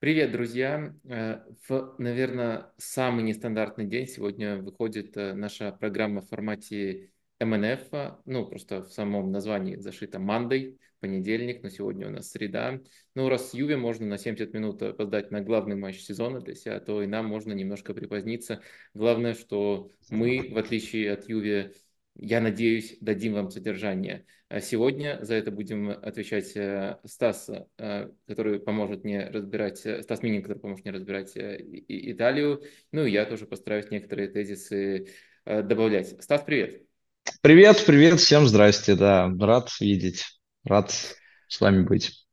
Привет, друзья! Э, в, наверное, самый нестандартный день сегодня выходит э, наша программа в формате МНФ. Ну, просто в самом названии зашито Monday, понедельник, но сегодня у нас среда. Ну, раз Юве можно на 70 минут опоздать на главный матч сезона для себя, то и нам можно немножко припоздниться. Главное, что мы, в отличие от Юве, я надеюсь, дадим вам содержание. А сегодня за это будем отвечать э, Стас, э, который поможет мне разбирать, э, Стас Минин, который поможет мне разбирать Италию. Ну и я тоже постараюсь некоторые тезисы добавлять. Стас, привет. Привет, привет, всем здрасте, да, рад видеть, рад с вами быть.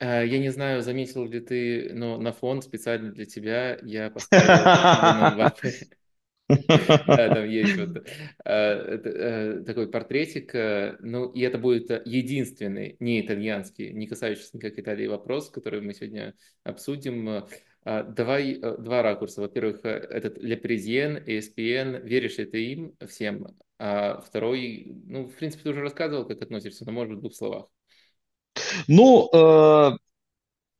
Я не знаю, заметил ли ты, но на фон специально для тебя я поставил Да, там есть вот э, э, такой портретик. Э, ну, и это будет единственный не итальянский, не касающийся никак Италии вопрос, который мы сегодня обсудим. Давай два ракурса. Во-первых, этот Ле Паризьен, ESPN, веришь ли ты им всем? А второй, ну, в принципе, ты уже рассказывал, как относишься, но, может быть, в двух словах. Ну, э,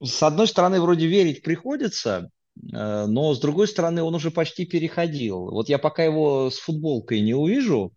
с одной стороны, вроде верить приходится, но с другой стороны, он уже почти переходил. Вот я пока его с футболкой не увижу,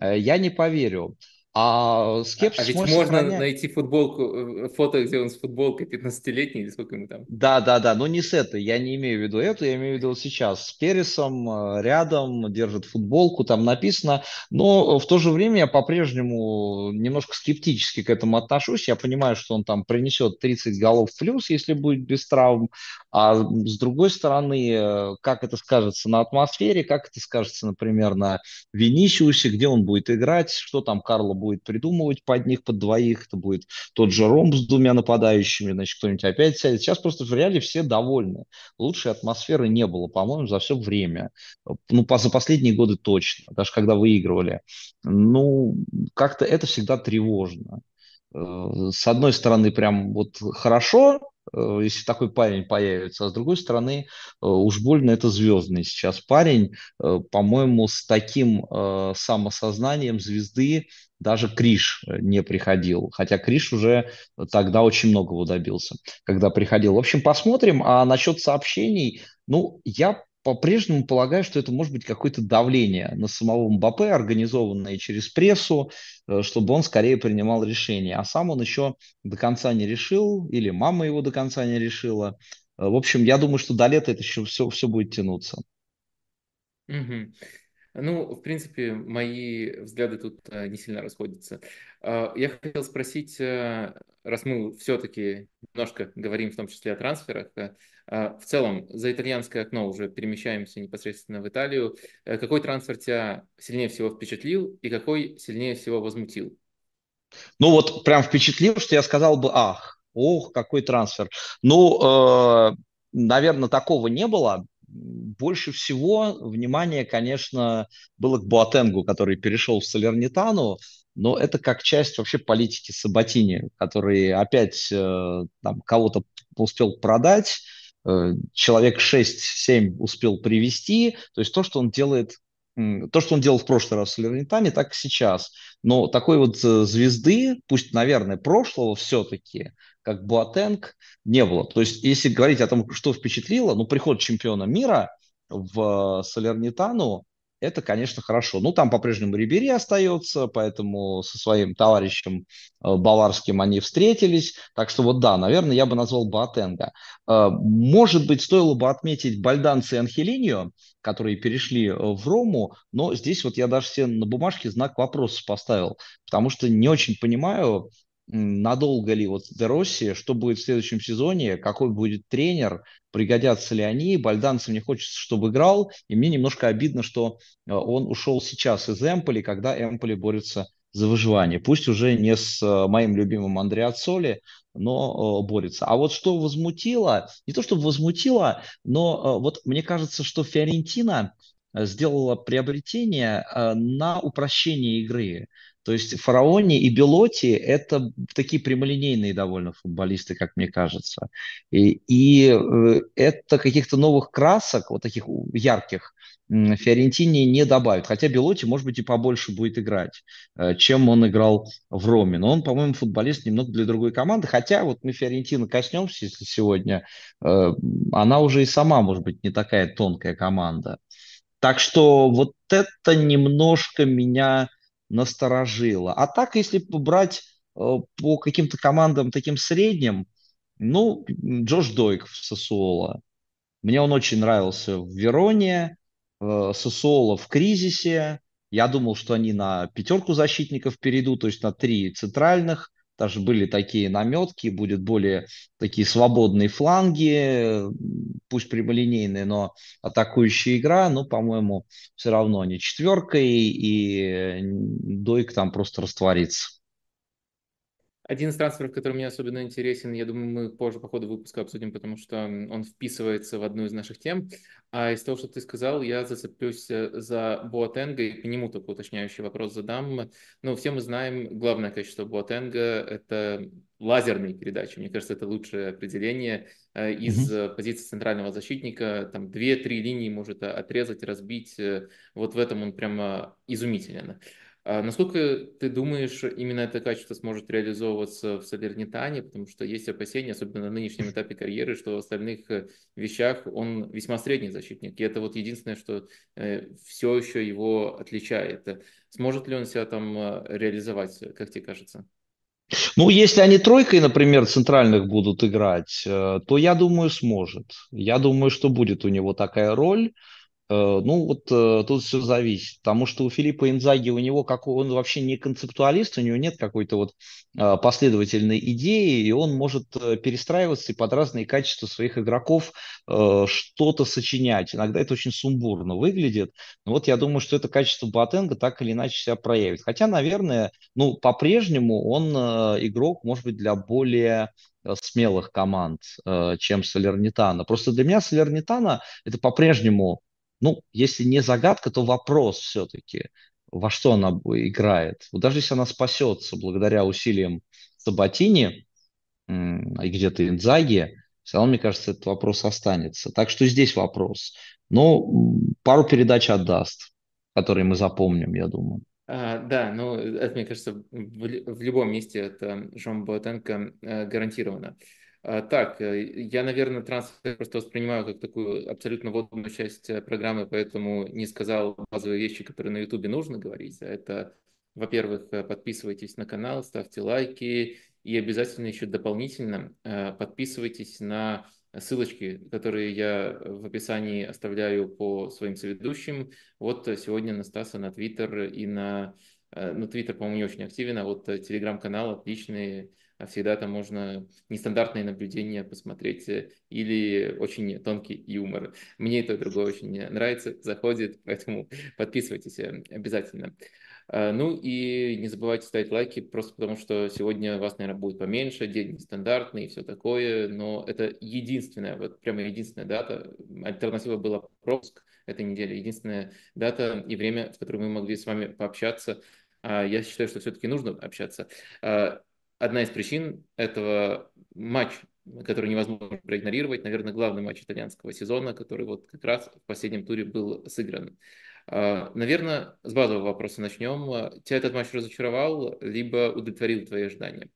э, я не поверю. А скепсис а, а ведь можно сохранять... найти футболку, э, фото, где он с футболкой 15-летний, или сколько ему там? Да, да, да, но не с этой, я не имею в виду эту, я имею в виду сейчас. С Пересом э, рядом, держит футболку, там написано, но в то же время я по-прежнему немножко скептически к этому отношусь. Я понимаю, что он там принесет 30 голов плюс, если будет без травм, а с другой стороны, э, как это скажется на атмосфере, как это скажется, например, на Винисиусе, где он будет играть, что там Карло будет придумывать под них, под двоих, это будет тот же Ромб с двумя нападающими, значит, кто-нибудь опять сядет. Сейчас просто в реале все довольны. Лучшей атмосферы не было, по-моему, за все время. Ну, за последние годы точно, даже когда выигрывали. Ну, как-то это всегда тревожно. Э, с одной стороны, прям вот хорошо, если такой парень появится. А с другой стороны, э, уж больно это звездный сейчас парень. Э, по-моему, с таким самосознанием звезды даже Криш не приходил. Хотя Криш уже тогда очень многого добился, когда приходил. В общем, посмотрим. А насчет сообщений, ну, я по-прежнему полагаю, что это может быть какое-то давление на самого Мбаппе, организованное через прессу, э, чтобы он скорее принимал решения. А сам он еще до конца не решил, или мама его до конца не решила. Э, в общем, я думаю, что до лета это еще все, все будет тянуться. Угу. Ну, в принципе, мои взгляды тут э, не сильно расходятся. Я хотел спросить, раз мы все-таки немножко говорим в том числе о трансферах, в целом, за итальянское окно уже перемещаемся непосредственно в Италию. Э, какой трансфер тебя сильнее всего впечатлил и какой сильнее всего возмутил? Ну вот прям впечатлил, что я сказал бы, ах, ох, какой трансфер. Ну, э, наверное, такого не было. Больше всего внимание, конечно, было к Буатенгу, который перешел в Салернитану, но это как часть вообще политики Сабатини, который опять э, там кого-то успел продать, человек 6-7 успел привести, то есть то, что он делает, то, что он делал в прошлый раз в Салернитане, так и сейчас. Но такой вот э, звезды, пусть, наверное, прошлого все-таки, как Буатенг, не было. То есть, если говорить о том, что впечатлило, ну, приход чемпиона мира в Салернитану, это, конечно, хорошо. Ну, там по-прежнему Рибери остается, поэтому со своим товарищем э, баварским они встретились. Так что вот да, наверное, я бы назвал Боатенга. Э, может быть, стоило бы отметить Бальданца и Анхелиньо, которые перешли э, в Рому, но здесь вот я даже себе на бумажке знак вопроса поставил, потому что не очень понимаю, надолго ли вот Де что будет в следующем сезоне, какой будет тренер, пригодятся ли они. Бальданцев мне хочется, чтобы играл, и мне немножко обидно, что э, он ушел сейчас из Эмполи, когда Эмполи борется за выживание. Пусть уже не с э, моим любимым Андреацоли, но э, борется. А вот что возмутило, не то чтобы возмутило, но вот мне кажется, что Фиорентина сделала приобретение на упрощение игры. То есть Фараони и Белоти – это такие прямолинейные довольно футболисты, как мне кажется. И, и э, это каких-то новых красок, вот таких ярких, Фиорентине не добавит. Хотя Белоти, может быть, и побольше будет играть, э, чем он играл в Роме. Но он, по-моему, футболист немного для другой команды. Хотя вот мы Фиорентины коснемся, если сегодня, э, она уже и сама, может быть, не такая тонкая команда. Так что вот это немножко меня насторожило. А так, если брать э, по каким-то командам таким средним, ну, Джош Дойк в Сосуола. Мне он очень нравился в Вероне. Э, Сосуола в кризисе. Я думал, что они на пятерку защитников перейдут, то есть на три центральных. Даже были такие наметки, будет более такие свободные фланги, пусть прямолинейные, но атакующая игра. Но, по-моему, все равно не четверка, и, и Дойк там просто растворится. Один из трансферов, который мне особенно интересен, я думаю, мы позже по ходу выпуска обсудим, потому что он вписывается в одну из наших тем. А из того, что ты сказал, я зацеплюсь э, за Буатенга и по нему только уточняющий вопрос задам. Ну, все мы знаем, главное качество Буатенга – это лазерные передачи. Мне кажется, это лучшее определение э, из mm-hmm. позиции центрального защитника. Там две-три линии может отрезать, разбить. Вот в этом он прямо изумителен. А насколько ты думаешь, именно это качество сможет реализовываться в Салернитане, потому что есть опасения, особенно на нынешнем этапе карьеры, что в остальных э, вещах он весьма средний защитник, и это вот единственное, что э, все еще его отличает. Сможет ли он себя там э, реализовать, как тебе кажется? Ну, если они тройкой, например, центральных будут играть, то я думаю, сможет. Я думаю, что будет у него такая роль. Э, ну, вот э, тут все зависит, потому что у Филиппа Инзаги, у него, как он вообще не концептуалист, у него нет какой-то вот э, последовательной идеи, и он может перестраиваться и под разные качества своих игроков что-то сочинять. Иногда это очень сумбурно выглядит. Но вот я думаю, что это качество Батенга так или иначе себя проявит. Хотя, наверное, ну, по-прежнему он игрок, может быть, для более смелых команд, чем Салернитана. Просто для меня Салернитана это по-прежнему ну, если не загадка, то вопрос все-таки, во что она играет. Вот даже если она спасется благодаря усилиям Сабатини и где-то Инзаги, все равно, мне кажется, этот вопрос останется. Так что здесь вопрос. Но пару передач отдаст, которые мы запомним, я думаю. А, да, ну, это, мне кажется, в, в любом месте это Жон Боатенко э, гарантированно. А, так, э, я, наверное, трансфер просто воспринимаю как такую абсолютно водную часть э, программы, поэтому не сказал базовые вещи, которые на Ютубе нужно говорить. А это, во-первых, э, подписывайтесь на канал, ставьте лайки и обязательно еще дополнительно подписывайтесь на ссылочки, которые я в описании оставляю по своим соведущим. Вот сегодня на Стаса, на Твиттер и на... Ну, Твиттер, по-моему, не очень активен, а вот Телеграм-канал отличный, всегда там можно нестандартные наблюдения посмотреть э, или очень тонкий юмор. Мне это другое очень нравится, заходит, поэтому подписывайтесь э, обязательно. А, ну и не забывайте ставить лайки, просто потому что сегодня вас, наверное, будет поменьше, день нестандартный и все такое, но это единственная, вот прямо единственная дата. Альтернатива была пропуск этой недели, единственная дата и время, в которое мы могли с вами пообщаться. А, я считаю, что все-таки нужно общаться одна из причин этого матч, который невозможно проигнорировать, наверное, главный матч итальянского сезона, который вот как раз в последнем туре был сыгран. А, наверное, с базового вопроса начнем. Тебя этот матч разочаровал, либо удовлетворил твои ожидания?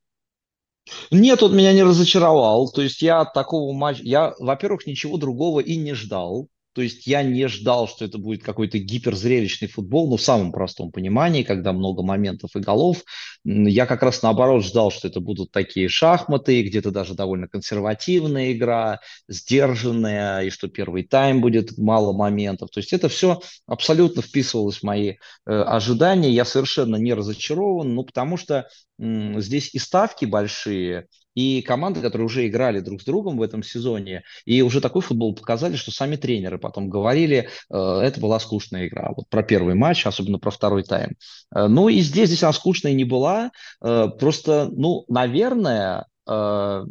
Нет, он меня не разочаровал. То есть я такого матча... Я, во-первых, ничего другого и не ждал. То есть я не ждал, что это будет какой-то гиперзрелищный футбол, но в самом простом понимании, когда много моментов и голов. Я как раз наоборот ждал, что это будут такие шахматы, где-то даже довольно консервативная игра, сдержанная, и что первый тайм будет мало моментов. То есть это все абсолютно вписывалось в мои э, ожидания. Я совершенно не разочарован, ну потому что м, здесь и ставки большие, и команды, которые уже играли друг с другом в этом сезоне, и уже такой футбол показали, что сами тренеры потом говорили, э, это была скучная игра. Вот про первый матч, особенно про второй тайм. Э, ну и здесь, здесь она скучная не была. Э, просто, ну, наверное, ну,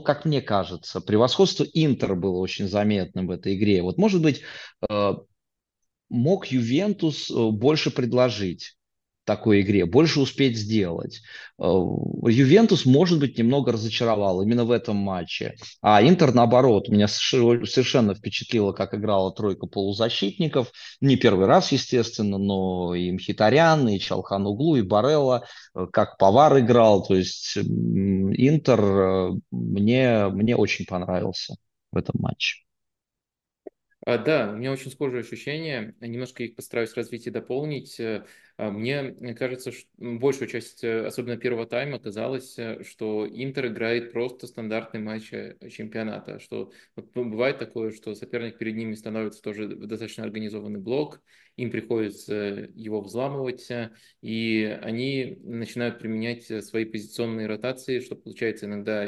как мне кажется, превосходство Интер было очень заметным в этой игре. Вот, может быть, мог Ювентус больше предложить такой игре, больше успеть сделать. Э, Ювентус, может быть, немного разочаровал именно в этом матче. А Интер, наоборот, меня совершенно впечатлило, как играла тройка полузащитников. Не первый раз, естественно, но и Мхитарян, и Чалхан Углу, и Барелла, э, как Повар играл. То есть Интер э, мне, мне очень понравился в этом матче. А, да, у меня очень схожие ощущения. Немножко их постараюсь развить и дополнить. А, мне кажется, что большую часть, э, особенно первого тайма, казалось, э, что Интер играет просто стандартный матч э, чемпионата, что вот бывает такое, что соперник перед ними становится тоже достаточно организованный блок, им приходится его взламывать, и они начинают применять свои позиционные ротации, что получается иногда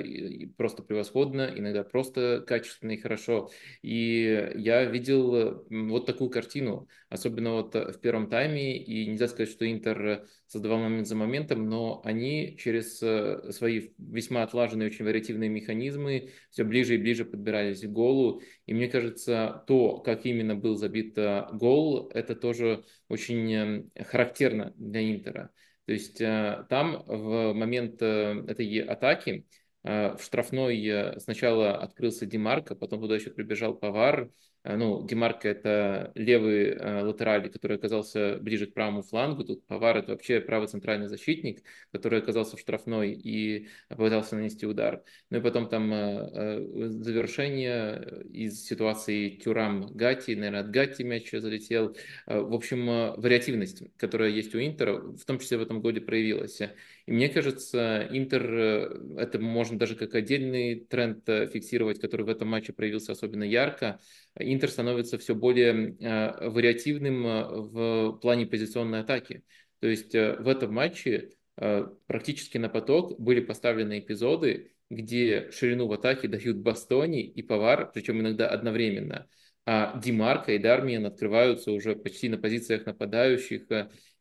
просто превосходно, иногда просто качественно и хорошо. И я видел вот такую картину, особенно вот в первом тайме, и нельзя сказать, что Интер создавал момент за моментом, но они через э, свои весьма отлаженные, очень вариативные механизмы все ближе и ближе подбирались к голу. И мне кажется, то, как именно был забит э, гол, это тоже очень эм, характерно для Интера. То есть э, там в момент этой атаки в штрафной сначала открылся Димарко, потом туда еще прибежал Павар, Э, ну, Демарко это левый э, латераль, который оказался ближе к правому флангу, тут Павар это вообще правый центральный защитник, который оказался в штрафной и попытался нанести удар. Ну и потом там э, завершение из ситуации Тюрам Гати, наверное, от Гати мяч залетел. В общем, вариативность, которая есть у Интера, в том числе в этом годе проявилась. И мне кажется, Интер, это можно даже как отдельный тренд фиксировать, который в этом матче проявился особенно ярко. Интер становится все более э, вариативным э, в плане позиционной атаки. То есть э, в этом матче практически на поток были поставлены эпизоды, где ширину в атаке дают Бастони и Повар, причем иногда одновременно. А Димарка и Дармиан открываются уже почти на позициях нападающих,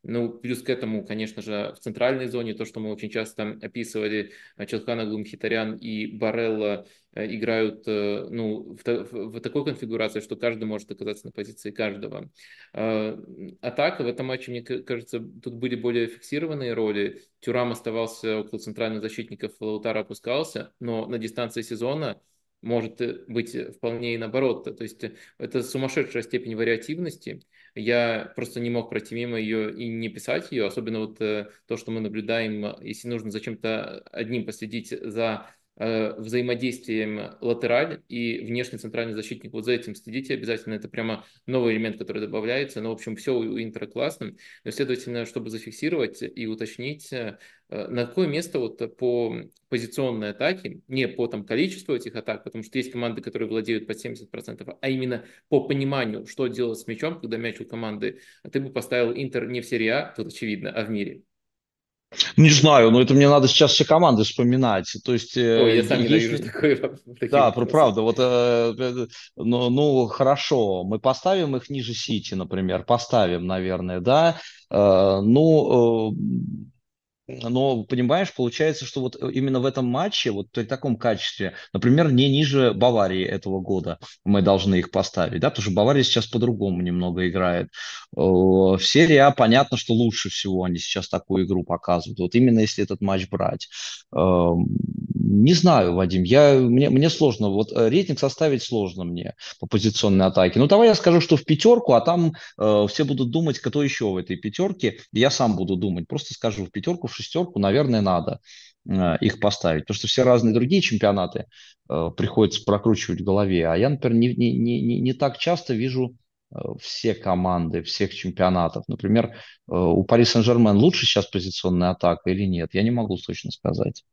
ну, плюс к этому, конечно же, в центральной зоне, то, что мы очень часто описывали, Челхана Глумхитарян и Барелла играют э, ну, в, в такой конфигурации, что каждый может оказаться на позиции каждого. Атака в этом матче, мне кажется, тут были более фиксированные роли. Тюрам оставался около центральных защитников, Лаутара опускался, но на дистанции сезона может быть вполне и наоборот. То есть это сумасшедшая степень вариативности, я просто не мог пройти мимо ее и не писать ее, особенно вот э, то, что мы наблюдаем, если нужно зачем-то одним последить за э, взаимодействием латераль и внешний центральный защитник. Вот за этим следите обязательно. Это прямо новый элемент, который добавляется. Но, в общем, все у Интера классно. Но, следовательно, чтобы зафиксировать и уточнить, э, Э, на какое место вот по позиционной атаке, не по там количеству этих атак, потому что есть команды, которые владеют под 70%, а именно по пониманию, что делать с мячом, когда мяч у команды, ты бы поставил Интер не в серии А, тут очевидно, а в мире. Не знаю, но это мне надо сейчас все команды вспоминать. То есть, э, Ой, я сам ненавижу есть... такое. Да, вопросы. правда. Вот, э, ну, ну, хорошо, мы поставим их ниже Сити, например. Поставим, наверное, да. Э, ну, э, но, понимаешь, получается, что вот э, именно в этом матче, вот при таком качестве, например, не ниже Баварии этого года мы должны их поставить, да, потому что Бавария сейчас по-другому немного играет. В серии А понятно, что лучше всего они сейчас такую игру показывают, вот именно если этот матч брать. Не знаю, Вадим, я, мне, мне сложно, вот э, рейтинг составить сложно мне по позиционной атаке. Ну, давай я скажу, что в пятерку, а там э, все будут думать, кто еще в этой пятерке, я сам буду думать, просто скажу в пятерку, в шестерку, наверное, надо э, их поставить, потому что все разные другие чемпионаты э, приходится прокручивать в голове, а я, например, не, не, не, не так часто вижу э, все команды, всех чемпионатов. Например, э, у Пари Сен-Жермен лучше сейчас позиционная атака или нет, я не могу точно сказать.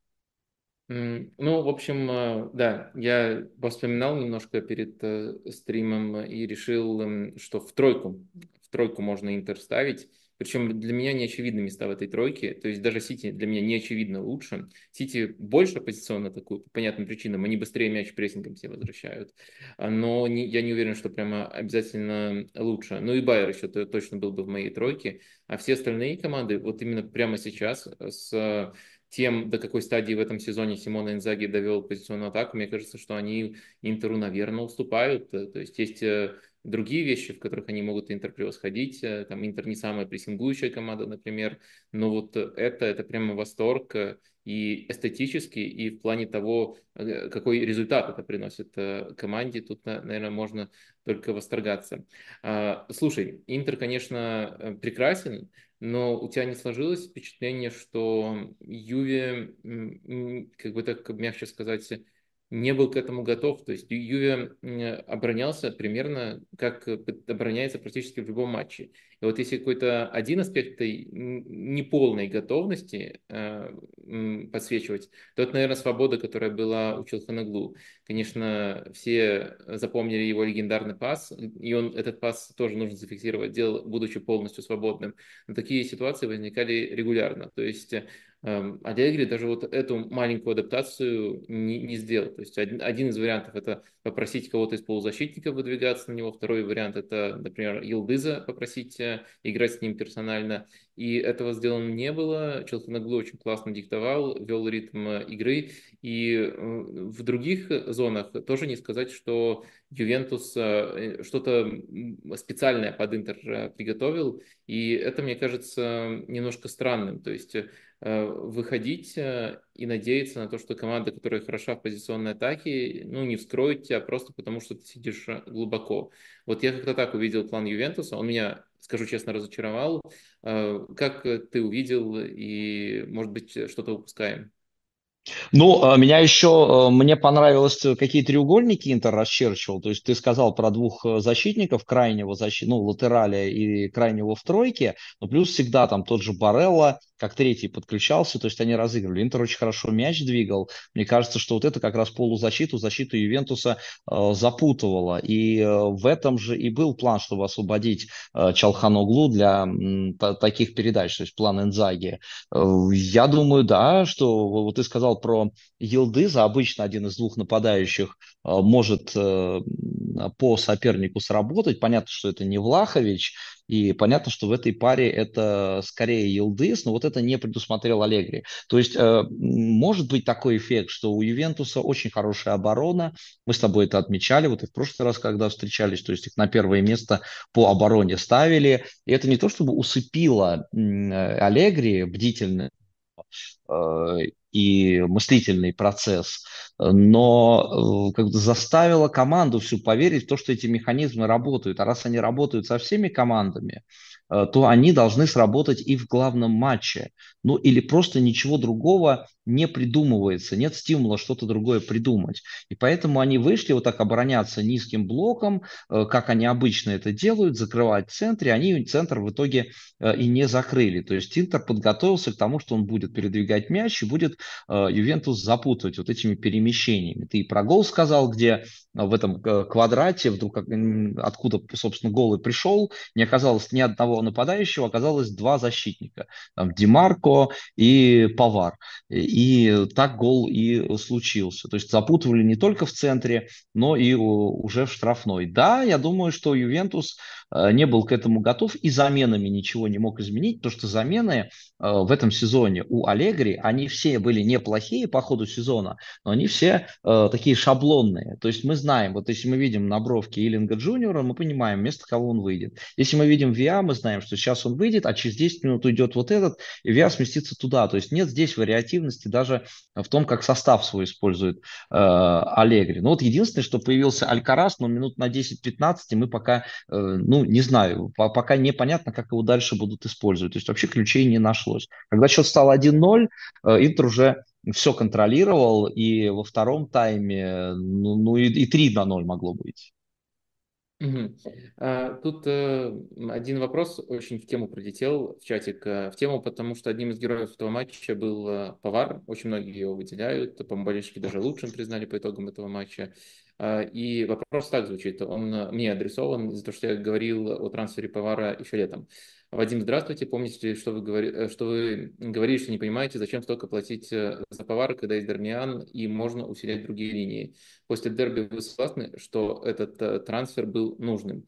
Ну, в общем, э, да, я вспоминал немножко перед э, стримом и решил, эм, что в тройку, в тройку можно Интер ставить. Причем для меня не очевидны места в этой тройке. То есть даже Сити для меня не очевидно лучше. Сити больше позиционно такую, по понятным причинам. Они быстрее мяч прессингом все возвращают. А, но не, я не уверен, что прямо обязательно лучше. Ну и Байер еще точно был бы в моей тройке. А все остальные команды, вот именно прямо сейчас с тем, до какой стадии в этом сезоне Симона Инзаги довел позиционную атаку, мне кажется, что они Интеру, наверное, уступают. То есть есть э, другие вещи, в которых они могут Интер превосходить. Там Интер не самая прессингующая команда, например, но вот это, это прямо восторг и эстетически, и в плане того, какой результат это приносит команде. Тут, наверное, можно только восторгаться. А, слушай, Интер, конечно, прекрасен, но у тебя не сложилось впечатление, что Юве, как бы так мягче сказать, не был к этому готов. То есть Юве оборонялся примерно как обороняется практически в любом матче. И вот если какой-то один аспект этой неполной готовности э, подсвечивать, то это, наверное, свобода, которая была у Челханаглу. Конечно, все запомнили его легендарный пас, и он этот пас тоже нужно зафиксировать, делал, будучи полностью свободным. Но такие ситуации возникали регулярно. То есть Эм, Аллегри даже вот эту маленькую адаптацию не, не сделал. То есть один, один из вариантов это попросить кого-то из полузащитников выдвигаться на него, второй вариант это, например, Елдыза попросить э, играть с ним персонально. И этого сделано не было. Челханаглу очень классно диктовал, вел ритм э, игры. И э, в других зонах тоже не сказать, что Ювентус что-то специальное под Интер приготовил. И это, мне кажется, немножко странным. То есть выходить и надеяться на то, что команда, которая хороша в позиционной атаке, ну, не вскроет тебя просто потому, что ты сидишь э, глубоко. Вот я как-то так увидел план Ювентуса, он меня, скажу честно, разочаровал. Как ты увидел и, может быть, что-то упускаем? Ну, а, меня еще, мне понравилось, какие треугольники Интер расчерчивал. То есть ты сказал про двух защитников, крайнего защитника, ну, латераля и крайнего в тройке, но плюс всегда там тот же Барелла, как третий подключался, то есть они разыгрывали. Интер очень хорошо мяч двигал. Мне кажется, что вот это как раз полузащиту, защиту Ювентуса э, запутывало. И э, в этом же и был план, чтобы освободить э, Чалханоглу для м, таких передач, то есть план Энзаги. Э, я думаю, да, что вот ты сказал про Елдыза, обычно один из двух нападающих э, может э, по сопернику сработать. Понятно, что это не Влахович, и понятно, что в этой паре это скорее Елдыс, но вот это не предусмотрел Аллегри. То есть э, может быть такой эффект, что у Ювентуса очень хорошая оборона. Мы с тобой это отмечали вот и в прошлый раз, когда встречались. То есть их на первое место по обороне ставили. И это не то, чтобы усыпило Аллегри бдительно и мыслительный процесс, но э, как бы заставила команду всю поверить в то, что эти механизмы работают. А раз они работают со всеми командами, то они должны сработать и в главном матче. Ну или просто ничего другого не придумывается, нет стимула что-то другое придумать. И поэтому они вышли вот так обороняться низким блоком, э, как они обычно это делают, закрывать в центре, они центр в итоге э, и не закрыли. То есть Интер подготовился к тому, что он будет передвигать мяч и будет Ювентус запутывать вот этими перемещениями. Ты и про гол сказал, где в этом квадрате, вдруг откуда, собственно, гол и пришел, не оказалось ни одного нападающего, оказалось два защитника. Там Димарко и Павар. И так гол и случился. То есть запутывали не только в центре, но и уже в штрафной. Да, я думаю, что Ювентус не был к этому готов и заменами ничего не мог изменить, потому что замены э, в этом сезоне у Аллегри, они все были неплохие по ходу сезона, но они все э, такие шаблонные. То есть мы знаем, вот если мы видим на бровке Иллинга Джуниора, мы понимаем, вместо кого он выйдет. Если мы видим Виа, мы знаем, что сейчас он выйдет, а через 10 минут уйдет вот этот, и Виа сместится туда. То есть нет здесь вариативности даже в том, как состав свой использует э, Аллегри. Ну вот единственное, что появился Алькарас, но минут на 10-15 мы пока, э, ну, не знаю, пока непонятно, как его дальше будут использовать. То есть вообще ключей не нашлось. Когда счет стал 1-0, э, Интер уже все контролировал, и во втором тайме, ну, ну и, и 3 на 0 могло быть. Угу. А, тут э, один вопрос очень в тему прилетел в чатик. Э, в тему, потому что одним из героев этого матча был э, Повар. Очень многие его выделяют. По-моему, болельщики даже лучшим признали по итогам этого матча. А, и вопрос так звучит, он э, мне адресован из-за того, что я говорил о трансфере Повара еще летом. Вадим, здравствуйте. Помните что вы, говори, э, что вы говорили, что не понимаете, зачем столько платить э, за Повара, когда есть Дармиан и можно усилять другие линии? После дерби вы согласны, что этот трансфер был нужным?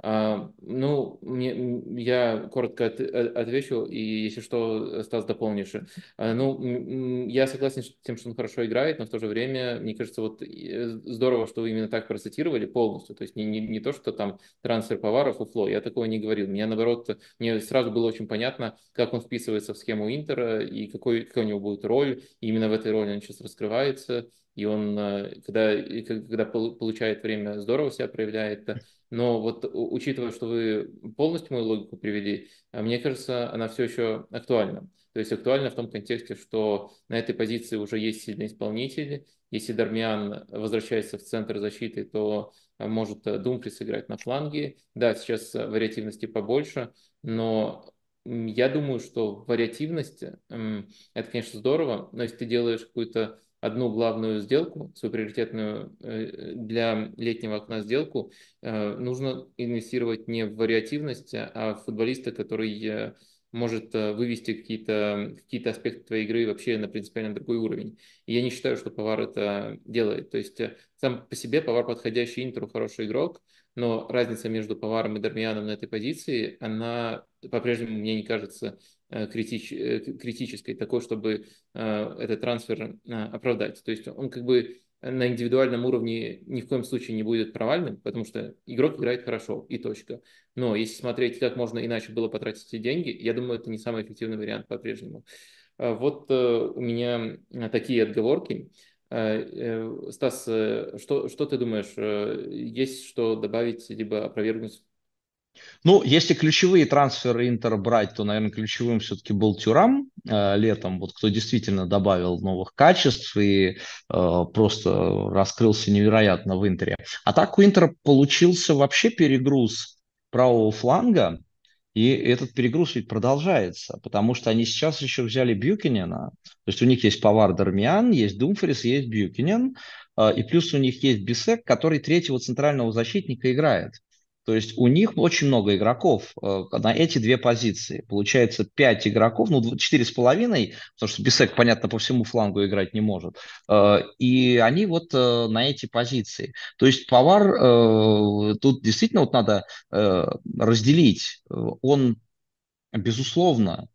А, ну, мне, я коротко от, отвечу, и если что, Стас, дополнишь. А, ну, я согласен с тем, что он хорошо играет, но в то же время, мне кажется, вот здорово, что вы именно так процитировали полностью. То есть не, не, не то, что там трансфер Поваров, уфло, я такого не говорил. Мне, наоборот, мне сразу было очень понятно, как он вписывается в схему Интера и какой, какая у него будет роль. И именно в этой роли он сейчас раскрывается и он, э, когда, когда получает время, здорово себя проявляет. Но вот учитывая, что вы полностью мою логику привели, э, мне кажется, она все еще актуальна. То есть актуальна в том контексте, что на этой позиции уже есть сильный исполнитель. Если Дармиан возвращается в центр защиты, то э, может Думфрис сыграть на фланге. Да, сейчас вариативности побольше, но я думаю, что вариативность – это, конечно, здорово, но если ты делаешь какую-то одну главную сделку, свою приоритетную э, для летнего окна сделку, э, нужно инвестировать не в вариативность, а в футболиста, который э, может вывести какие-то какие аспекты твоей игры вообще на принципиально другой уровень. И я не считаю, что Повар это делает. То есть сам по себе Повар подходящий Интеру, хороший игрок, но разница между Поваром и Дармианом на этой позиции, она по-прежнему, мне не кажется, Э, критич, э, критической, такой, чтобы э, этот трансфер оправдать. То есть он как бы на индивидуальном уровне ни в коем случае не будет провальным, потому что игрок играет хорошо, и точка. Но если смотреть, как можно иначе было потратить эти деньги, я думаю, это не самый эффективный вариант по-прежнему. Вот у меня такие отговорки. Стас, что, что ты думаешь? Есть что добавить, либо опровергнуть ну, если ключевые трансферы Интера брать, то, наверное, ключевым все-таки был Тюрам э, летом, вот кто действительно добавил новых качеств и э, просто раскрылся невероятно в Интере. А так у Интера получился вообще перегруз правого фланга, и этот перегруз ведь продолжается, потому что они сейчас еще взяли Бьюкинена, то есть у них есть Павар Дармиан, есть Думфрис, есть Бьюкинен, э, и плюс у них есть Бисек, который третьего центрального защитника играет. То есть у них очень много игроков э, на эти две позиции. Получается 5 игроков, ну 4,5, потому что Бисек, понятно, по всему флангу играть не может. Э, и они вот э, на эти позиции. То есть Повар, тут действительно вот надо разделить. Он, безусловно,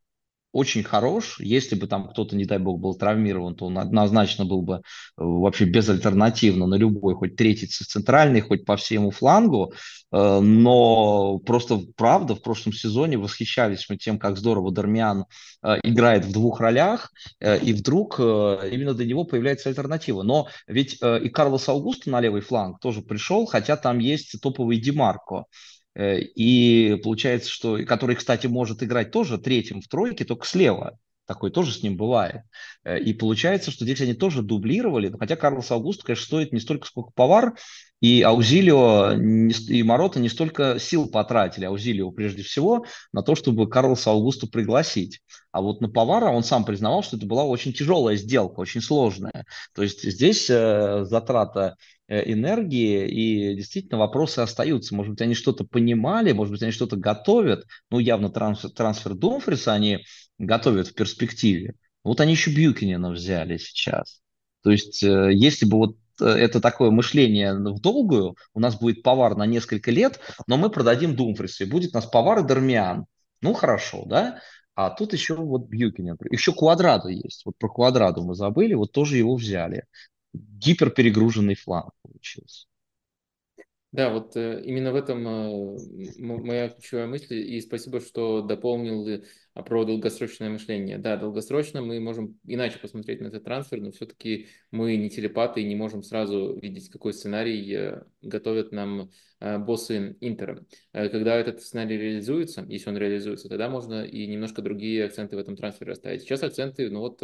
очень хорош. Если бы там кто-то, не дай бог, был травмирован, то он однозначно был бы э, вообще безальтернативно на любой, хоть третий центральный, хоть по всему флангу. Э, но просто правда, в прошлом сезоне восхищались мы тем, как здорово Дармиан э, играет в двух ролях, и вдруг именно до него появляется альтернатива. Но ведь и Карлос Аугусто на левый фланг тоже пришел, хотя там есть топовый Демарко. Э, и получается, что, который, кстати, может играть тоже третьим в тройке, только слева. Такой тоже с ним бывает. Э, и получается, что здесь они тоже дублировали, хотя Карлос Аугуст, конечно, стоит не столько, сколько Повар, и Аузилио и Морота не столько сил потратили, Аузилио прежде всего, на то, чтобы Карлоса Аугусту пригласить. А вот на Повара он сам признавал, что это была очень тяжелая сделка, очень сложная. То есть здесь э, затрата энергии, и действительно вопросы остаются. Может быть, они что-то понимали, может быть, они что-то готовят. Ну, явно трансфер, трансфер Домфриса они готовят в перспективе. Вот они еще Бьюкинина взяли сейчас. То есть, э, если бы вот э, это такое мышление в долгую, у нас будет повар на несколько лет, но мы продадим Думфриса, и будет у нас повар и Дармиан. Ну, хорошо, да? А тут еще вот Бьюкинин. Еще Квадраду есть. Вот про Квадраду мы забыли, вот тоже его взяли гиперперегруженный фланг получился. Да, вот э, именно в этом э, моя ключевая мысль, и спасибо, что дополнил а про долгосрочное мышление. Да, долгосрочно мы можем иначе посмотреть на этот трансфер, но все-таки мы не телепаты и не можем сразу видеть, какой сценарий э, готовят нам э, боссы Интера. Э, когда этот сценарий реализуется, если он реализуется, тогда можно и немножко другие акценты в этом трансфере расставить. Сейчас акценты, ну вот,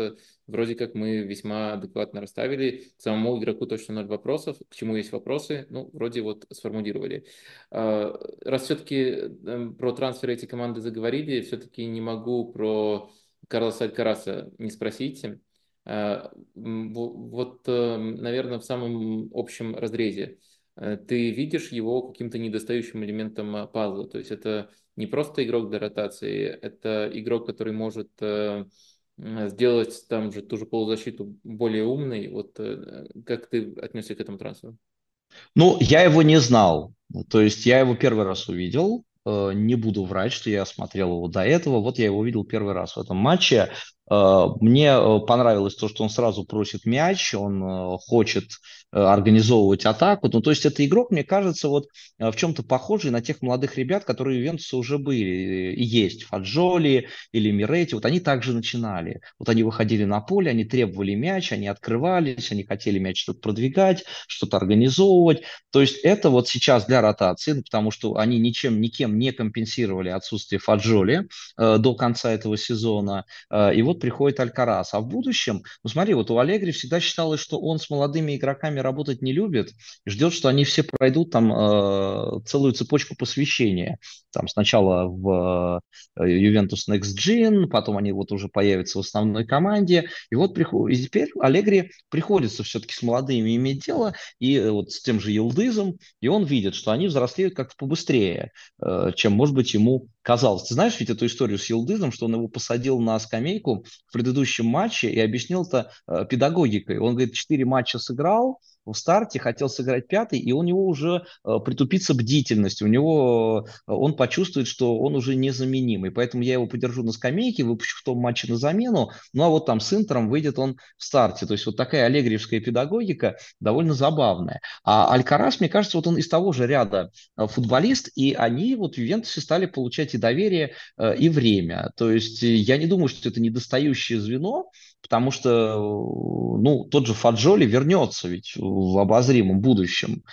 вроде как мы весьма адекватно расставили. К самому игроку точно ноль вопросов. К чему есть вопросы? Ну, вроде вот сформулировали. Раз все-таки про трансферы эти команды заговорили, все-таки не могу про Карлоса Алькараса не спросить. Э, вот, э, наверное, в самом общем разрезе. Э, ты видишь его каким-то недостающим элементом пазла. То есть это не просто игрок для ротации, это игрок, который может сделать там же ту же полузащиту более умной. Вот как ты отнесся к этому трансферу? Ну, я его не знал. То есть я его первый раз увидел. Э, Не буду врать, что я смотрел его до этого. Вот я его увидел первый раз в этом матче. Э, Мне э, понравилось то, что он сразу просит мяч, он э, хочет организовывать атаку. Ну, то есть это игрок, мне кажется, вот в чем-то похожий на тех молодых ребят, которые у Ювентуса уже были и есть. Фаджоли или Мирети. Вот они также начинали. Вот они выходили на поле, они требовали мяч, они открывались, они хотели мяч что-то продвигать, что-то организовывать. То есть это вот сейчас для ротации, ну, потому что они ничем, никем не компенсировали отсутствие Фаджоли э, до конца этого сезона. Э, и вот приходит Алькарас. А в будущем, ну смотри, вот у Аллегри всегда считалось, что он с молодыми игроками работать не любит, ждет, что они все пройдут там э, целую цепочку посвящения. Там сначала в э, Juventus Next Gen, потом они вот уже появятся в основной команде. И вот приход... и теперь Аллегри приходится все-таки с молодыми иметь дело, и э, вот с тем же Елдызом, и он видит, что они взрослеют как-то побыстрее, э, чем, может быть, ему казалось. Ты знаешь ведь эту историю с Елдызом, что он его посадил на скамейку в предыдущем матче и объяснил это э, педагогикой. Он, говорит, четыре матча сыграл, в старте, хотел сыграть пятый, и у него уже э, притупится бдительность, у него э, он почувствует, что он уже незаменимый. Поэтому я его подержу на скамейке, выпущу в том матче на замену, ну а вот там с Интером выйдет он в старте. То есть вот такая аллегриевская педагогика довольно забавная. А Алькарас, мне кажется, вот он из того же ряда э, футболист, и они вот в Ювентусе стали получать и доверие, и время. То есть я не думаю, что это недостающее звено, потому что, ну, тот же Фаджоли вернется ведь в обозримом будущем.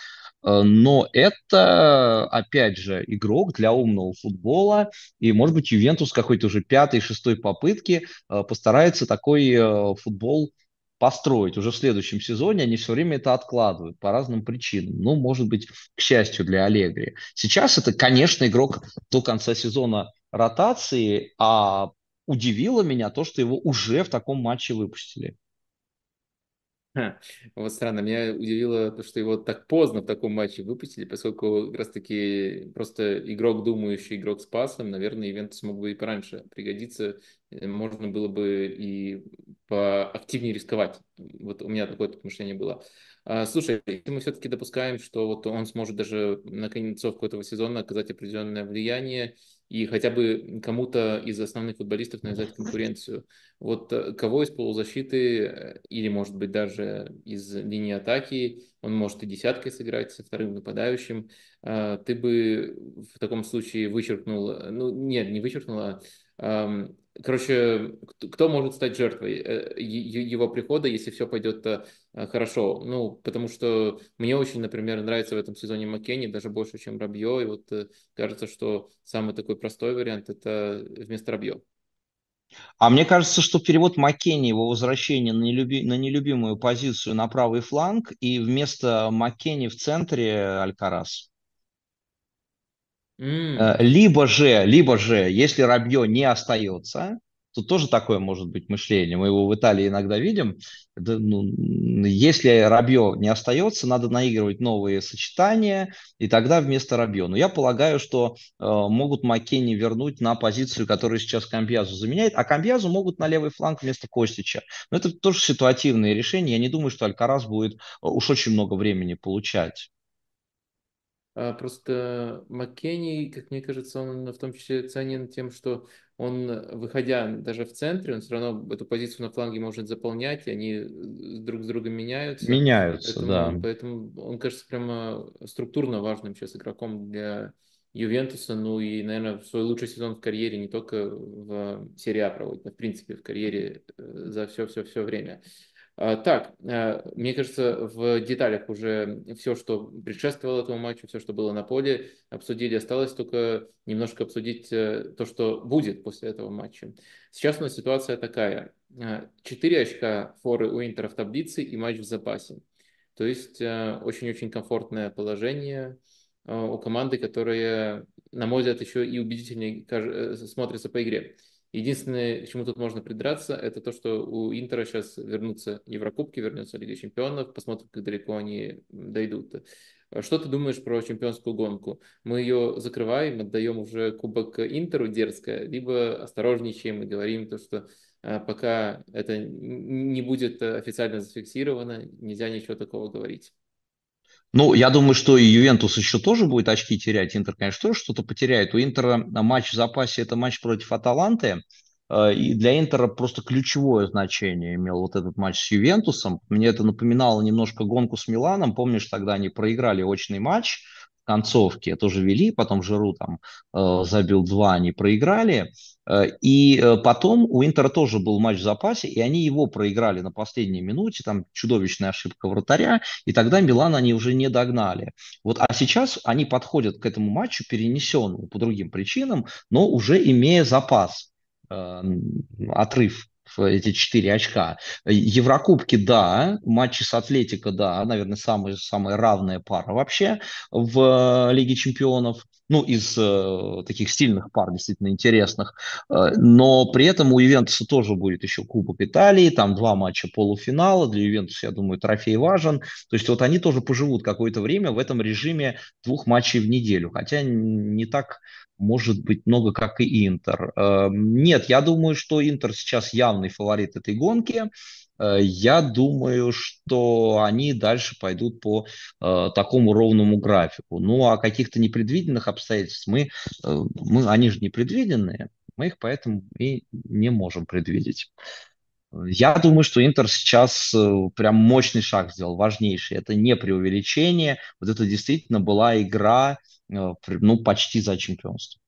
Э, но это, опять же, игрок для умного футбола, и, может быть, Ювентус какой-то уже пятой, шестой попытки э, постарается такой э, футбол построить уже в следующем сезоне. Они все время это откладывают по разным причинам. Ну, может быть, к счастью для Аллегри. Сейчас это, конечно, игрок до конца сезона ротации, а удивило меня то, что его уже в таком матче выпустили. Ха, Вот странно, меня удивило то, что его так поздно в таком матче выпустили, поскольку как раз-таки просто игрок думающий, игрок с пасом, наверное, Ивентус мог бы и пораньше пригодиться, Э, можно было бы и поактивнее рисковать. Вот у меня такое мышление было. А, Слушай, мы все-таки допускаем, что вот он сможет даже на концовку этого сезона оказать определенное влияние, и хотя бы кому-то из основных футболистов навязать конкуренцию. Вот э, кого из полузащиты э, или, может быть, даже из линии атаки, он может и десяткой сыграть со вторым нападающим, а, ты бы в таком случае вычеркнул, ну нет, не вычеркнул, а Короче, кто может стать жертвой э, его прихода, если все пойдет э, хорошо? Ну, потому что мне очень, например, нравится в этом сезоне Маккенни, даже больше, чем Рабье, и вот э, кажется, что самый такой простой вариант – это вместо Рабье. А мне кажется, что перевод Маккенни, его возвращение на, нелюби, на нелюбимую позицию на правый фланг, и вместо Маккенни в центре Алькарас. Э, либо же, либо же, если Рабье не остается, то тоже такое может быть мышление. Мы его в Италии иногда видим. Ну, если Рабье не остается, надо наигрывать новые сочетания, и тогда вместо Рабье. Но я полагаю, что э, могут Маккенни вернуть на позицию, которую сейчас Камбьязу заменяет, а Камбьязу могут на левый фланг вместо Костича. Но это тоже ситуативные решения. Я не думаю, что Алькарас будет э, уж очень много времени получать. А, просто Маккенни, как мне кажется, он в том числе ценен тем, что он, выходя даже в центре, он все равно эту позицию на фланге может заполнять, и они э, друг с другом меняются. Меняются, поэтому, да. Поэтому он кажется прямо структурно важным сейчас игроком для Ювентуса, ну и, наверное, свой лучший сезон в карьере не только в серии А проводит, но в принципе в карьере э, за все-все-все время. А, так, а, мне кажется, в деталях уже все, что предшествовало этому матчу, все, что было на поле, обсудили. Осталось только немножко обсудить э, то, что будет после этого матча. Сейчас у нас ситуация такая. А, четыре очка форы у Интера в таблице и матч в запасе. То есть э, очень-очень комфортное положение у команды, которая, на мой взгляд, еще и убедительнее э, смотрится по игре. Единственное, к чему тут можно придраться, это то, что у Интера сейчас вернутся Еврокубки, вернется Лига Чемпионов, посмотрим, как далеко они дойдут. Что ты думаешь про чемпионскую гонку? Мы ее закрываем, отдаем уже кубок Интеру дерзко, либо осторожничаем и говорим то, что а, пока это не будет официально зафиксировано, нельзя ничего такого говорить. Ну, я думаю, что и Ювентус еще тоже будет очки терять. Интер, конечно, тоже что-то потеряет. У Интера матч в запасе – это матч против Аталанты. Э, и для Интера просто ключевое значение имел вот этот матч с Ювентусом. Мне это напоминало немножко гонку с Миланом. Помнишь, тогда они проиграли очный матч в концовке, тоже вели, потом Жиру там э, забил два, они проиграли. Э, и э, потом у Интера тоже был матч в запасе, и они его проиграли на последней минуте, там чудовищная ошибка вратаря, и тогда Милан они уже не догнали. Вот, а сейчас они подходят к этому матчу перенесенному по другим причинам, но уже имея запас, э, отрыв эти четыре очка. Еврокубки, да, матчи с Атлетико, да, наверное, самая, самая равная пара вообще в Лиге чемпионов ну, из э, таких стильных пар, действительно интересных. Э, но при этом у Ювентуса тоже будет еще Кубок Италии, там два матча полуфинала. Для Ювентуса, я думаю, трофей важен. То есть вот они тоже поживут какое-то время в этом режиме двух матчей в неделю. Хотя не так может быть много, как и Интер. Э, нет, я думаю, что Интер сейчас явный фаворит этой гонки. Э, я думаю, что они дальше пойдут по э, такому ровному графику. Ну, а каких-то непредвиденных обстоятельств мы, э, мы, они же непредвиденные, мы их поэтому и не можем предвидеть. Я думаю, что Интер сейчас э, прям мощный шаг сделал, важнейший. Это не преувеличение. Вот это действительно была игра э, ну, почти за чемпионство.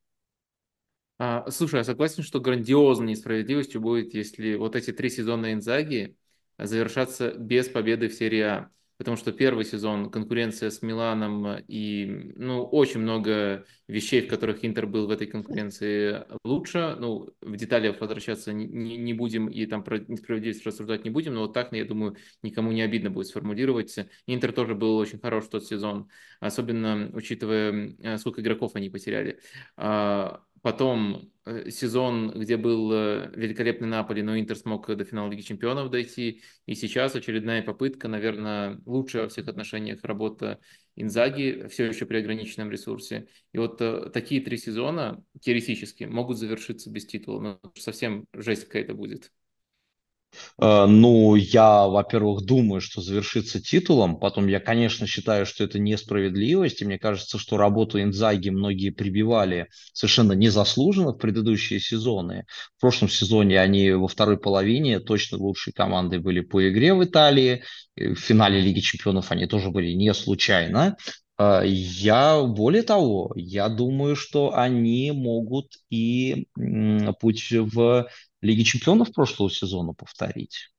А, слушай, я согласен, что грандиозной несправедливостью будет, если вот эти три сезона Инзаги завершатся без победы в серии А. Потому что первый сезон конкуренция с Миланом и ну, очень много вещей, в которых Интер был в этой конкуренции лучше. Ну, в деталях возвращаться не, не будем и там про несправедливость рассуждать не будем, но вот так, я думаю, никому не обидно будет сформулировать. Интер тоже был очень хорош в тот сезон, особенно учитывая, э, сколько игроков они потеряли. Потом э, сезон, где был э, великолепный Наполи, но Интер смог до финала Лиги Чемпионов дойти. И сейчас очередная попытка, наверное, лучшая во всех отношениях работа Инзаги, все еще при ограниченном ресурсе. И вот э, такие три сезона теоретически могут завершиться без титула. Но совсем жесть какая-то будет. Э, ну, я, во-первых, думаю, что завершится титулом. Потом я, конечно, считаю, что это несправедливость. И мне кажется, что работу Инзаги многие прибивали совершенно незаслуженно в предыдущие сезоны. В прошлом сезоне они во второй половине точно лучшей командой были по игре в Италии. В финале Лиги Чемпионов они тоже были не случайно. Э, я, более того, я думаю, что они могут и путь в Лиги чемпионов прошлого сезона повторить.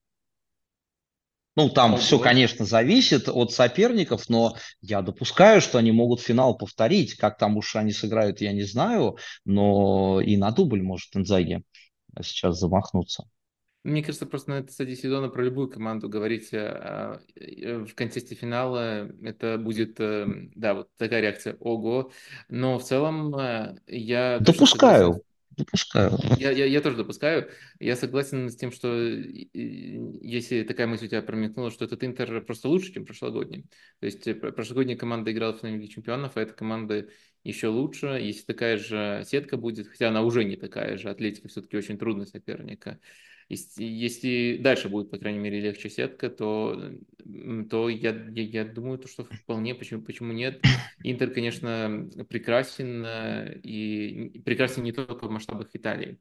Ну, там Ого. все, конечно, зависит от соперников, но я допускаю, что они могут финал повторить. Как там уж они сыграют, я не знаю, но и на дубль может Инзаги сейчас замахнуться. Мне кажется, просто на этой стадии сезона про любую команду говорить а, в контексте финала, это будет, э, да, вот такая реакция, ого. Но в целом э, я... Допускаю. Допускаю. Я, я, я тоже допускаю. Я согласен с тем, что если такая мысль у тебя промелькнула, что этот Интер просто лучше, чем прошлогодний. То есть э, прошлогодняя команда играла в финале чемпионов, а эта команда еще лучше. Если такая же сетка будет, хотя она уже не такая же, Атлетика все-таки очень трудный соперник. Если, если дальше будет, по крайней мере, легче сетка, то, то я, я, я думаю, то, что вполне, почему, почему нет. Интер, конечно, прекрасен, э, и прекрасен не только в масштабах Италии.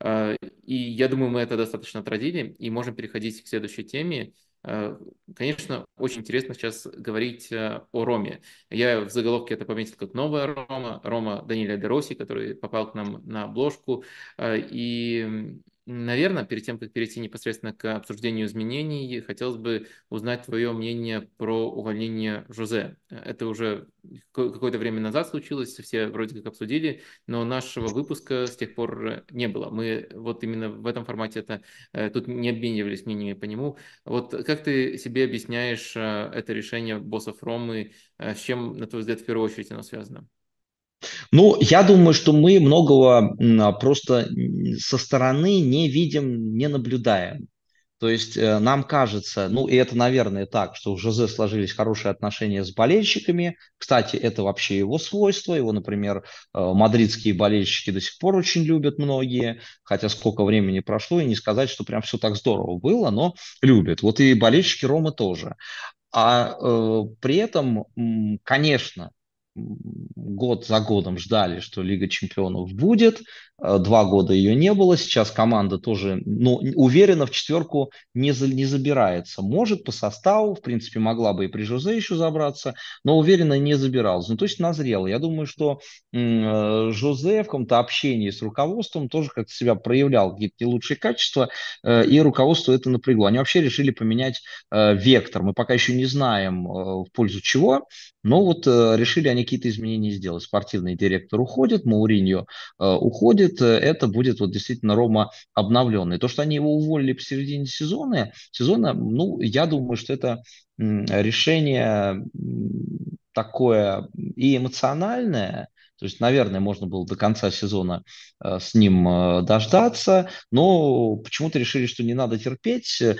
Э, и я думаю, мы это достаточно отразили, и можем переходить к следующей теме. Э, конечно, очень интересно сейчас говорить о Роме. Я в заголовке это пометил как новая Рома, Рома Даниэля Дероси, который попал к нам на обложку. И Наверное, перед тем, как перейти непосредственно к обсуждению изменений, хотелось бы узнать твое мнение про увольнение Жозе. Это уже какое-то время назад случилось, все вроде как обсудили, но нашего выпуска с тех пор не было. Мы вот именно в этом формате это э, тут не обменивались мнениями по нему. Вот как ты себе объясняешь э, это решение боссов Ромы, э, с чем, на твой взгляд, в первую очередь оно связано? Ну, я думаю, что мы многого а, просто со стороны не видим, не наблюдаем. То есть э, нам кажется, ну и это, наверное, так, что у Жозе сложились хорошие отношения с болельщиками. Кстати, это вообще его свойство. Его, например, э, мадридские болельщики до сих пор очень любят многие, хотя сколько времени прошло, и не сказать, что прям все так здорово было, но любят. Вот и болельщики Ромы тоже. А э, при этом, конечно, год за годом ждали, что Лига чемпионов будет, э, два года ее не было, сейчас команда тоже, ну, уверенно в четверку не, за, не забирается. Может по составу, в принципе, могла бы и при Жозе еще забраться, но уверенно не забиралась. Ну, то есть назрела. Я думаю, что э, Жозе в каком-то общении с руководством тоже как-то себя проявлял какие-то лучшие качества, э, и руководство это напрягло. Они вообще решили поменять вектор. Мы пока еще не знаем, в пользу чего, но вот решили они какие-то изменения сделать. Спортивный директор уходит, Мауриньо э, уходит. Это будет вот действительно Рома обновленный. То, что они его уволили посередине сезона, сезона, ну, я думаю, что это решение такое и эмоциональное, то есть, наверное, можно было до конца сезона э, с ним э, дождаться, но почему-то решили, что не надо терпеть. Э,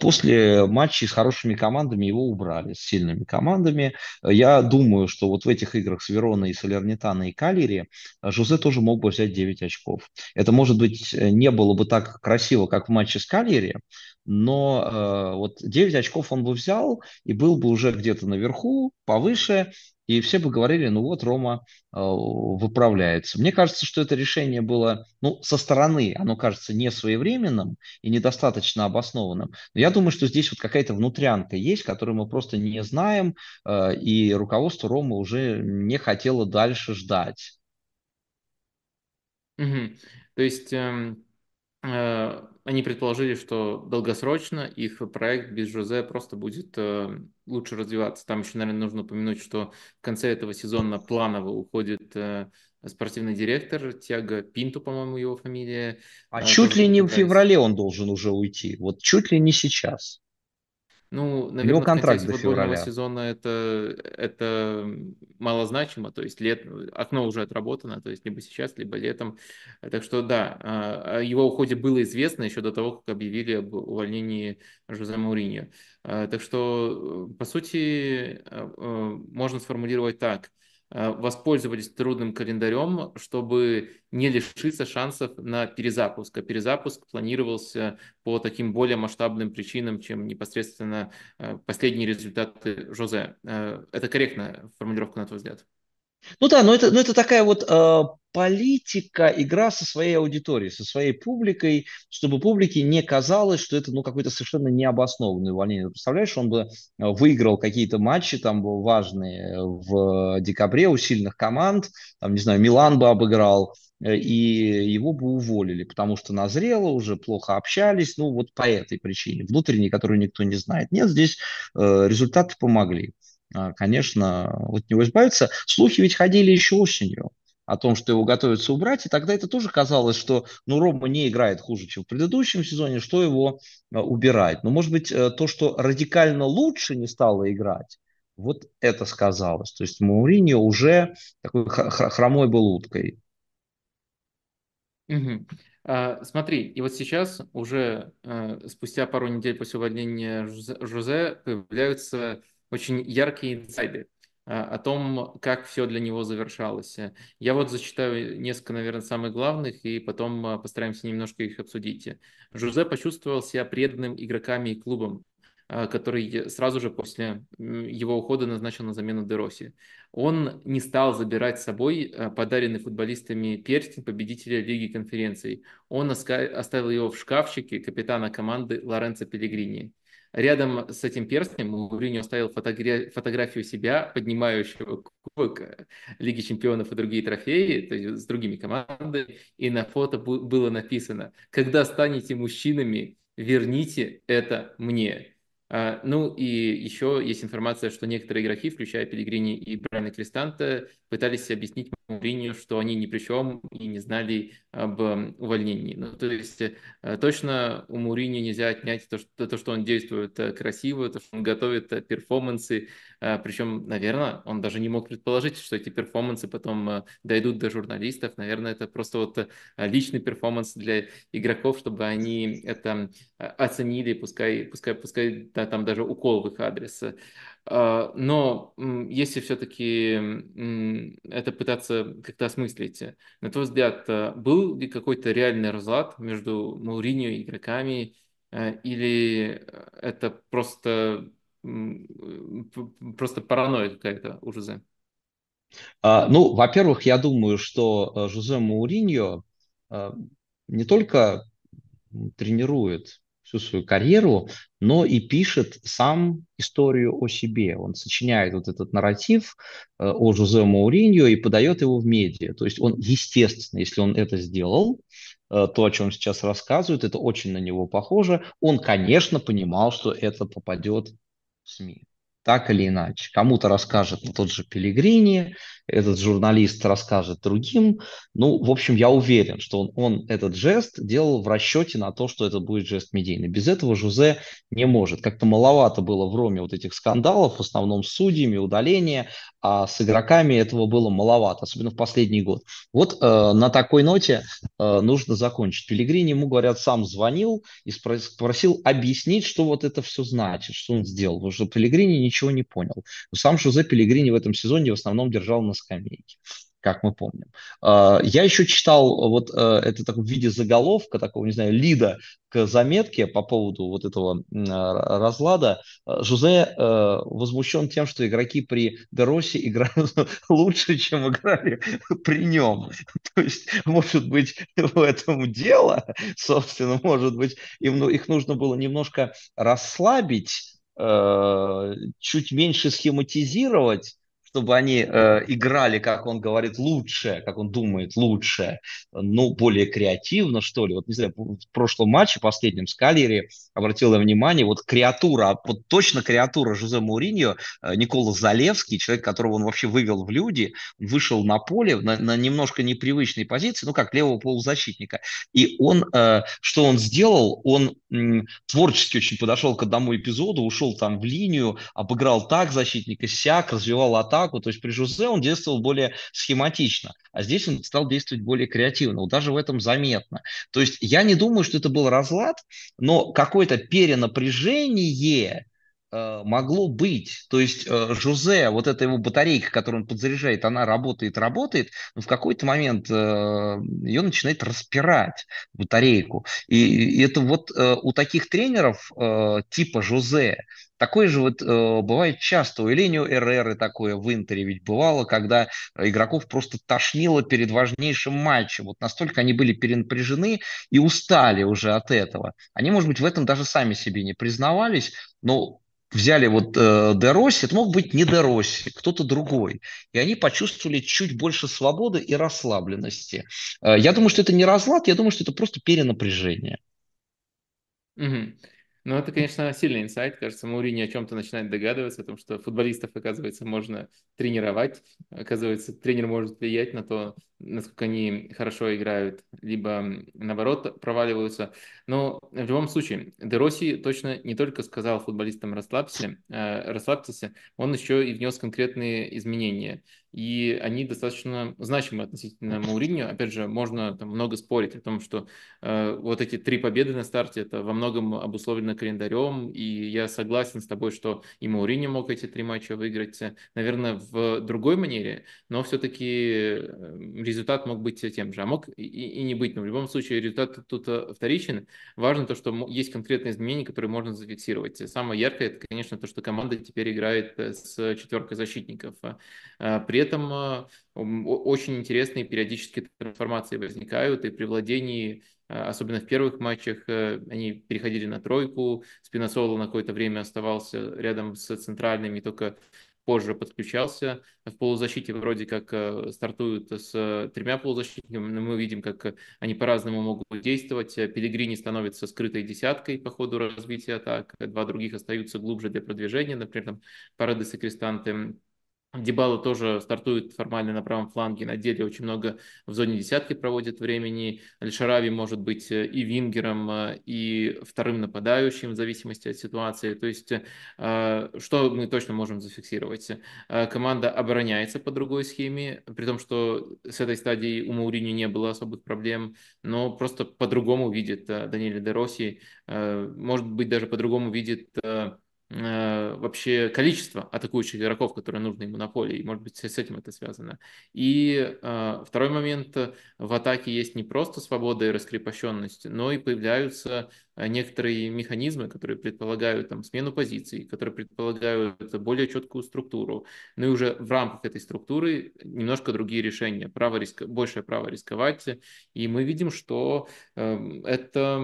после матчей с хорошими командами его убрали, с сильными командами. Я думаю, что вот в этих играх с Вероной, Салернитана и Калири Жозе тоже мог бы взять 9 очков. Это, может быть, не было бы так красиво, как в матче с Калири, но э, вот 9 очков он бы взял и был бы уже где-то наверху, повыше, и все бы говорили, ну вот Рома э, выправляется. Мне кажется, что это решение было, ну, со стороны, оно кажется не своевременным и недостаточно обоснованным. Но я думаю, что здесь вот какая-то внутрянка есть, которую мы просто не знаем, э, и руководство Ромы уже не хотело дальше ждать. Угу. То есть... Эм они предположили, что долгосрочно их проект без Жозе просто будет э, лучше развиваться. Там еще, наверное, нужно упомянуть, что в конце этого сезона планово уходит э, спортивный директор Тиаго Пинту, по-моему, его фамилия. А чуть ли не в феврале он должен уже уйти. Вот чуть ли не сейчас. Ну, наверное, контракт в контексте футбольного февраля. сезона это, это малозначимо, то есть лет, окно уже отработано, то есть либо сейчас, либо летом. Так что да, о его уходе было известно еще до того, как объявили об увольнении Жозе Мауриньо. Так что, по сути, можно сформулировать так. Э, воспользовались трудным календарем, чтобы не лишиться шансов на перезапуск. А перезапуск планировался по таким более масштабным причинам, чем непосредственно э, последние результаты Жозе. Э, это корректная формулировка, на твой взгляд? Ну да, но это, но это такая вот политика, игра со своей аудиторией, со своей публикой, чтобы публике не казалось, что это ну, какое-то совершенно необоснованное увольнение. Представляешь, он бы э, выиграл какие-то матчи там важные в декабре у сильных команд, там, не знаю, Милан бы обыграл, э, и его бы уволили, потому что назрело, уже плохо общались, ну вот по этой причине, внутренней, которую никто не знает. Нет, здесь э, результаты помогли. А, конечно, от него избавиться. Слухи ведь ходили еще осенью о том, что его готовятся убрать, и тогда это тоже казалось, что ну, Рома не играет хуже, чем в предыдущем сезоне, что его а, убирать. Но, может быть, э, то, что радикально лучше не стало играть, вот это сказалось. То есть Мауриньо уже такой хромой был уткой. Угу. А, смотри, и вот сейчас уже а, спустя пару недель после увольнения Жозе появляются очень яркие инсайды о том, как все для него завершалось. Я вот зачитаю несколько, наверное, самых главных, и потом а, постараемся немножко их обсудить. Жузе почувствовал себя преданным игроками и клубом, а, который сразу же после его ухода назначил на замену Дероси. Он не стал забирать с собой подаренный футболистами перстень победителя Лиги конференций. Он оставил его в шкафчике капитана команды Лоренцо Пелегрини. Рядом с этим перстнем Мourinho оставил фотогра- фотографию себя, поднимающего кубок э, Лиги Чемпионов и другие трофеи, то есть с другими командами, и на фото было написано «Когда станете мужчинами, верните это мне». А, ну и еще есть информация, что некоторые игроки, включая Пелигрини и Брайана Кристанта, пытались объяснить Мауриню, что они ни при чем и не знали об увольнении. Ну, то есть э, точно у Мауриньо нельзя отнять то что, то, что он действует э, красиво, то, что он готовит э, перформансы. Причем, наверное, он даже не мог предположить, что эти перформансы потом дойдут до журналистов. Наверное, это просто вот личный перформанс для игроков, чтобы они это оценили, пускай, пускай, пускай да, там даже укол в их адрес. Но если все-таки это пытаться как-то осмыслить, на твой взгляд, был ли какой-то реальный разлад между Мауриньо и игроками, или это просто просто паранойя какая-то у Жозе? А, ну, во-первых, я думаю, что э, Жозе Мауриньо э, не только тренирует всю свою карьеру, но и пишет сам историю о себе. Он сочиняет вот этот нарратив э, о Жозе Мауриньо и подает его в медиа. То есть он, естественно, если он это сделал, то, о чем сейчас рассказывают, это очень на него похоже. Он, конечно, понимал, что это попадет СМИ так или иначе. Кому-то расскажет тот же Пелигрини, этот журналист расскажет другим. Ну, в общем, я уверен, что он, он этот жест делал в расчете на то, что это будет жест медийный. Без этого Жузе не может. Как-то маловато было в Роме вот этих скандалов, в основном с судьями, удаления, а с игроками этого было маловато, особенно в последний год. Вот э, на такой ноте э, нужно закончить. Пелигрини ему, говорят, сам звонил и спросил объяснить, что вот это все значит, что он сделал. Потому что Пелигрини ничего не понял. Но сам Жозе Пелегрини в этом сезоне в основном держал на скамейке как мы помним. А, я еще читал вот э, это так в виде заголовка, такого, не знаю, лида к заметке по поводу вот этого а, разлада. А, Жузе э, возмущен тем, что игроки при Деросе играют лучше, чем играли при нем. То есть, может быть, в этом дело, собственно, может быть, им, ну, их нужно было немножко расслабить, Э, чуть меньше схематизировать, чтобы они э, играли, как он говорит, лучше, как он думает, лучше, ну, более креативно, что ли. Вот, не знаю, в прошлом матче, последнем с Калери, обратил я внимание, вот креатура, вот точно креатура Жозе Мауриньо, э, Никола Залевский, человек, которого он вообще вывел в люди, вышел на поле на, на немножко непривычной позиции, ну, как левого полузащитника. И он, э, что он сделал? Он м, творчески очень подошел к одному эпизоду, ушел там в линию, обыграл так защитника, сяк, развивал атаку, атаку. То есть при Жузе он действовал более схематично, а здесь он стал действовать более креативно. Вот даже в этом заметно. То есть я не думаю, что это был разлад, но какое-то перенапряжение э, могло быть. То есть э, Жузе, вот эта его батарейка, которую он подзаряжает, она работает, работает, но в какой-то момент э, ее начинает распирать, батарейку. И, это вот у таких тренеров типа Жузе, Такое же вот э, бывает часто. У Эленио Эрреры такое в Интере ведь бывало, когда игроков просто тошнило перед важнейшим матчем. Вот настолько они были перенапряжены и устали уже от этого. Они, может быть, в этом даже сами себе не признавались, но взяли вот э, Дероси, это мог быть не Дероси, кто-то другой. И они почувствовали чуть больше свободы и расслабленности. Э, я думаю, что это не разлад, я думаю, что это просто перенапряжение. Угу. Ну, это, конечно, сильный инсайт. Кажется, Маурини о чем-то начинает догадываться, о том, что футболистов, оказывается, можно тренировать. Оказывается, тренер может влиять на то, насколько они хорошо играют, либо наоборот проваливаются. Но в любом случае, Дероси точно не только сказал футболистам расслабься, э, расслабьтесь, он еще и внес конкретные изменения. И они достаточно значимы относительно Мауриньо. Опять же, можно там много спорить о том, что э, вот эти три победы на старте, это во многом обусловлено календарем. И я согласен с тобой, что и Мауриньо мог эти три матча выиграть, наверное, в другой манере, но все-таки э, результат мог быть тем же, а мог и, и не быть. Но в любом случае результат тут э, вторичен. Важно то, что есть конкретные изменения, которые можно зафиксировать. Самое яркое, это, конечно, то, что команда теперь играет э, с четверкой защитников. А, при этом очень интересные периодические трансформации возникают, и при владении особенно в первых матчах, они переходили на тройку, Спиносоло на какое-то время оставался рядом с центральными, только позже подключался. В полузащите вроде как э, стартуют с э, тремя полузащитниками, но мы видим, как они по-разному могут действовать. Пелигрини становится скрытой десяткой по ходу развития атак, два других остаются глубже для продвижения, например, там Парадес и Крестанты Дебала тоже стартует формально на правом фланге, на деле очень много в зоне десятки проводит времени. Аль-Шарави может быть э, и вингером, э, и вторым нападающим в зависимости от ситуации. То есть, э, что мы точно можем зафиксировать? Команда обороняется по другой схеме, при том, что с этой стадии у Маурини не было особых проблем, но просто по-другому видит Даниэль Дероси, может быть, даже по-другому видит вообще количество атакующих игроков, которые нужны ему на поле, и может быть с этим это связано. И э, второй момент, в атаке есть не просто свобода и раскрепощенность, но и появляются некоторые механизмы, которые предполагают там, смену позиций, которые предполагают более четкую структуру. Ну и уже в рамках этой структуры немножко другие решения, право риск... большее право рисковать. И мы видим, что э, это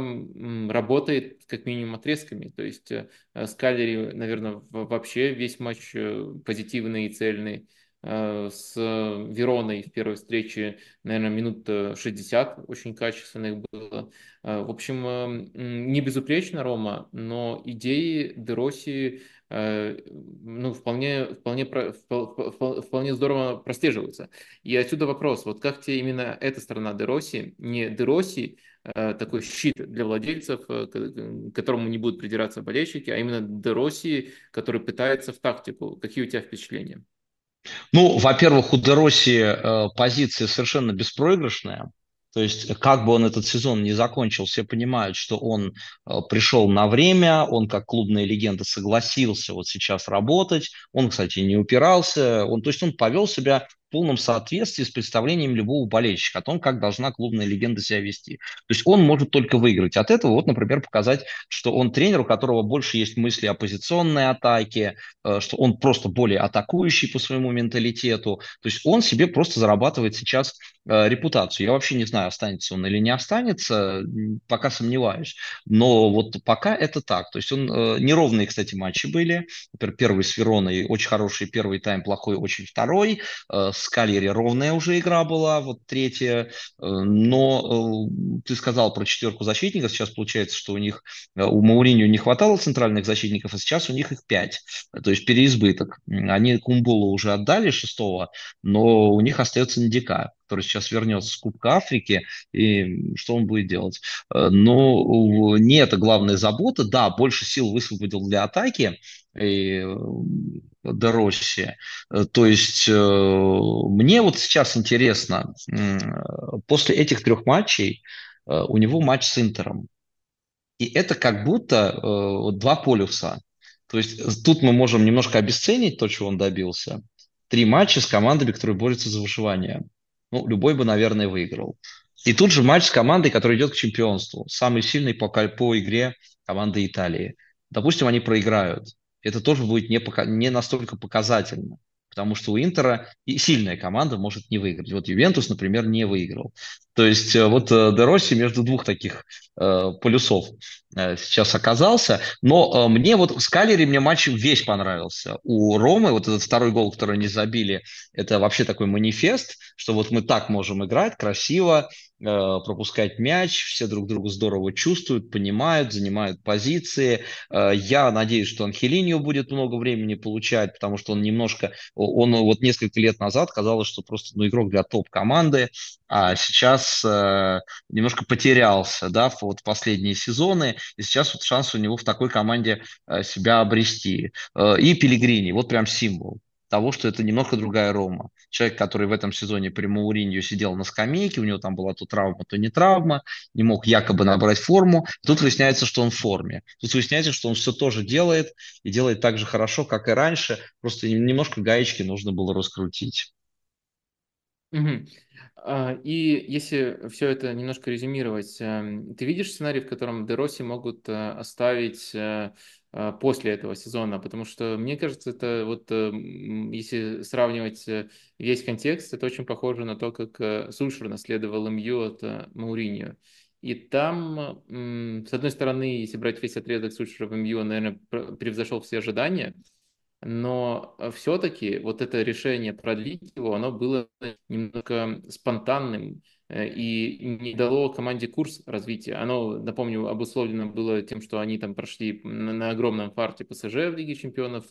работает как минимум отрезками. То есть э, Скалери, наверное, вообще весь матч э, позитивный и цельный. Э, с Вероной в первой встрече, наверное, минут 60 очень качественных было. Э, в общем, не безупречно Рома, но идеи Дероси ну, вполне, вполне, вполне здорово прослеживаются. И отсюда вопрос, вот как тебе именно эта сторона Дероси, не Дероси, такой щит для владельцев, к которому не будут придираться болельщики, а именно Дероси, который пытается в тактику. Какие у тебя впечатления? Ну, во-первых, у Дероси э, позиция совершенно беспроигрышная. То есть, как бы он этот сезон не закончил, все понимают, что он э, пришел на время, он как клубная легенда согласился вот сейчас работать. Он, кстати, не упирался, он, то есть он повел себя полном соответствии с представлением любого болельщика о том, как должна клубная легенда себя вести. То есть он может только выиграть от этого, вот, например, показать, что он тренер, у которого больше есть мысли о позиционной атаке, э, что он просто более атакующий по своему менталитету. То есть он себе просто зарабатывает сейчас э, репутацию. Я вообще не знаю, останется он или не останется, пока сомневаюсь. Но вот пока это так. То есть он э, неровные, кстати, матчи были. Например, первый с Вероной очень хороший первый тайм, плохой очень второй. С Кальери ровная уже игра была, вот третья. Э, но э, ты сказал про четверку защитников. Сейчас получается, что у них э, у Мауринio не хватало центральных защитников, а сейчас у них их пять. То есть переизбыток. Они Кумбулу уже отдали шестого, но у них остается Ndika, который сейчас вернется с Кубка Африки, и что он будет делать? Но не это главная забота. Да, больше сил высвободил для атаки, и Доросси. Э, то есть э, мне вот сейчас интересно, после этих трех матчей э, у него матч с Интером. И это как будто два полюса. То есть тут мы можем немножко обесценить то, чего он добился. Три матча с командами, которые борются за выживание. Ну, любой бы, наверное, выиграл. И тут же матч с командой, которая идет к чемпионству. Самый сильный по, по игре команды Италии. Допустим, они проиграют это тоже будет не, пока, не настолько показательно, потому что у Интера и сильная команда может не выиграть. Вот Ювентус, например, не выиграл. То есть э, вот э, Де между двух таких э, полюсов сейчас оказался. Но мне вот в Скалере мне матч весь понравился. У Ромы вот этот второй гол, который они забили, это вообще такой манифест, что вот мы так можем играть красиво, пропускать мяч, все друг друга здорово чувствуют, понимают, занимают позиции. Я надеюсь, что Анхелинио будет много времени получать, потому что он немножко, он вот несколько лет назад казалось, что просто ну, игрок для топ-команды, а сейчас э, немножко потерялся, да, вот последние сезоны, и сейчас вот шанс у него в такой команде э, себя обрести. Э, и Пелигрини, вот прям символ того, что это немного другая Рома. Человек, который в этом сезоне при Мауриньо сидел на скамейке, у него там была то травма, то не травма, не мог якобы набрать форму. Тут выясняется, что он в форме. Тут выясняется, что он все тоже делает и делает так же хорошо, как и раньше. Просто немножко гаечки нужно было раскрутить. Угу. И если все это немножко резюмировать, эм, ты видишь сценарий, в котором Дероси могут э, оставить э, а, после этого сезона, потому что, мне кажется, это вот, э, если сравнивать э, весь контекст, это очень похоже на то, как э, Сульшер наследовал МЮ от Мауриньо. И там, с одной стороны, если брать весь отрезок Сульшера в МЮ, он, наверное, превзошел все ожидания, но все-таки вот это решение продлить его, оно было немного спонтанным, Э, и не дало команде курс развития. Оно, напомню, обусловлено было тем, что они там прошли на, огромном фарте ПСЖ в Лиге Чемпионов,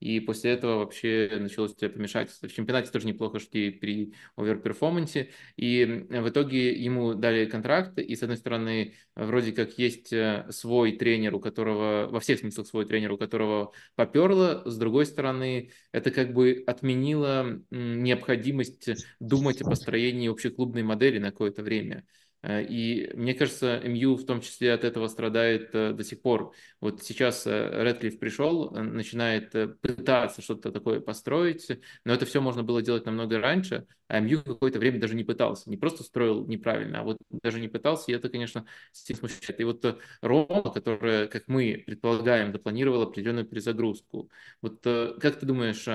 и после этого вообще началось помешательство. В чемпионате тоже неплохо шли при оверперформансе, и в итоге ему дали контракт, и с одной стороны, вроде как есть э, свой тренер, у которого, во всех смыслах свой тренер, у которого поперло, с другой стороны, это как бы отменило необходимость думать о построении общеклубной модели, на какое-то время. Э, и мне кажется, МЮ в том числе от этого страдает э, до сих пор. Вот сейчас Редклифф пришел, начинает пытаться что-то такое построить, но это все можно было делать намного раньше, а МЮ какое-то время даже не пытался. Не просто строил неправильно, а вот даже не пытался, и это, конечно, смущает. И вот Рома, которая, как мы предполагаем, запланировала определенную перезагрузку. Вот как ты думаешь,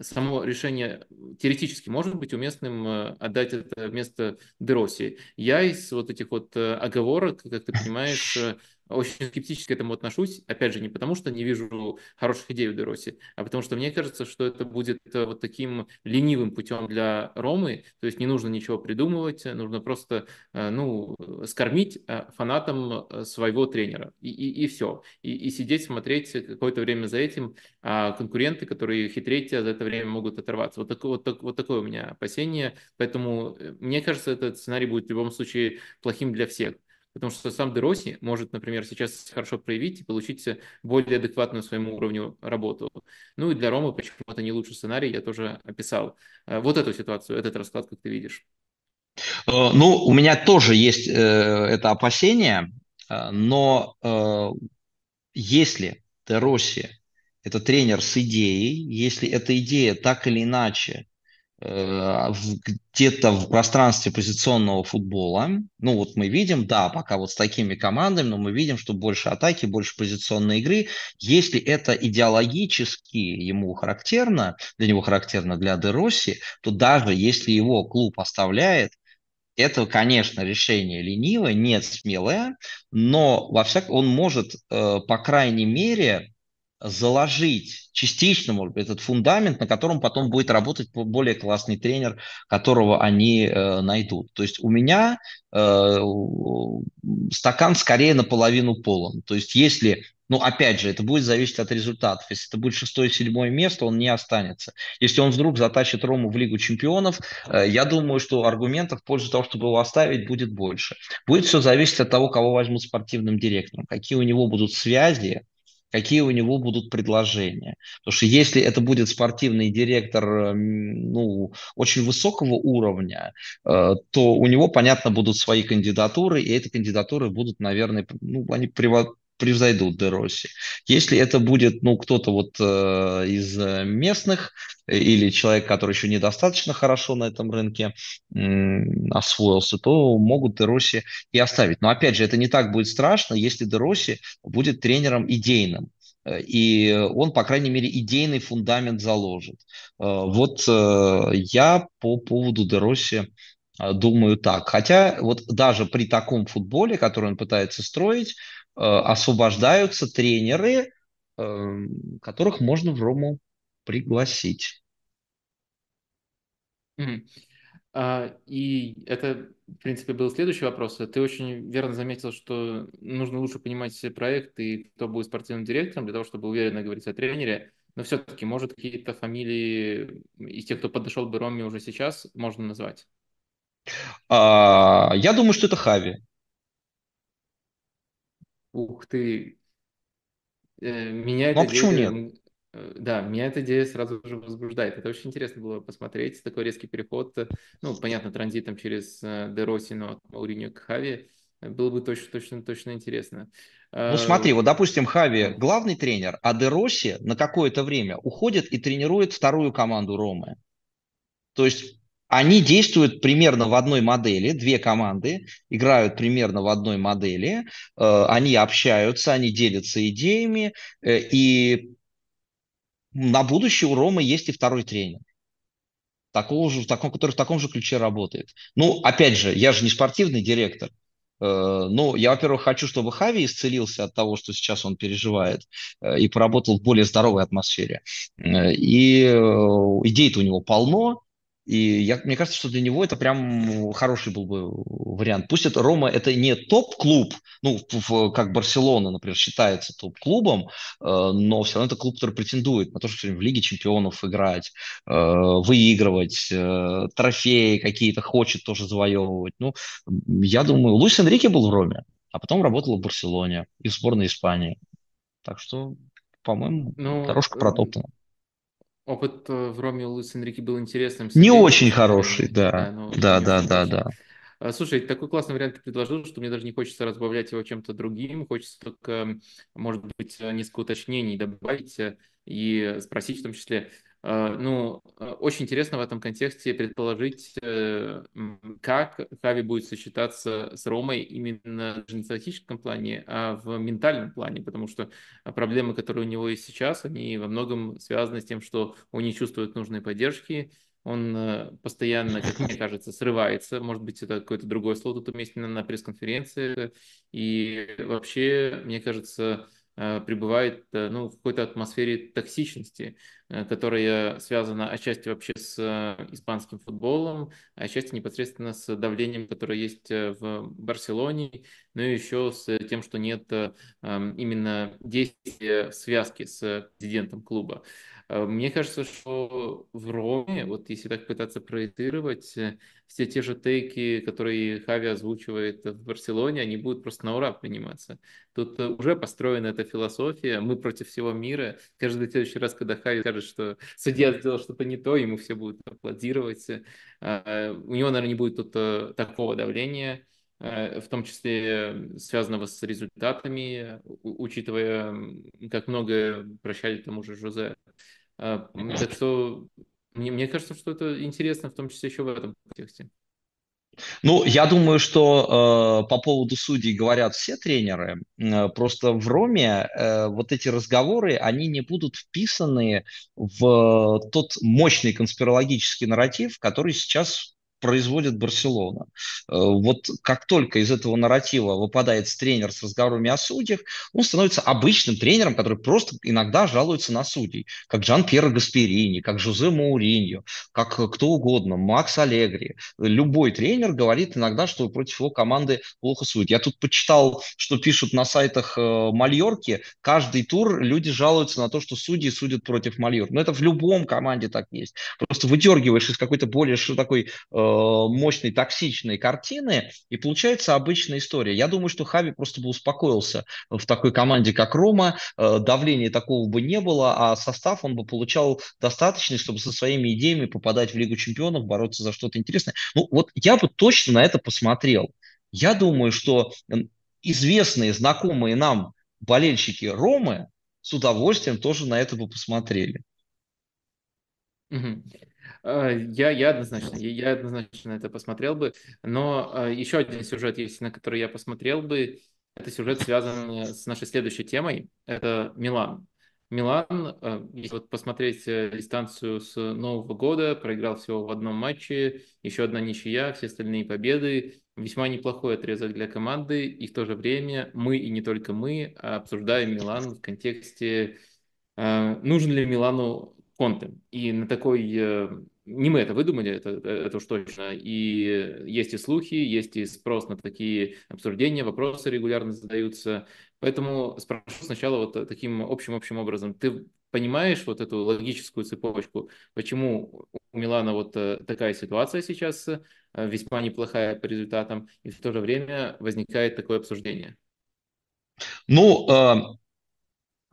само решение теоретически может быть уместным э, отдать это вместо Дероси. Я из вот этих вот э, оговорок, как ты понимаешь, э, очень скептически к этому отношусь. Опять же, не потому что не вижу хороших идей у Дероси, а потому что мне кажется, что это будет вот таким ленивым путем для Ромы. То есть не нужно ничего придумывать, нужно просто ну, скормить фанатам своего тренера. И, и, и все. И, и сидеть, смотреть какое-то время за этим. А конкуренты, которые хитрее за это время могут оторваться. Вот, такое, вот, так, вот такое у меня опасение. Поэтому э, мне кажется, этот сценарий будет в любом случае плохим для всех. Потому что сам Дероси может, например, сейчас хорошо проявить и получить более адекватную своему уровню работу. Ну и для Ромы почему это не лучший сценарий, я тоже описал. Э, вот эту ситуацию, этот расклад, как ты видишь. Э, ну, у меня тоже есть э, это опасение, но если Дероси это тренер с идеей, если эта идея так или иначе где-то в пространстве позиционного футбола, ну вот мы видим, да, пока вот с такими командами, но мы видим, что больше атаки, больше позиционной игры. Если это идеологически ему характерно, для него характерно для Дероси, то даже если его клуб оставляет, это, конечно, решение ленивое, нет смелое, но во всяком он может, э, по крайней мере, заложить частично, может быть, этот фундамент, на котором потом будет работать более классный тренер, которого они э, найдут. То есть у меня э, стакан скорее наполовину полон. То есть если ну, опять же, это будет зависеть от результатов. Если это будет шестое-седьмое место, он не останется. Если он вдруг затащит Рому в Лигу чемпионов, э, я думаю, что аргументов в пользу того, чтобы его оставить, будет больше. Будет все зависеть от того, кого возьмут спортивным директором, какие у него будут связи, какие у него будут предложения. Потому что если это будет спортивный директор эм, ну, очень высокого уровня, э, то у него, понятно, будут свои кандидатуры, и эти кандидатуры будут, наверное, ну, они превзойдут Дероси. Если это будет ну, кто-то вот э, из местных или человек, который еще недостаточно хорошо на этом рынке э, освоился, то могут Дероси и оставить. Но опять же, это не так будет страшно, если Дероси будет тренером идейным и он, по крайней мере, идейный фундамент заложит. Э, вот э, я по поводу Дероси э, думаю так. Хотя вот даже при таком футболе, который он пытается строить, Э, освобождаются тренеры, эм, которых можно в Рому пригласить. А, и это, в принципе, был следующий вопрос. Ты очень верно заметил, что нужно лучше понимать проект и кто будет спортивным директором, для того, чтобы уверенно говорить о тренере. Но все-таки, может, какие-то фамилии из тех, кто подошел бы Роме уже сейчас, можно назвать? А, я думаю, что это Хави. Ух ты! Э, Меня Ну, эта а почему нет? идея, э, да, меня эта идея сразу же возбуждает. Это очень интересно было посмотреть, такой резкий переход, э, ну, понятно, транзитом через Де Росси, но от Мауриньо к Хави. Было бы точно, точно, точно интересно. Ну, смотри, вот, допустим, Хави главный тренер, а Де Росси на какое-то время уходит и тренирует вторую команду Ромы. То есть они действуют примерно в одной модели, две команды играют примерно в одной модели, э, они общаются, они делятся идеями, э, и на будущее у Ромы есть и второй тренер такого же, в таком, который в таком же ключе работает. Ну, опять же, я же не спортивный директор. Ну, я, во-первых, хочу, чтобы Хави исцелился от того, что сейчас он переживает, и поработал в более здоровой атмосфере. И идей-то у него полно, и я, мне кажется, что для него это прям хороший был бы вариант. Пусть это Рома, это не топ-клуб, ну, в, как Барселона, например, считается топ-клубом, э, но все равно это клуб, который претендует на то, чтобы в Лиге чемпионов играть, э, выигрывать, э, трофеи какие-то хочет тоже завоевывать. Ну, я думаю, Луис Энрике был в Роме, а потом работал в Барселоне и в сборной Испании. Так что, по-моему, ну, дорожка протоптана. Опыт э, в Роме Луис Энрике был интересным. Не очень хороший, да. Да, да, да, да. А, слушай, такой классный вариант ты предложил, что мне даже не хочется разбавлять его чем-то другим, хочется только, может быть, несколько уточнений добавить э, и спросить в том числе, ну, очень интересно в этом контексте предположить, э, как Хави будет сочетаться с Ромой именно не в тактическом плане, а в ментальном плане, потому что проблемы, которые у него есть сейчас, они во многом связаны с тем, что он не чувствует нужной поддержки, он э, постоянно, как мне кажется, срывается. Может быть, это какое-то другое слово тут уместно на пресс-конференции. И вообще, мне кажется, э, пребывает э, ну, в какой-то атмосфере токсичности, которая связана отчасти вообще с испанским футболом, отчасти непосредственно с давлением, которое есть в Барселоне, но и еще с тем, что нет именно действия в связке с президентом клуба. Э, мне кажется, что в Роме, вот если так пытаться проецировать, э, все те же тейки, которые Хави озвучивает в Барселоне, они будут просто на ура приниматься. Тут э, уже построена эта философия, мы против всего мира. Каждый следующий раз, когда Хави скажет, что судья сделал что-то не то, ему все будут аплодировать. У него, наверное, не будет тут такого давления в том числе связанного с результатами, учитывая, как много прощали тому же Жозе. А, так что мне, мне кажется, что это интересно, в том числе еще в этом контексте. Ну, я думаю, что э, по поводу судей говорят все тренеры. Э, просто в Роме э, вот эти разговоры, они не будут вписаны в тот мощный конспирологический нарратив, который сейчас производит Барселона. Э, вот как только из этого нарратива выпадает тренер с разговорами о судьях, он становится обычным тренером, который просто иногда жалуется на судей, как Жан-Пьеро Гасперини, как Жозе Мауриньо, как кто угодно, Макс Алегри. Любой тренер говорит иногда, что против его команды плохо судят. Я тут почитал, что пишут на сайтах э, Мальорки. Каждый тур люди жалуются на то, что судьи судят против Мальор. Но это в любом команде так есть. Просто выдергиваешь из какой-то более такой э, Э, мощной токсичной картины, и получается обычная история. Я думаю, что Хави просто бы успокоился в такой команде, как Рома, э, давления такого бы не было, а состав он бы получал достаточный, чтобы со своими идеями попадать в Лигу чемпионов, бороться за что-то интересное. Ну вот я бы точно на это посмотрел. Я думаю, что известные, знакомые нам болельщики Ромы с удовольствием тоже на это бы посмотрели. Угу. А, я, я однозначно, я, однозначно это посмотрел бы, но а, еще один сюжет есть, на который я посмотрел бы, это сюжет связан с нашей следующей темой, это Милан. Милан, а, если вот посмотреть э, дистанцию с Нового года, проиграл всего в одном матче, еще одна ничья, все остальные победы, весьма неплохой отрезок для команды, и в то же время мы, и не только мы, обсуждаем Милан в контексте, нужен ли Милану Конте. И на такой э, не мы это выдумали, это, это уж точно. И есть и слухи, есть и спрос на такие обсуждения, вопросы регулярно задаются. Поэтому спрошу сначала вот таким общим-общим образом. Ты понимаешь вот эту логическую цепочку, почему у Милана вот э, такая ситуация сейчас, э, весьма неплохая по результатам, и в то же время возникает такое обсуждение? Ну,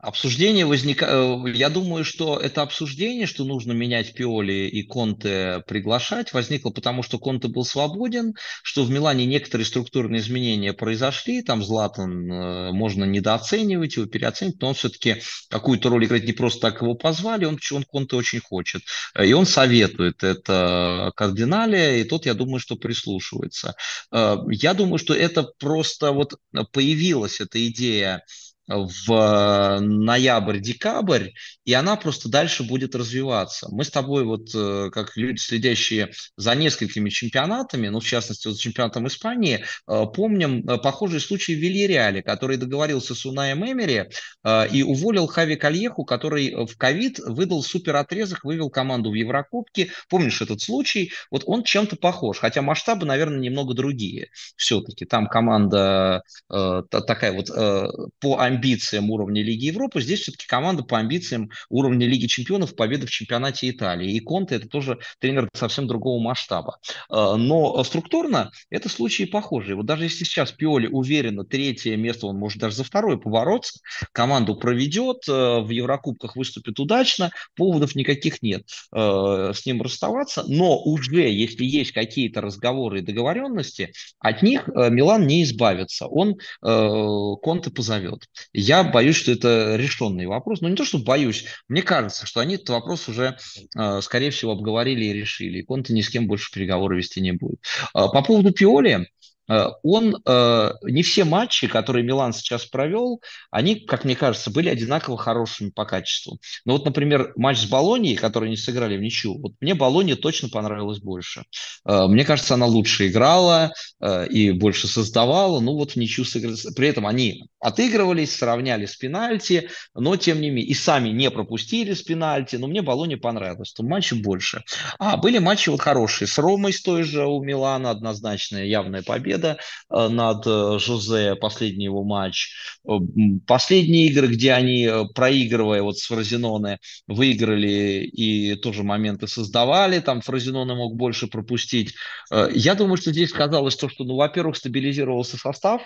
Обсуждение возникает, э, я думаю, что это обсуждение, что нужно менять Пиоли и Конте приглашать, возникло потому, что Конте был свободен, что в Милане некоторые структурные изменения произошли, там Златан э, можно недооценивать его, переоценить, но он все-таки какую-то роль играть не просто так его позвали, он, он Конте очень хочет. Э, и он советует это кардинале, и тот, я думаю, что прислушивается. Я думаю, что это просто вот появилась эта идея в э, ноябрь-декабрь, и она просто дальше будет развиваться. Мы с тобой, вот э, как люди, следящие за несколькими чемпионатами, ну, в частности, за чемпионатом Испании, э, помним похожий случай в Вильяреале, который договорился с Унаем Эмери и уволил Хави Кальеху, который в ковид выдал супер отрезок, вывел команду в Еврокубке. Помнишь этот случай? Вот он чем-то похож, хотя масштабы, наверное, немного другие все-таки. Там команда такая вот по амбициям уровня Лиги Европы, здесь все-таки команда по амбициям уровня Лиги Чемпионов, победы в чемпионате Италии. И Конте это тоже тренер совсем другого масштаба. Э, но структурно это случаи похожие. Вот даже если сейчас Пиоли уверенно третье место, он может даже за второе побороться, команду проведет, э, в Еврокубках выступит удачно, поводов никаких нет э, с ним расставаться. Но уже если есть какие-то разговоры и договоренности, от них Милан не избавится. Он Конте позовет. Я боюсь, что это решенный вопрос. Но не то, что боюсь, мне кажется, что они этот вопрос уже, скорее всего, обговорили и решили. И Конте ни с кем больше переговоры вести не будет. По поводу Пиоли, Э, он, э, не все матчи, которые Милан сейчас провел, они, как мне кажется, были одинаково хорошими по качеству. Но вот, например, матч с Болонией, который они сыграли в ничью, вот мне Болония точно понравилась больше. Э, мне кажется, она лучше играла и больше создавала, ну вот в ничью сыграли. При этом они отыгрывались, сравняли с пенальти, но тем не менее, и сами не пропустили с пенальти, но мне Болония понравилось, то матчи больше. А, были матчи вот хорошие, с Ромой с той же у Милана, однозначная явная победа, победа э, над э, Жозе, последний его матч. Э, последние игры, где они, проигрывая вот с Фразиноне, выиграли и тоже моменты создавали, там Фразиноне мог больше пропустить. Я думаю, что здесь сказалось то, что, ну, во-первых, стабилизировался состав,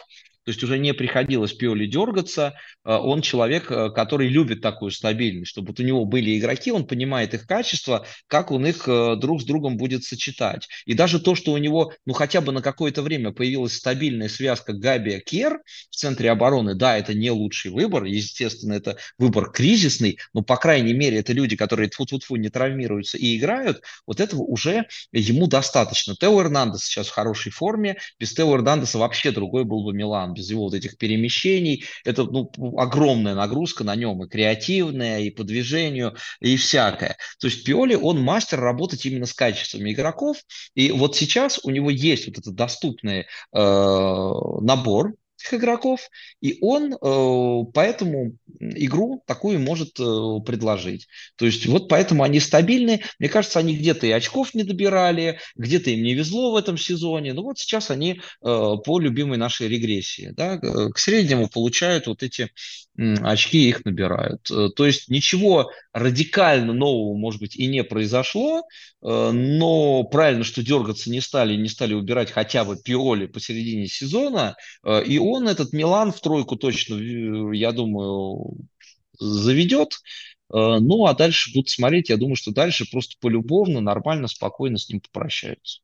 то есть уже не приходилось Пиоли дергаться. А, он человек, э, который любит такую стабильность, чтобы вот у него были игроки, он понимает их качество, как он их э, друг с другом будет сочетать. И даже то, что у него, ну хотя бы на какое-то время появилась стабильная связка Габи-Кер в центре обороны, да, это не лучший выбор, естественно, это выбор кризисный, но, по крайней мере, это люди, которые тфу-тфу-тфу не травмируются и играют, вот этого уже ему достаточно. Тео Эрнандес сейчас в хорошей форме, без Тео Эрнандеса вообще другой был бы Милан, без его вот этих перемещений. Это ну, огромная нагрузка на нем, и креативная, и по движению, и всякое. То есть Пиоли, он мастер работать именно с качествами игроков, и вот сейчас у него есть вот этот доступный э, набор игроков, и он э, поэтому игру такую может э, предложить. То есть вот поэтому они стабильны. Мне кажется, они где-то и очков не добирали, где-то им не везло в этом сезоне. Но вот сейчас они э, по любимой нашей регрессии, да, к среднему получают вот эти очки их набирают. Э, то есть ничего радикально нового, может быть, и не произошло, э, но правильно, что дергаться не стали, не стали убирать хотя бы Пиоли посередине сезона, э, и он этот Милан в тройку точно, я думаю, заведет. Ну, а дальше будут смотреть, я думаю, что дальше просто полюбовно, нормально, спокойно с ним попрощаются.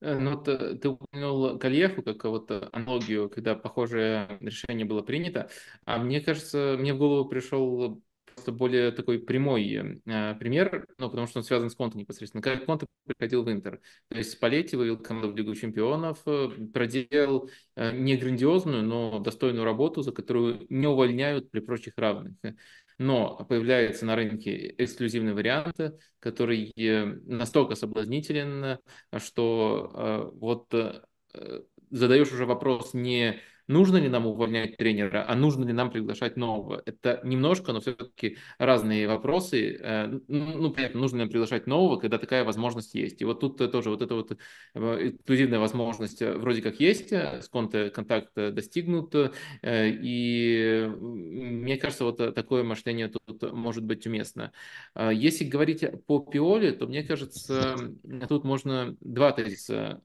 Э, ну, вот э, ты упомянул Кальеху как вот э, аналогию, когда похожее решение было принято. А мне кажется, мне в голову пришел просто более такой прямой э, пример, ну, потому что он связан с Конте непосредственно. Как Конте приходил в Интер. То есть Спалетти вывел команду в Лигу чемпионов, проделал э, не грандиозную, но достойную работу, за которую не увольняют при прочих равных но появляется на рынке эксклюзивный вариант, который настолько соблазнителен, что э, вот э, задаешь уже вопрос не нужно ли нам увольнять тренера, а нужно ли нам приглашать нового. Это немножко, но все-таки разные вопросы. Э, ну, понятно, нужно ли нам приглашать нового, когда такая возможность есть. И вот тут тоже вот эта вот э, эксклюзивная возможность э, вроде как есть, с конта контакт достигнут, и мне кажется, вот такое мышление тут может быть уместно. Если говорить по Пиоле, то мне кажется, тут можно два тезиса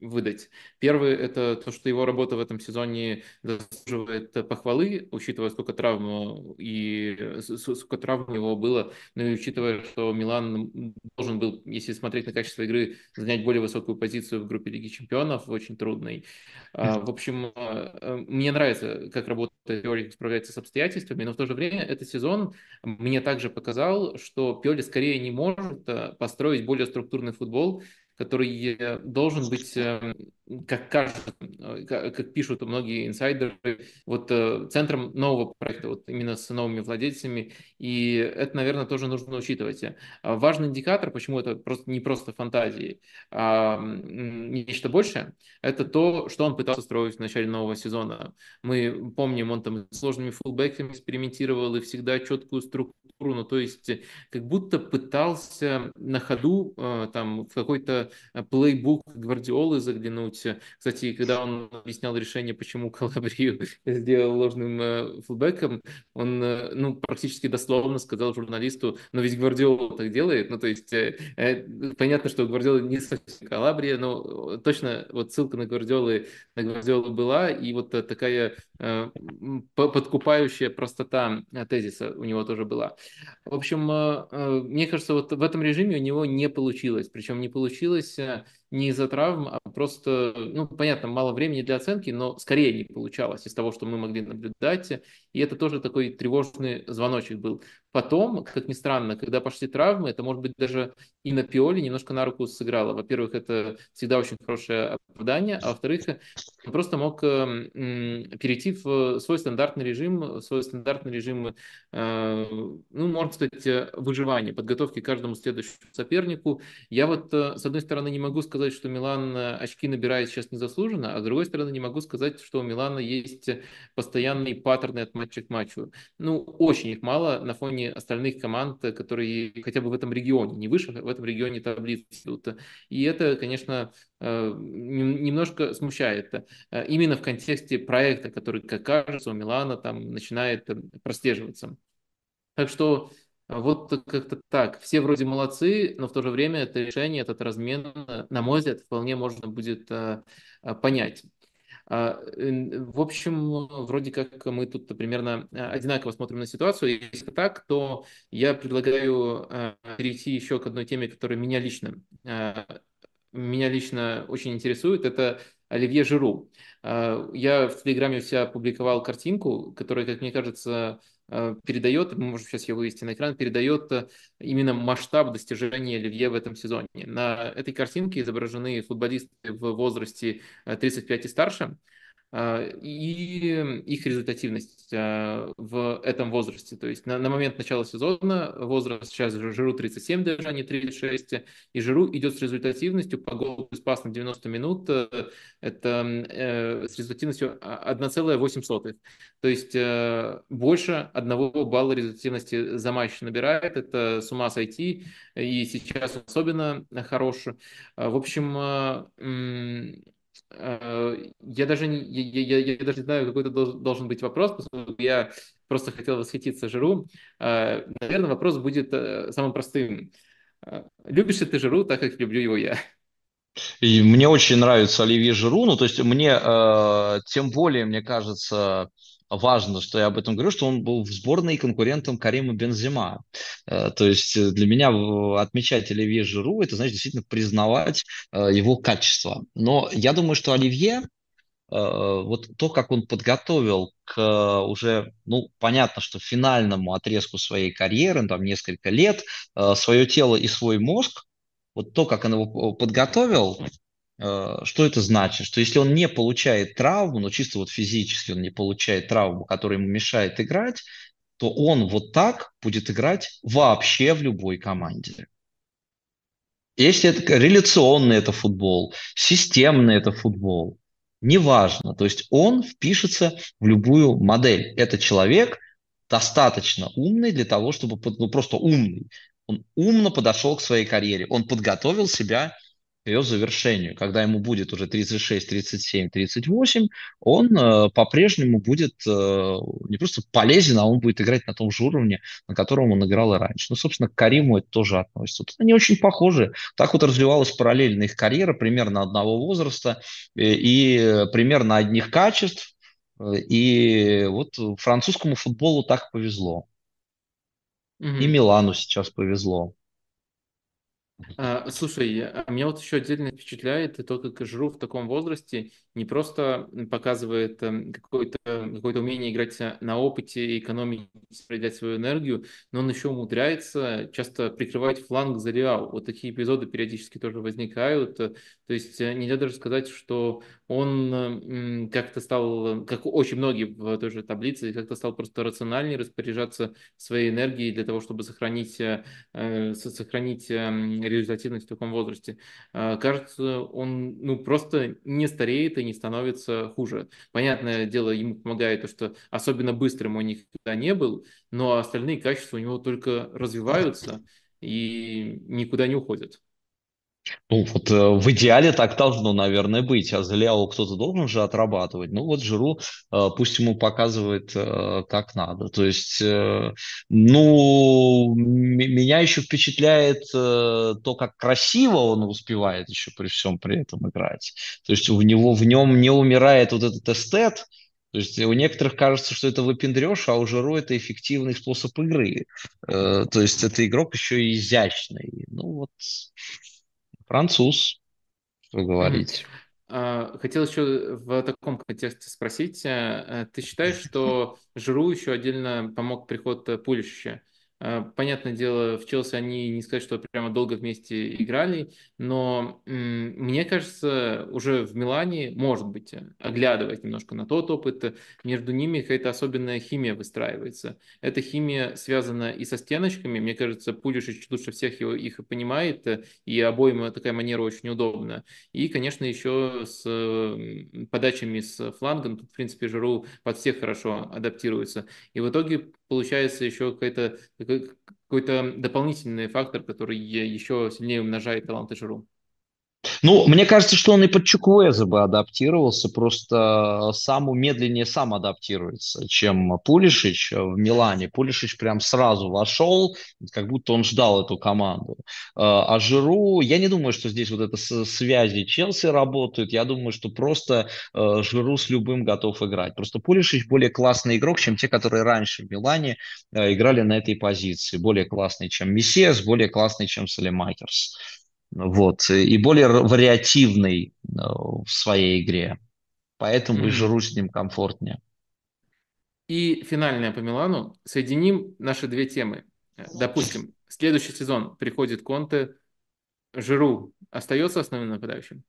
выдать. Первый – это то, что его работа в этом сезоне заслуживает похвалы, учитывая, сколько травм и сколько травм у него было, ну и учитывая, что Милан должен был, если смотреть на качество игры, занять более высокую позицию в группе Лиги Чемпионов, очень трудной. А, в общем, а, мне нравится, как работает Пиоли, справляется с обстоятельствами, но в то же время этот сезон мне также показал, что Пиоли скорее не может а, построить более структурный футбол, который э, должен быть, эм, как кажется, э, как пишут многие инсайдеры, вот э, центром нового проекта, вот именно с новыми владельцами, и это, наверное, тоже нужно учитывать. А важный индикатор, почему это просто не просто фантазии, а нечто большее, это то, что он пытался строить в начале нового сезона. Мы помним, он там с сложными фулбеками экспериментировал и всегда четкую структуру ну то есть как будто пытался на ходу там в какой-то плейбук Гвардиолы заглянуть. Кстати, когда он объяснял решение, почему Калабрию сделал ложным фулбеком, он ну, практически дословно сказал журналисту, но ведь Гвардиола так делает, ну то есть понятно, что Гвардиола не совсем Калабрия, но точно вот ссылка на Гвардиолы, на Гвардиолу была, и вот такая э, подкупающая простота тезиса у него тоже была. В общем, э, э, мне кажется, вот в этом режиме у него не получилось, причем не получилось появилась э, не из-за травм, а просто, ну, понятно, мало времени для оценки, но скорее не получалось из того, что мы могли наблюдать. И это тоже такой тревожный звоночек был. Потом, как ни странно, когда пошли травмы, это, может быть, даже и на Пиоле немножко на руку сыграло. Во-первых, это всегда очень хорошее оправдание, а во-вторых, он просто мог эм, перейти в свой стандартный режим, в свой стандартный режим, э, ну, можно сказать, выживания, подготовки к каждому следующему сопернику. Я вот, э, с одной стороны, не могу сказать, что Милан э, очки набирает сейчас незаслуженно, а с другой стороны, не могу сказать, что у Милана есть постоянные паттерны от матча к матчу. Ну, очень их мало на фоне остальных команд, которые хотя бы в этом регионе, не выше, в этом регионе таблицы идут. И это, конечно, э, немножко смущает. Э, именно в контексте проекта, который, как кажется, у Милана там начинает э, прослеживаться. Так что вот как-то так. Все вроде молодцы, но в то же время это решение, этот размен, на мой взгляд, вполне можно будет понять. А, в общем, вроде как мы тут примерно а, одинаково смотрим на ситуацию. Если так, то я предлагаю а, перейти еще к одной теме, которая меня лично, меня лично очень интересует. Это Оливье Жиру. Я в Телеграме у себя опубликовал картинку, которая, как мне кажется, передает, мы можем сейчас ее вывести на экран, передает именно масштаб достижения Оливье в этом сезоне. На этой картинке изображены футболисты в возрасте 35 и старше, и их результативность а, в этом возрасте. То есть на, на момент начала сезона возраст сейчас Жиру 37 даже, а не 36, и Жиру идет с результативностью по голу плюс пас на 90 минут, это э, с результативностью 1,8. То есть э, больше одного балла результативности за матч набирает, это с ума сойти, и сейчас особенно хорош. В общем, Э, я даже не, я, я, я даже не знаю, какой-то должен быть вопрос, потому что я просто хотел восхититься Жиру. Э, наверное, вопрос будет э, самым простым. Любишь ли ты Жиру так, как люблю его я? И мне очень нравится Оливье Жиру, ну, то есть мне, э, тем более, мне кажется, важно, что я об этом говорю, что он был в сборной конкурентом Карима Бензима. Э, то есть э, для меня отмечать Оливье Жиру, это значит действительно признавать э, его качество. Но я думаю, что Оливье, вот то, как он подготовил к уже, ну, понятно, что финальному отрезку своей карьеры, там несколько лет, свое тело и свой мозг, вот то, как он его подготовил, что это значит? Что если он не получает травму, но чисто вот физически он не получает травму, которая ему мешает играть, то он вот так будет играть вообще в любой команде. Если это реляционный это футбол, системный это футбол, неважно. То есть он впишется в любую модель. Это человек достаточно умный для того, чтобы, ну просто умный. Он умно подошел к своей карьере. Он подготовил себя ее завершению. Когда ему будет уже 36, 37, 38, он э, по-прежнему будет э, не просто полезен, а он будет играть на том же уровне, на котором он играл и раньше. Ну, собственно, к Кариму это тоже относится. Вот они очень похожи. Так вот развивалась параллельно их карьера, примерно одного возраста и, э, и примерно одних качеств. Э, и вот французскому футболу так повезло. Mm-hmm. И Милану сейчас повезло. А, слушай, а меня вот еще отдельно впечатляет то, как Жиру в таком возрасте не просто показывает эм, какое-то какое умение играть на опыте и экономить, распределять свою энергию, но он еще умудряется часто прикрывать фланг за Реал. Вот такие эпизоды периодически тоже возникают. То есть э, нельзя даже сказать, что он как-то стал, как очень многие в той же таблице, как-то стал просто рациональнее распоряжаться своей энергией для того, чтобы сохранить, э, сохранить эм, результативность в таком возрасте. А, кажется, он ну, просто не стареет и не становится хуже. Понятное дело, ему помогает то, что особенно быстрым он никогда не был, но остальные качества у него только развиваются и никуда не уходят. Ну, вот э, в идеале так должно, наверное, быть. А за Ляо кто-то должен же отрабатывать. Ну, вот Жиру э, пусть ему показывает, э, как надо. То есть, э, ну, меня еще впечатляет э, то, как красиво он успевает еще при всем при этом играть. То есть у него в нем не умирает вот этот эстет, то есть у некоторых кажется, что это выпендреж, а у Жиру это эффективный способ игры. Э, то есть это игрок еще и изящный. Ну вот Француз, что говорить. А, хотел еще в таком контексте спросить. Э, ты считаешь, что Жиру еще отдельно помог приход Пулища? А, понятное дело, в Челси они не сказать, что прямо долго вместе играли, но мне кажется, уже в Милане, может быть, оглядываясь немножко на тот опыт, между ними какая-то особенная химия выстраивается. Эта химия связана и со стеночками, мне кажется, Пулишич лучше всех его, их понимает, и обоим такая манера очень удобна. И, конечно, еще с подачами с фланга, ну, тут, в принципе, Жиру под всех хорошо адаптируется. И в итоге получается еще какой-то какой-то дополнительный фактор, который еще сильнее умножает таланты Жиру. Ну, мне кажется, что он и под Чуквеза бы адаптировался, просто сам медленнее сам адаптируется, чем Пулишич в Милане. Пулишич прям сразу вошел, как будто он ждал эту команду. А, а Жиру, я не думаю, что здесь вот это связи Челси работают, я думаю, что просто э, Жиру с любым готов играть. Просто Пулишич более классный игрок, чем те, которые раньше в Милане э, играли на этой позиции. Более классный, чем Мессиас, более классный, чем Салемакерс вот, и более вариативный э, в своей игре. Поэтому mm-hmm. и Жиру с ним комфортнее. И финальная по Милану. Соединим наши две темы. Допустим, следующий сезон приходит Конте, Жиру остается основным нападающим?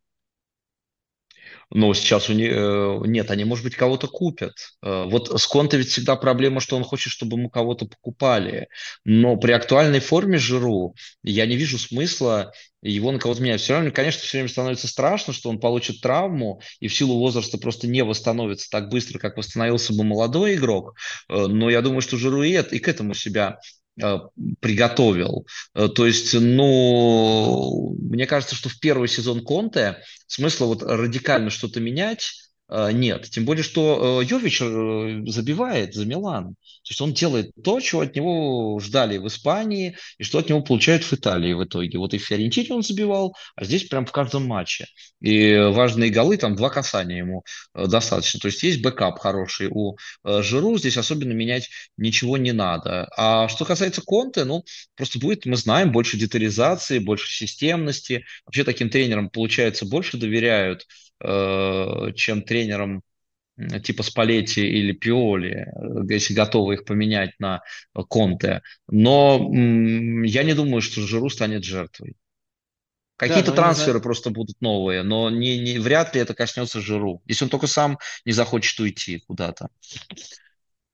Но сейчас у них э, нет, они, может быть, кого-то купят. Э, вот с Конте ведь всегда проблема, что он хочет, чтобы ему кого-то покупали. Но при актуальной форме Жиру я не вижу смысла его на кого-то менять. Все равно, конечно, все время становится страшно, что он получит травму и в силу возраста просто не восстановится так быстро, как восстановился бы молодой игрок. Э, но я думаю, что Жиру и, и к этому себя приготовил. Э, то есть, ну, мне кажется, что в первый сезон Конте смысла вот радикально что-то менять э, нет. Тем более, что Йович забивает за Милан. То есть он делает то, чего от него ждали в Испании и что от него получают в Италии в итоге. Вот и в Фиорентине он забивал, а здесь прям в каждом матче. И важные голы, там два касания ему э, достаточно. То есть есть backup хороший у э, Жиру, здесь особенно менять ничего не надо. А что касается Конте, ну, просто будет, мы знаем, больше детализации, больше системности. Вообще таким тренерам, получается, больше доверяют, э, чем тренерам типа Спалетти или Пиоли, э, если готовы их поменять на Конте. Но я не думаю, что Жиру станет жертвой. Какие-то да, трансферы просто будут новые, но не, не, вряд ли это коснется Жиру, если он только сам не захочет уйти куда-то.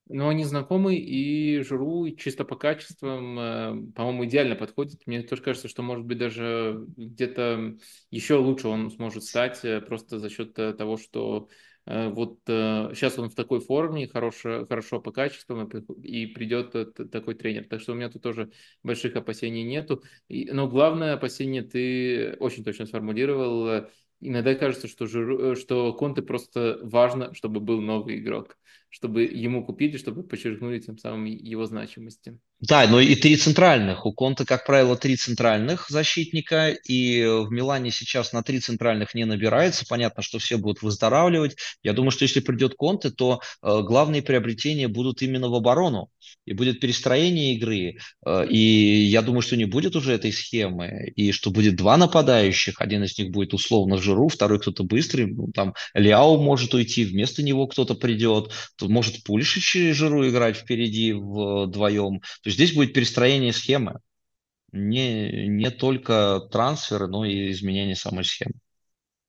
Но они знакомы, и Жиру чисто по качествам, э, по-моему, идеально подходит. Мне тоже кажется, что, может быть, даже где-то еще лучше он сможет стать, э, просто за счет того, что Э, вот сейчас э, он в такой форме, хорошо, хорошо по качествам, и придет такой тренер. Так что у меня тут тоже больших опасений нету. Но главное опасение ты очень точно сформулировал. Иногда кажется, что, Жиру, что Конте просто важно, чтобы был новый игрок, чтобы ему купили, чтобы подчеркнули тем самым его значимости. Да, но и три центральных. У Конта, как правило, три центральных защитника, и в Милане сейчас на три центральных не набирается. Понятно, что все будут выздоравливать. Я думаю, что если придет Конте, то э, главные приобретения будут именно в оборону, и будет перестроение игры. Э, и я думаю, что не будет уже этой схемы, и что будет два нападающих. Один из них будет условно Жиру, второй кто-то быстрый. Ну, там Ляо может уйти, вместо него кто-то придет. Может Пулишич и Жиру играть впереди вдвоем. То есть здесь будет перестроение схемы. Не, не только трансферы, но и изменение самой схемы.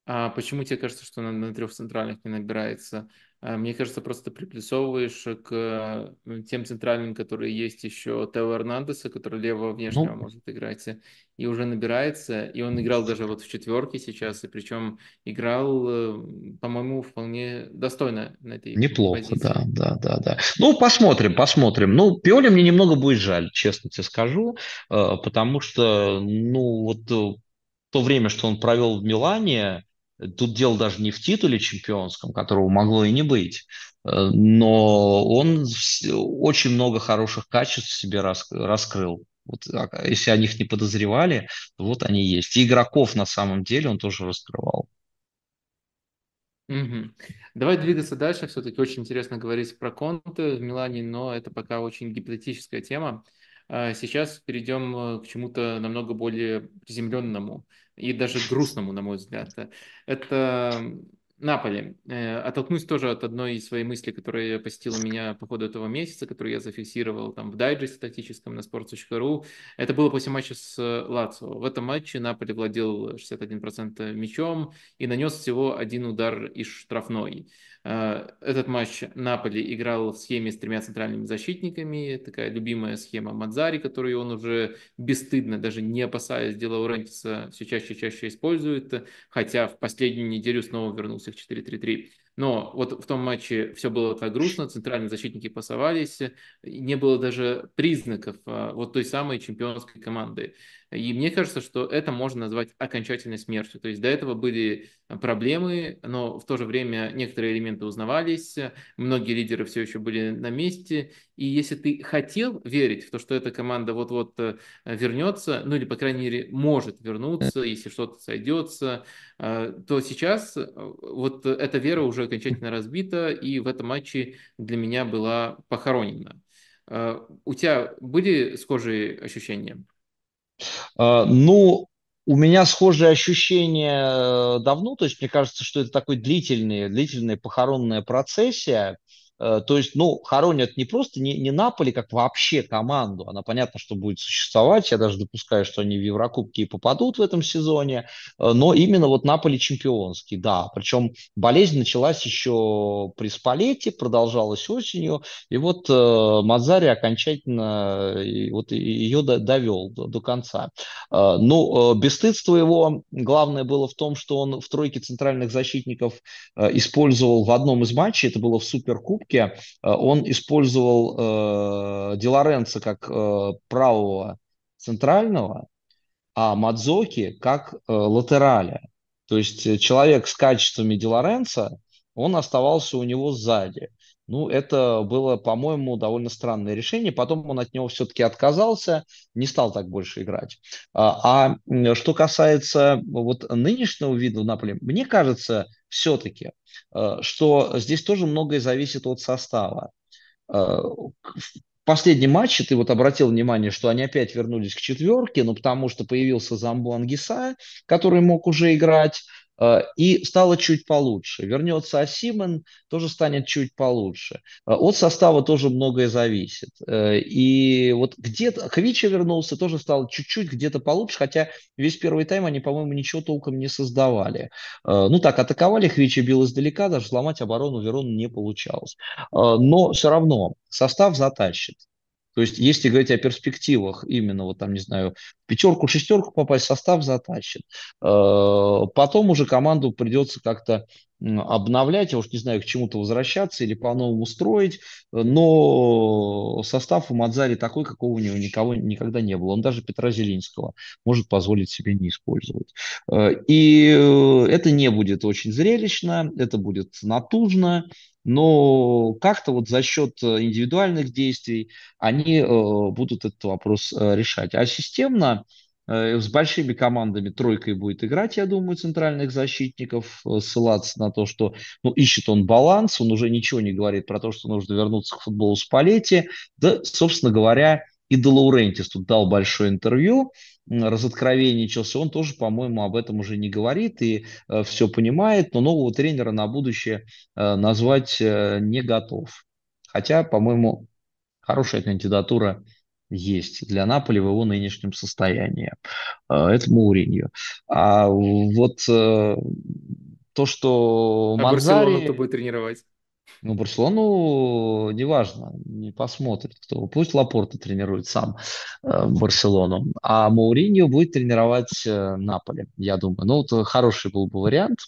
А почему тебе кажется, что на, на трех центральных не набирается? А, мне кажется, просто приплюсовываешь к тем центральным, которые есть еще Тео Эрнандеса, который левого внешнего ну, может играть, и уже набирается. И он играл даже вот в четверке сейчас, и причем играл, э, по-моему, вполне достойно на этой Неплохо, позиции. да, да, да, да. Ну, посмотрим, посмотрим. Ну, Пиоли мне немного будет жаль, честно тебе скажу, э, потому что, ну, вот э, то время, что он провел в Милане, Тут дело даже не в титуле чемпионском, которого могло и не быть, э, но он очень много хороших качеств в себе раскрыл. Вот, а, если о них не подозревали, то вот они есть. И игроков на самом деле он тоже раскрывал. Угу. Давай двигаться дальше. Все-таки очень интересно говорить про Конте в Милане, но это пока очень гипотетическая тема. А сейчас перейдем э, к чему-то намного более приземленному и даже грустному, на мой взгляд. Это Наполе. Э, оттолкнусь тоже от одной из своей мысли, которая посетила меня по ходу этого месяца, которую я зафиксировал там в дайджесте статическом на sports.ru. Это было после матча с Лацио. В этом матче Наполе владел 61% мячом и нанес всего один удар из штрафной. Э, этот матч Наполи играл в схеме с тремя центральными защитниками, такая любимая схема Мадзари, которую он уже бесстыдно, даже не опасаясь дела Урентиса, все чаще и чаще использует, хотя в последнюю неделю снова вернулся к 4-3-3. Но вот в том матче все было так грустно, центральные защитники пасовались, не было даже признаков а, вот той самой чемпионской команды. И мне кажется, что это можно назвать окончательной смертью. То есть до этого были проблемы, но в то же время некоторые элементы узнавались, многие лидеры все еще были на месте. И если ты хотел верить в то, что эта команда вот-вот э, вернется, ну или, по крайней мере, может вернуться, если что-то сойдется, э, то сейчас э, вот эта вера уже окончательно разбита, и в этом матче для меня была похоронена. У тебя были схожие ощущения? А, ну, у меня схожие ощущения давно, то есть мне кажется, что это такой длительный, длительная похоронная процессия, Э, то есть, ну, хоронят не просто не, не Наполи как вообще команду, она понятно, что будет существовать, я даже допускаю, что они в Еврокубке и попадут в этом сезоне, э, но именно вот Наполи чемпионский, да, причем болезнь началась еще при Спалете, продолжалась осенью, и вот э, Мазари окончательно и, вот ее довел до, до конца. Э, ну, э, бесстыдство его, главное было в том, что он в тройке центральных защитников э, использовал в одном из матчей, это было в Суперкубке, ошибки. Э, он использовал э, Дилоренца как э, правого центрального, а Мадзоки как э, латераля. То есть э, человек с качествами Дилоренца, он оставался у него сзади. Ну, это было, по-моему, довольно странное решение. Потом он от него все-таки отказался, не стал так больше играть. А, а что касается вот нынешнего вида Наполе, мне кажется, все-таки, э, что здесь тоже многое зависит от состава. Э, в последнем матче ты вот обратил внимание, что они опять вернулись к четверке, ну, потому что появился Замбу Ангиса, который мог уже играть, и стало чуть получше. Вернется Асимен, тоже станет чуть получше. Э, от состава тоже многое зависит. Э, и вот где-то Хвича вернулся, тоже стал чуть-чуть где-то получше, хотя весь первый тайм они, по-моему, ничего толком не создавали. Ну так, атаковали, Хвича бил издалека, даже сломать оборону Верону не получалось. Но все равно состав затащит. То есть, если говорить о перспективах, именно вот там, не знаю, пятерку, шестерку попасть, состав затащит. Э, потом уже команду придется как-то обновлять, я уж не знаю, к чему-то возвращаться или по-новому строить, но состав у Мадзари такой, какого у него никого никогда не было. Он даже Петра Зелинского может позволить себе не использовать. Э, и э, это не будет очень зрелищно, это будет натужно, но как-то вот за счет индивидуальных действий они будут этот вопрос решать. А системно э, с большими командами тройкой будет играть, я думаю, центральных защитников, э, ссылаться на то, что ну, ищет он баланс, он уже ничего не говорит про то, что нужно вернуться к футболу с Палетти. Да, собственно говоря, и Де Лаурентис тут дал большое интервью, разоткровенничался, он тоже, по-моему, об этом уже не говорит и э, все понимает, но нового тренера на будущее э, назвать э, не готов. Хотя, по-моему, хорошая кандидатура есть для Наполи в его нынешнем состоянии. Э, это Мауриньо. А вот э, то, что а Мазари... Барселону кто будет тренировать? Ну, Барселону неважно, не посмотрит кто. Пусть Лапорта тренирует сам э, Барселону, а Мауриньо будет тренировать э, Наполе, я думаю. Ну, это хороший был бы вариант.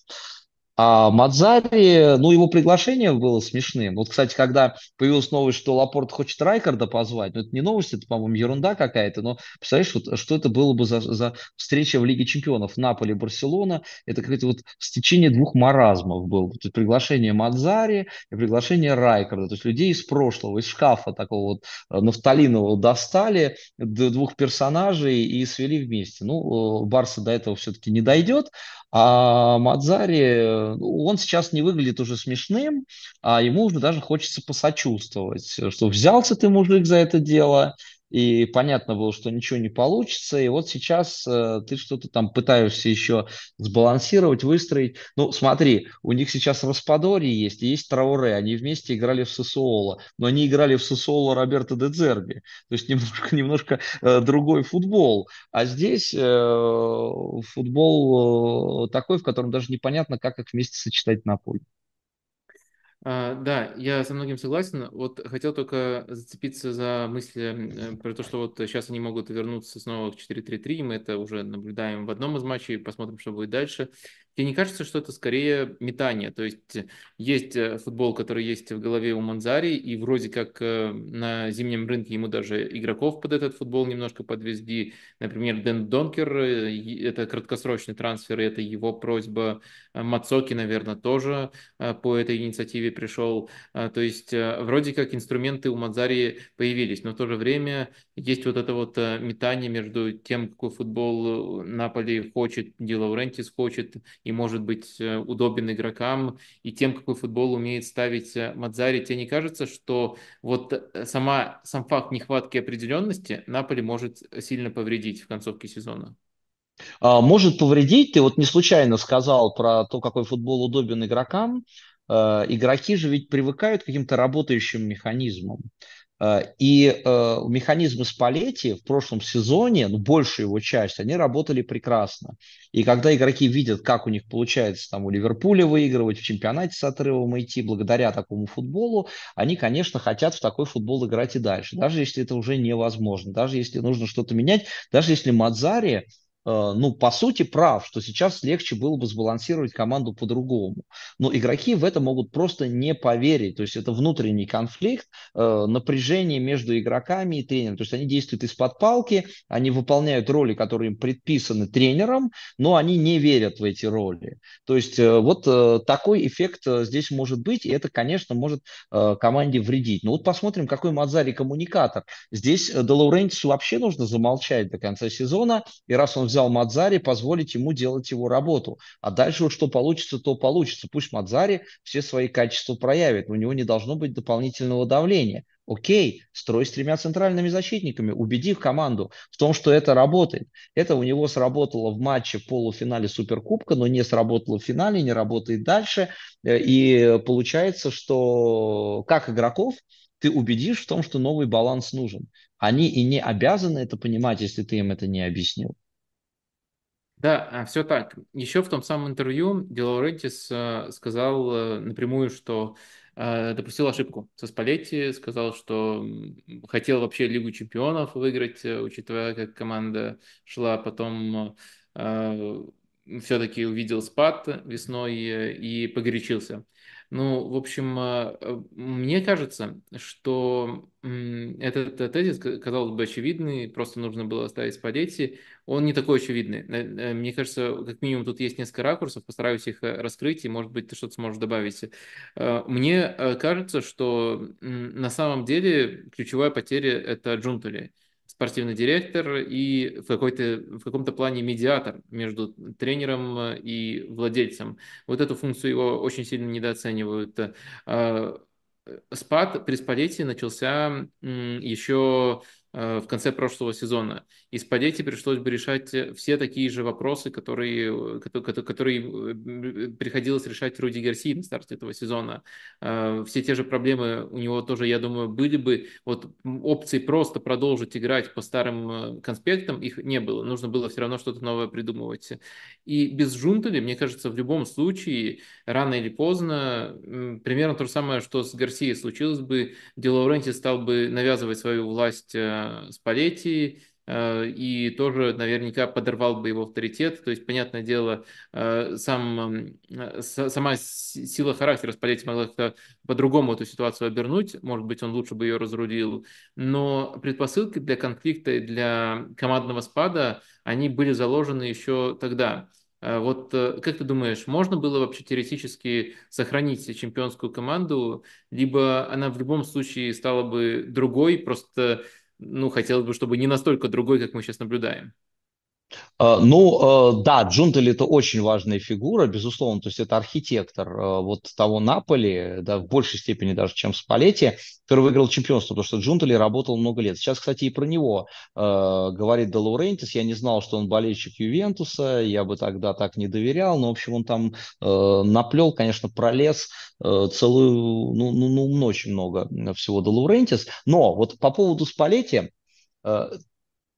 А Мадзари, ну, его приглашение было смешным. Вот, кстати, когда появилась новость, что Лапорт хочет Райкарда позвать, ну, это не новость, это, по-моему, ерунда какая-то, но представляешь, вот, что это было бы за, за встреча в Лиге Чемпионов Наполе-Барселона, это какое-то вот стечение двух маразмов было. То есть приглашение Мадзари и приглашение Райкарда, то есть людей из прошлого, из шкафа такого вот э, нафталинового достали, двух персонажей и свели вместе. Ну, э, Барса до этого все-таки не дойдет, а Мадзари, ну, он сейчас не выглядит уже смешным, а ему уже даже хочется посочувствовать, что взялся ты, мужик, за это дело, и понятно было, что ничего не получится, и вот сейчас э, ты что-то там пытаешься еще сбалансировать, выстроить. Ну, смотри, у них сейчас Распадори есть, и есть Трауре, они вместе играли в Сосуоло, но они играли в Сосуоло Роберто де Дзерби, то есть немножко, немножко э, другой футбол, а здесь э, футбол э, такой, в котором даже непонятно, как их вместе сочетать на поле. А, да, я со многим согласен. Вот хотел только зацепиться за мысли э, про то, что вот сейчас они могут вернуться снова к 4-3-3. Мы это уже наблюдаем в одном из матчей, посмотрим, что будет дальше. Тебе не кажется, что это скорее метание? То есть есть э, футбол, который есть в голове у Манзари, и вроде как э, на зимнем рынке ему даже игроков под этот футбол немножко подвезли. Например, Дэн Донкер, э, это краткосрочный трансфер, это его просьба. Мацоки, наверное, тоже по этой инициативе пришел. То есть вроде как инструменты у Манзари появились, но в то же время есть вот это вот метание между тем, какой футбол Наполи хочет, Ди Лаурентис хочет, и может быть э, удобен игрокам, и тем, какой футбол умеет ставить э, Мадзари, тебе не кажется, что вот э, сама, сам факт нехватки определенности Наполи может сильно повредить в концовке сезона? А, может повредить. Ты вот не случайно сказал про то, какой футбол удобен игрокам. Игроки же ведь привыкают к каким-то работающим механизмам. Э, и э, механизмы Спалетти в прошлом сезоне, ну, большую его часть, они работали прекрасно. И когда игроки видят, как у них получается там у Ливерпуля выигрывать, в чемпионате с отрывом идти, благодаря такому футболу, они, конечно, хотят в такой футбол играть и дальше. Даже если это уже невозможно, даже если нужно что-то менять, даже если Мадзари ну, по сути, прав, что сейчас легче было бы сбалансировать команду по-другому. Но игроки в это могут просто не поверить. То есть это внутренний конфликт, э, напряжение между игроками и тренером. То есть они действуют из-под палки, они выполняют роли, которые им предписаны тренером, но они не верят в эти роли. То есть э, вот такой эффект здесь может быть, и это, конечно, может команде вредить. Но вот посмотрим, какой Мазари коммуникатор. Здесь Де Лаурентису вообще нужно замолчать до конца сезона, и раз он взял взял Мадзари, позволить ему делать его работу. А дальше вот что получится, то получится. Пусть Мадзари все свои качества проявит, у него не должно быть дополнительного давления. Окей, строй с тремя центральными защитниками, убеди команду в том, что это работает. Это у него сработало в матче в полуфинале Суперкубка, но не сработало в финале, не работает дальше. Э, и получается, что как игроков ты убедишь в том, что новый баланс нужен. Они и не обязаны это понимать, если ты им это не объяснил. Да, а, все так. Еще в том самом интервью Делаурентис э, сказал э, напрямую, что э, допустил ошибку со Спалетти, сказал, что хотел вообще Лигу чемпионов выиграть, учитывая, как команда шла, потом все-таки увидел спад весной и погорячился. Ну, в общем, а, э, мне кажется, что этот тезис, казалось бы, очевидный, просто нужно было оставить Спалетти, он не такой очевидный. Э, мне кажется, как минимум тут есть несколько ракурсов, постараюсь их э, раскрыть, и, может быть, ты что-то сможешь добавить. Мне кажется, что на самом деле ключевая потеря – это Джунтули спортивный директор и в, какой-то, в каком-то плане медиатор между тренером э, и владельцем. Вот эту функцию его очень сильно недооценивают. Э, спад при спалете начался еще в конце прошлого сезона. И Спалетти пришлось бы решать все такие же вопросы, которые, которые приходилось решать Руди Гарси на старте этого сезона. Все те же проблемы у него тоже, я думаю, были бы. Вот опции просто продолжить играть по старым конспектам, их не было. Нужно было все равно что-то новое придумывать. И без Жунтали, мне кажется, в любом случае, рано или поздно, примерно то же самое, что с Гарсией случилось бы, Ди Лауренти стал бы навязывать свою власть э, с Палетти, э, и тоже наверняка подорвал бы его авторитет. То есть, понятное дело, э, сам, сама сила характера Спалетти могла по-другому эту ситуацию обернуть. Может быть, он лучше бы ее разрулил. Но предпосылки для конфликта и для командного спада, они были заложены еще тогда. Вот э, как ты думаешь, можно было вообще теоретически сохранить чемпионскую команду, либо она в любом случае стала бы другой, просто ну, хотелось бы, чтобы не настолько другой, как мы сейчас наблюдаем? А, ну, э, да, Джунтель это очень важная фигура, безусловно, то есть это архитектор э, вот того Наполи, да, в большей степени даже, чем Спалетти, который выиграл чемпионство, потому что Джунтели работал много лет. Сейчас, кстати, и про него э, говорит Де Лаурентис, я не знал, что он болельщик Ювентуса, я бы тогда так не доверял, но, в общем, он там э, наплел, конечно, пролез э, целую, ну, ну, ну, очень много всего Де Лаурентис, но вот по поводу Спалетти, э,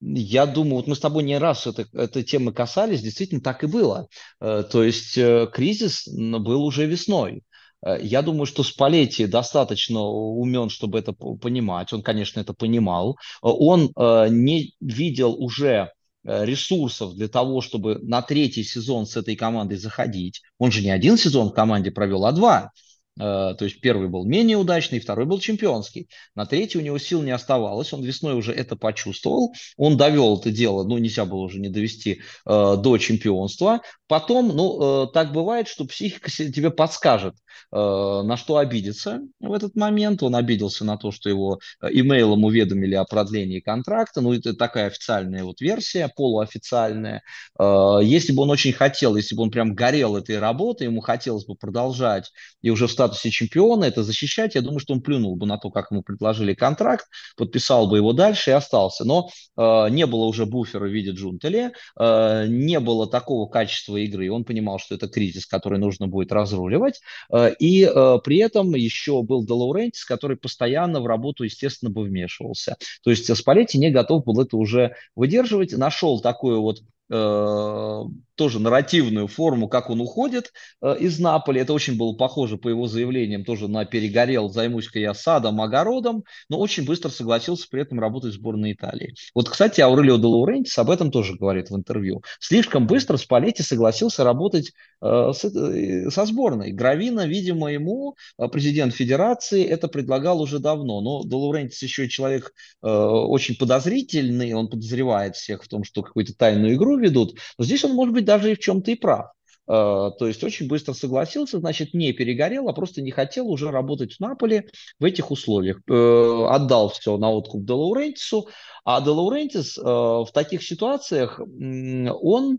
я думаю, вот мы с тобой не раз это, этой темы касались, действительно так и было. Э, то есть э, кризис был уже весной. Э, я думаю, что Спалетти достаточно умен, чтобы это понимать. Он, конечно, это понимал. Он не видел уже ресурсов для того, чтобы на третий сезон с этой командой заходить. Он же не один сезон в команде провел, а два. Э, то есть первый был менее удачный, второй был чемпионский. На третий у него сил не оставалось, он весной уже это почувствовал, он довел это дело, ну нельзя было уже не довести э, до чемпионства. Потом, ну, э, так бывает, что психика тебе подскажет, э, на что обидеться в этот момент. Он обиделся на то, что его э, имейлом уведомили о продлении контракта. Ну, это такая официальная вот версия, полуофициальная. Э, если бы он очень хотел, если бы он прям горел этой работой, ему хотелось бы продолжать и уже в статусе чемпиона это защищать, я думаю, что он плюнул бы на то, как ему предложили контракт, подписал бы его дальше и остался. Но э, не было уже буфера в виде Джунтеле, э, не было такого качества игры. Он понимал, что это кризис, который нужно будет разруливать. Э, и э, при этом еще был Делаурентис, который постоянно в работу, естественно, бы вмешивался. То есть Спалетти не готов был это уже выдерживать. Нашел такую вот э, тоже нарративную форму, как он уходит э, из Наполи. Это очень было похоже по его заявлениям тоже на перегорел, займусь-ка я садом, огородом, но очень быстро согласился при этом работать в сборной Италии. Вот, кстати, Аурелио де Лаурентис об этом тоже говорит в интервью. Слишком быстро Спалетти согласился работать э, с, э, со сборной. Гравина, видимо, ему, э, президент федерации, это предлагал уже давно. Но де Лаурентис еще человек э, очень подозрительный, он подозревает всех в том, что какую-то тайную игру ведут. Но здесь он, может быть, даже и в чем-то и прав. Uh, то есть очень быстро согласился, значит, не перегорел, а просто не хотел уже работать в Наполе в этих условиях. Uh, отдал все на откуп Де Лаурентису, а Де Лаурентис uh, в таких ситуациях, он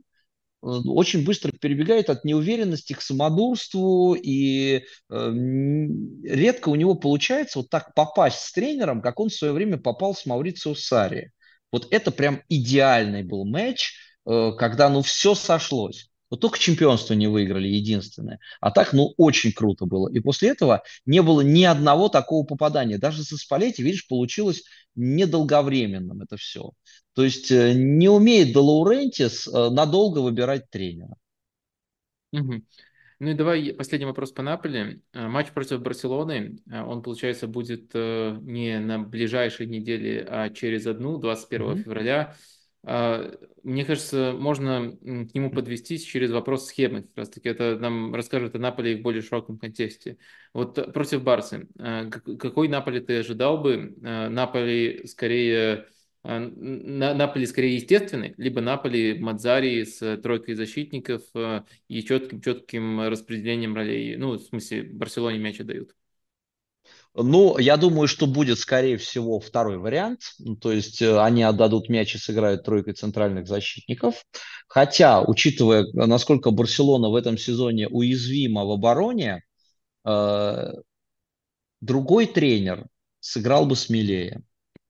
очень быстро перебегает от неуверенности к самодурству, и редко у него получается вот так попасть с тренером, как он в свое время попал с Маурицио Сари. Вот это прям идеальный был матч, Э, когда ну все сошлось. Вот только чемпионство не выиграли, единственное. А так, ну, очень круто было. И после этого не было ни одного такого попадания. Даже со Спалетти, видишь, получилось недолговременным это все. То есть э, не умеет Де Лаурентис э, надолго выбирать тренера. Угу. Ну и давай последний вопрос по Наполи. Матч против Барселоны, он, получается, будет не на ближайшей неделе, а через одну, 21 mm-hmm. февраля. А, мне кажется, можно к нему подвестись через вопрос схемы. Как раз таки это нам расскажет о Наполе в более широком контексте. Вот э, против Барсы. А, какой Наполе ты ожидал бы? А, Наполе скорее Наполе скорее естественный, либо Наполе Мадзари с тройкой защитников и четким, четким распределением ролей. Ну, в смысле, Барселоне мяч дают. Ну, я думаю, что будет, скорее всего, второй вариант. Ну, то есть э, они отдадут мяч и сыграют тройкой центральных защитников. Хотя, учитывая, насколько Барселона в этом сезоне уязвима в обороне, э, другой тренер сыграл бы смелее.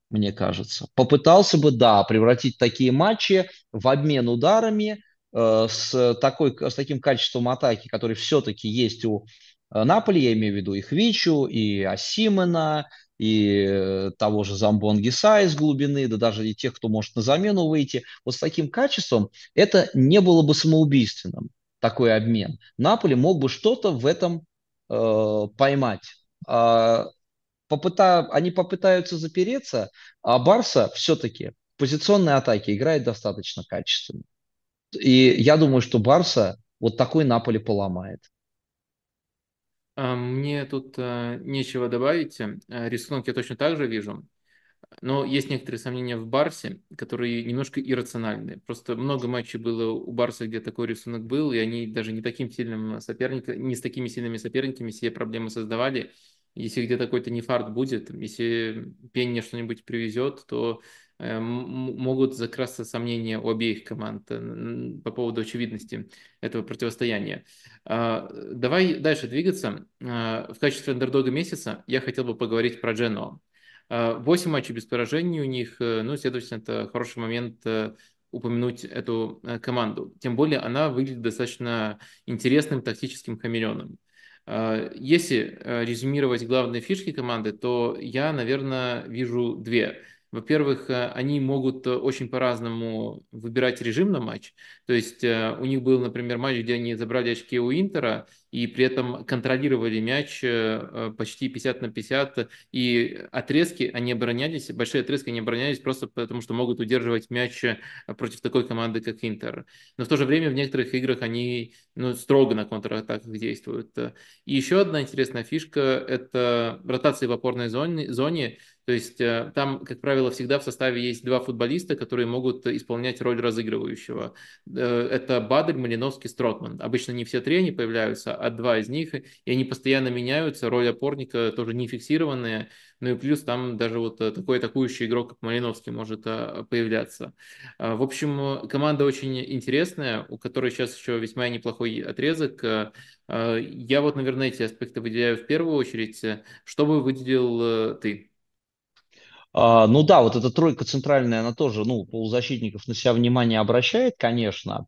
мне кажется. Попытался бы, да, превратить такие матчи в обмен ударами э, с, такой, с таким качеством атаки, который все-таки есть у Наполи, я имею в виду и Хвичу, и Асимена, и э, того же Замбонгиса из глубины, да даже и тех, кто может на замену выйти. Вот с таким качеством это не было бы самоубийственным, такой обмен. Наполи мог бы что-то в этом э, поймать. А попыта... они попытаются запереться, а Барса все-таки в позиционной атаке играет достаточно качественно. И я думаю, что Барса вот такой Наполи поломает. А, мне тут э, нечего добавить. Э, рисунок я точно так же вижу. Но есть некоторые сомнения в Барсе, которые немножко иррациональные. Просто много матчей было у Барса, где такой рисунок был, и они даже не таким сильным соперником, не с такими сильными соперниками себе проблемы создавали. Если где-то какой-то нефарт будет, если Пенни что-нибудь привезет, то могут закрасться сомнения у обеих команд э, по поводу очевидности этого противостояния. Э, давай дальше двигаться. Э, в качестве андердога месяца я хотел бы поговорить про Джену. Э, восемь матчей без поражений у них, э, ну, следовательно, это хороший момент э, упомянуть эту команду. Тем более она выглядит достаточно интересным тактическим хамелеоном. А, если э, резюмировать главные фишки команды, то я, наверное, вижу две. Во-первых, э, они могут э, очень по-разному выбирать режим на матч. То есть у них был, например, матч, где они забрали очки у Интера, и при этом контролировали мяч э, почти 50 на 50, и отрезки они оборонялись, большие отрезки они оборонялись просто потому, что могут удерживать мяч э, против такой команды, как Интер. Но в то же время в некоторых играх они ну, строго на контратаках действуют. И еще одна интересная фишка – это ротации в опорной зоне, зоне то есть э, там, как правило, всегда в составе есть два футболиста, которые могут исполнять роль разыгрывающего. Это Бадель, Малиновский, Стротман. Обычно не все три они появляются, а два из них, и они постоянно меняются, роль опорника тоже не фиксированная, ну и плюс там даже вот э, такой атакующий игрок, как Малиновский, может э, появляться. А, в общем, команда очень интересная, у которой сейчас еще весьма неплохой отрезок. А, я вот, наверное, эти аспекты выделяю в первую очередь. Что бы выделил э, ты? А, ну да, вот эта тройка центральная, она тоже, ну, полузащитников на себя внимание обращает, конечно.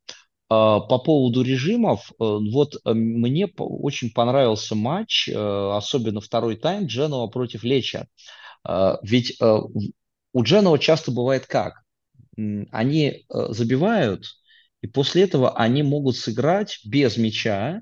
А, по поводу режимов, э, вот э, мне очень понравился матч, э, особенно второй тайм Дженова против Леча. А, ведь у Дженова часто бывает как? Они забивают, и после этого они могут сыграть без мяча,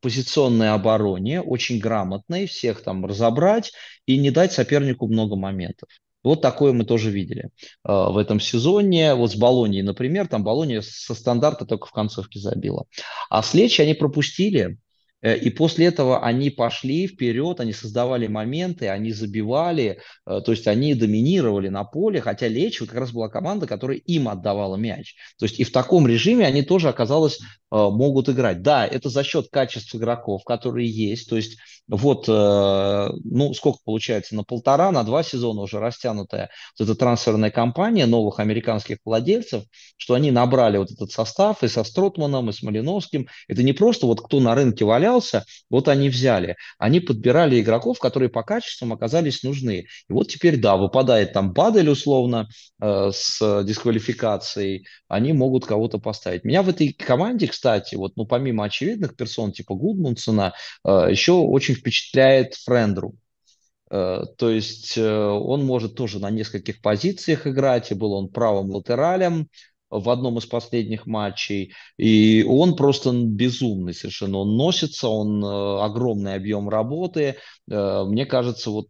позиционной обороне, очень грамотной, всех там разобрать и не дать сопернику много моментов. Вот такое мы тоже видели э, в этом сезоне. Вот с Болонией, например, там Болония со стандарта только в концовке забила. А с Лечи они пропустили, Э, и после этого они пошли вперед, они создавали моменты, они забивали, э, то есть они доминировали на поле, хотя Лечи как раз была команда, которая им отдавала мяч. То есть и в таком режиме они тоже, оказалось, могут играть. Да, это за счет качеств игроков, которые есть. То есть вот, ну, сколько получается, на полтора, на два сезона уже растянутая вот эта трансферная кампания новых американских владельцев, что они набрали вот этот состав и со Стротманом, и с Малиновским. Это не просто вот кто на рынке валял, появлялся, вот они взяли. Они подбирали игроков, которые по качествам оказались нужны. И вот теперь, да, выпадает там Бадель условно э, с дисквалификацией, они могут кого-то поставить. Меня в этой команде, кстати, вот, ну, помимо очевидных персон типа Гудмунсона, э, еще очень впечатляет Френдру. Э, то есть э, он может тоже на нескольких позициях играть, и был он правым латералем, в одном из последних матчей. И он просто безумный совершенно. Он носится, он э, огромный объем работы. Мне кажется, вот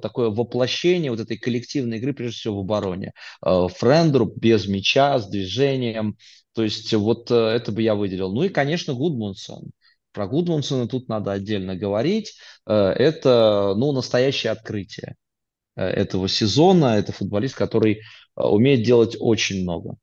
такое воплощение вот этой коллективной игры, прежде всего в обороне. Френдру без мяча, с движением. То есть вот это бы я выделил. Ну и, конечно, Гудмунсон. Про Гудмунсона тут надо отдельно говорить. Это, ну, настоящее открытие этого сезона. Это футболист, который умеет делать очень много.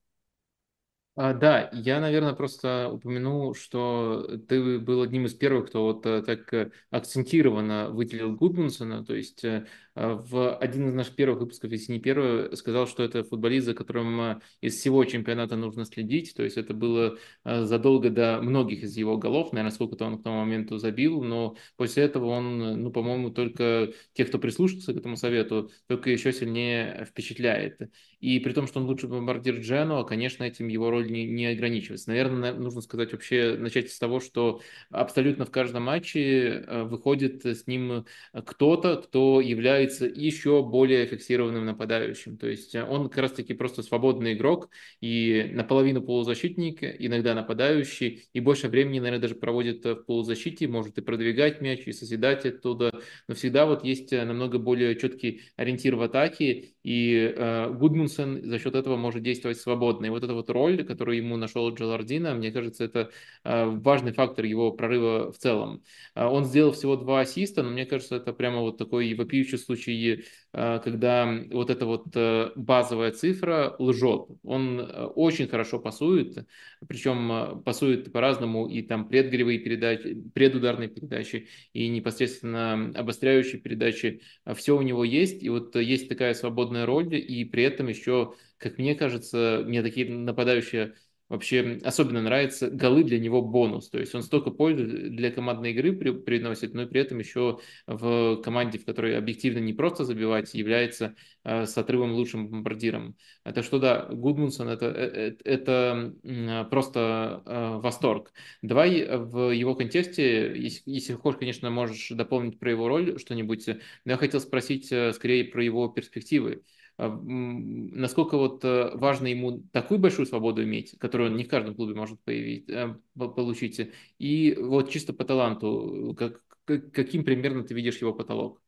А, да, я, наверное, просто упомяну, что ты был одним из первых, кто вот э, так э, акцентированно выделил Гудмунсона, то есть э, в один из наших первых выпусков, если не первый, сказал, что это футболист, за которым из всего чемпионата нужно следить. То есть это было задолго до многих из его голов, наверное, сколько-то он к тому моменту забил, но после этого он, ну, по-моему, только тех, кто прислушался к этому совету, только еще сильнее впечатляет. И при том, что он лучший бомбардир Дженуа, конечно, этим его роль не, не ограничивается. Наверное, нужно сказать вообще, начать с того, что абсолютно в каждом матче выходит с ним кто-то, кто является еще более фиксированным нападающим. То есть он как раз-таки просто свободный игрок и наполовину полузащитник, иногда нападающий, и больше времени, наверное, даже проводит в полузащите, может и продвигать мяч, и созидать оттуда, но всегда вот есть намного более четкий ориентир в атаке, и э, Гудмунсен за счет этого может действовать свободно. И вот эта вот роль, которую ему нашел Джалардина, мне кажется, это э, важный фактор его прорыва в целом. Э, он сделал всего два ассиста, но мне кажется, это прямо вот такой вопиющий случай, когда вот эта вот э, базовая цифра лжет. Он э, очень хорошо пасует, причем э, пасует по-разному, и там предгоревые передачи, предударные передачи, и непосредственно обостряющие передачи. Все у него есть, и вот есть такая свободная роль, и при этом еще, как мне кажется, мне такие нападающие вообще особенно нравятся голы для него бонус. То есть он столько пользы для командной игры при, приносит, но и при этом еще в команде, в которой объективно не просто забивать, является э, с отрывом лучшим бомбардиром. Так что да, Гудмунсон это, это, это э, просто э, восторг. Давай в его контексте, если, если хочешь, конечно, можешь дополнить про его роль что-нибудь, но я хотел спросить э, скорее про его перспективы. А, насколько вот э, важно ему такую большую свободу иметь, которую он не в каждом клубе может появить, э, получить, и вот чисто по таланту, как, каким примерно ты видишь его потолок?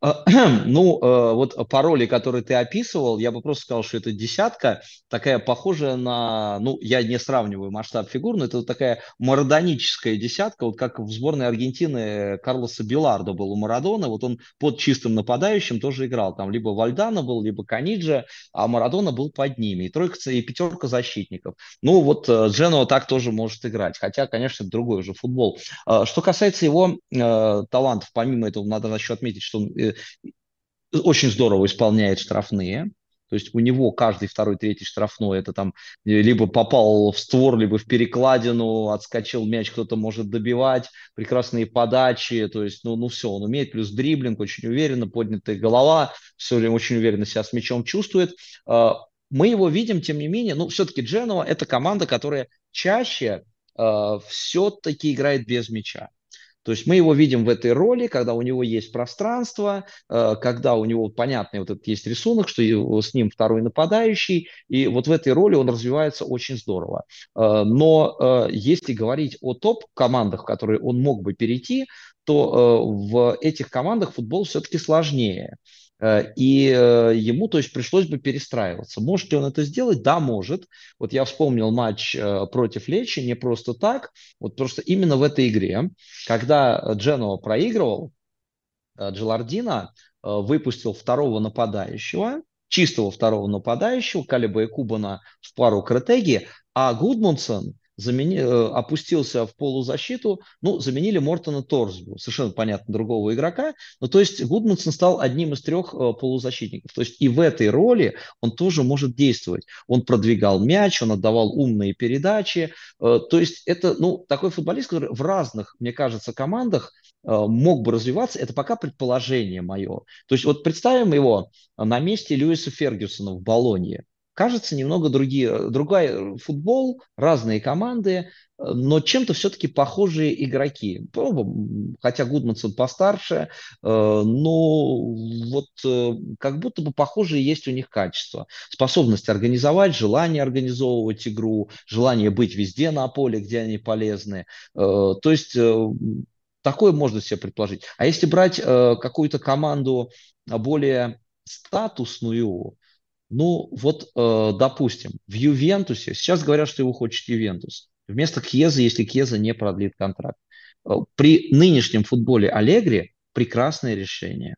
А, ну, э, вот по роли, которую ты описывал, я бы просто сказал, что это десятка, такая похожая на, ну, я не сравниваю масштаб фигур, но это вот такая марадоническая десятка, вот как в сборной Аргентины Карлоса Белардо был у Марадона, вот он под чистым нападающим тоже играл, там либо Вальдана был, либо Каниджа, а Марадона был под ними, и тройка, и пятерка защитников. Ну, вот э, Дженуа так тоже может играть, хотя, конечно, другой уже футбол. Что касается его э, талантов, помимо этого, надо еще отметить, что он Э, очень здорово исполняет штрафные. То есть у него каждый второй, третий штрафной это там э, либо попал в створ, либо в перекладину, отскочил мяч, кто-то может добивать, прекрасные подачи, то есть, ну, ну все, он умеет, плюс дриблинг, очень уверенно, поднятая голова, все время очень уверенно себя с мячом чувствует. А, мы его видим, тем не менее, ну, все-таки Дженова – это команда, которая чаще а, все-таки играет без мяча. То есть мы его видим в этой роли, когда у него есть пространство, э, когда у него понятный вот этот есть рисунок, что с ним второй нападающий, и вот в этой роли он развивается очень здорово. Э, но э, если говорить о топ-командах, в которые он мог бы перейти, то в этих командах футбол все-таки сложнее. Э, и э, ему, то есть, пришлось бы перестраиваться. Может ли он это сделать? Да, может. Вот я вспомнил матч э, против Лечи не просто так, вот просто именно в этой игре, когда Дженуа проигрывал, Джелардина выпустил второго нападающего, чистого второго нападающего, Калиба и Кубана в пару к а Гудмунсон замени, э, опустился в полузащиту, ну, заменили Мортона Торсбу, совершенно понятно, другого игрока, но то есть Гудмансон стал одним из трех э, полузащитников, то есть и в этой роли он тоже может действовать. Он продвигал мяч, он отдавал умные передачи, э, то есть это, ну, такой футболист, который в разных, мне кажется, командах мог бы развиваться, это пока предположение мое. То есть вот представим его на месте Льюиса Фергюсона в Болонье кажется, немного другие, другой э, футбол, разные команды, э, но чем-то все-таки похожие игроки. Хотя Гудмансон постарше, э, но вот как будто бы похожие есть у них качества. Способность организовать, желание организовывать игру, желание быть везде на поле, где они полезны. То есть такое можно себе предположить. А если брать какую-то команду более статусную, ну, вот, э, допустим, в Ювентусе, сейчас говорят, что его хочет Ювентус. Вместо Кьеза, если Кьеза не продлит контракт. Э, при нынешнем футболе Аллегри прекрасное решение,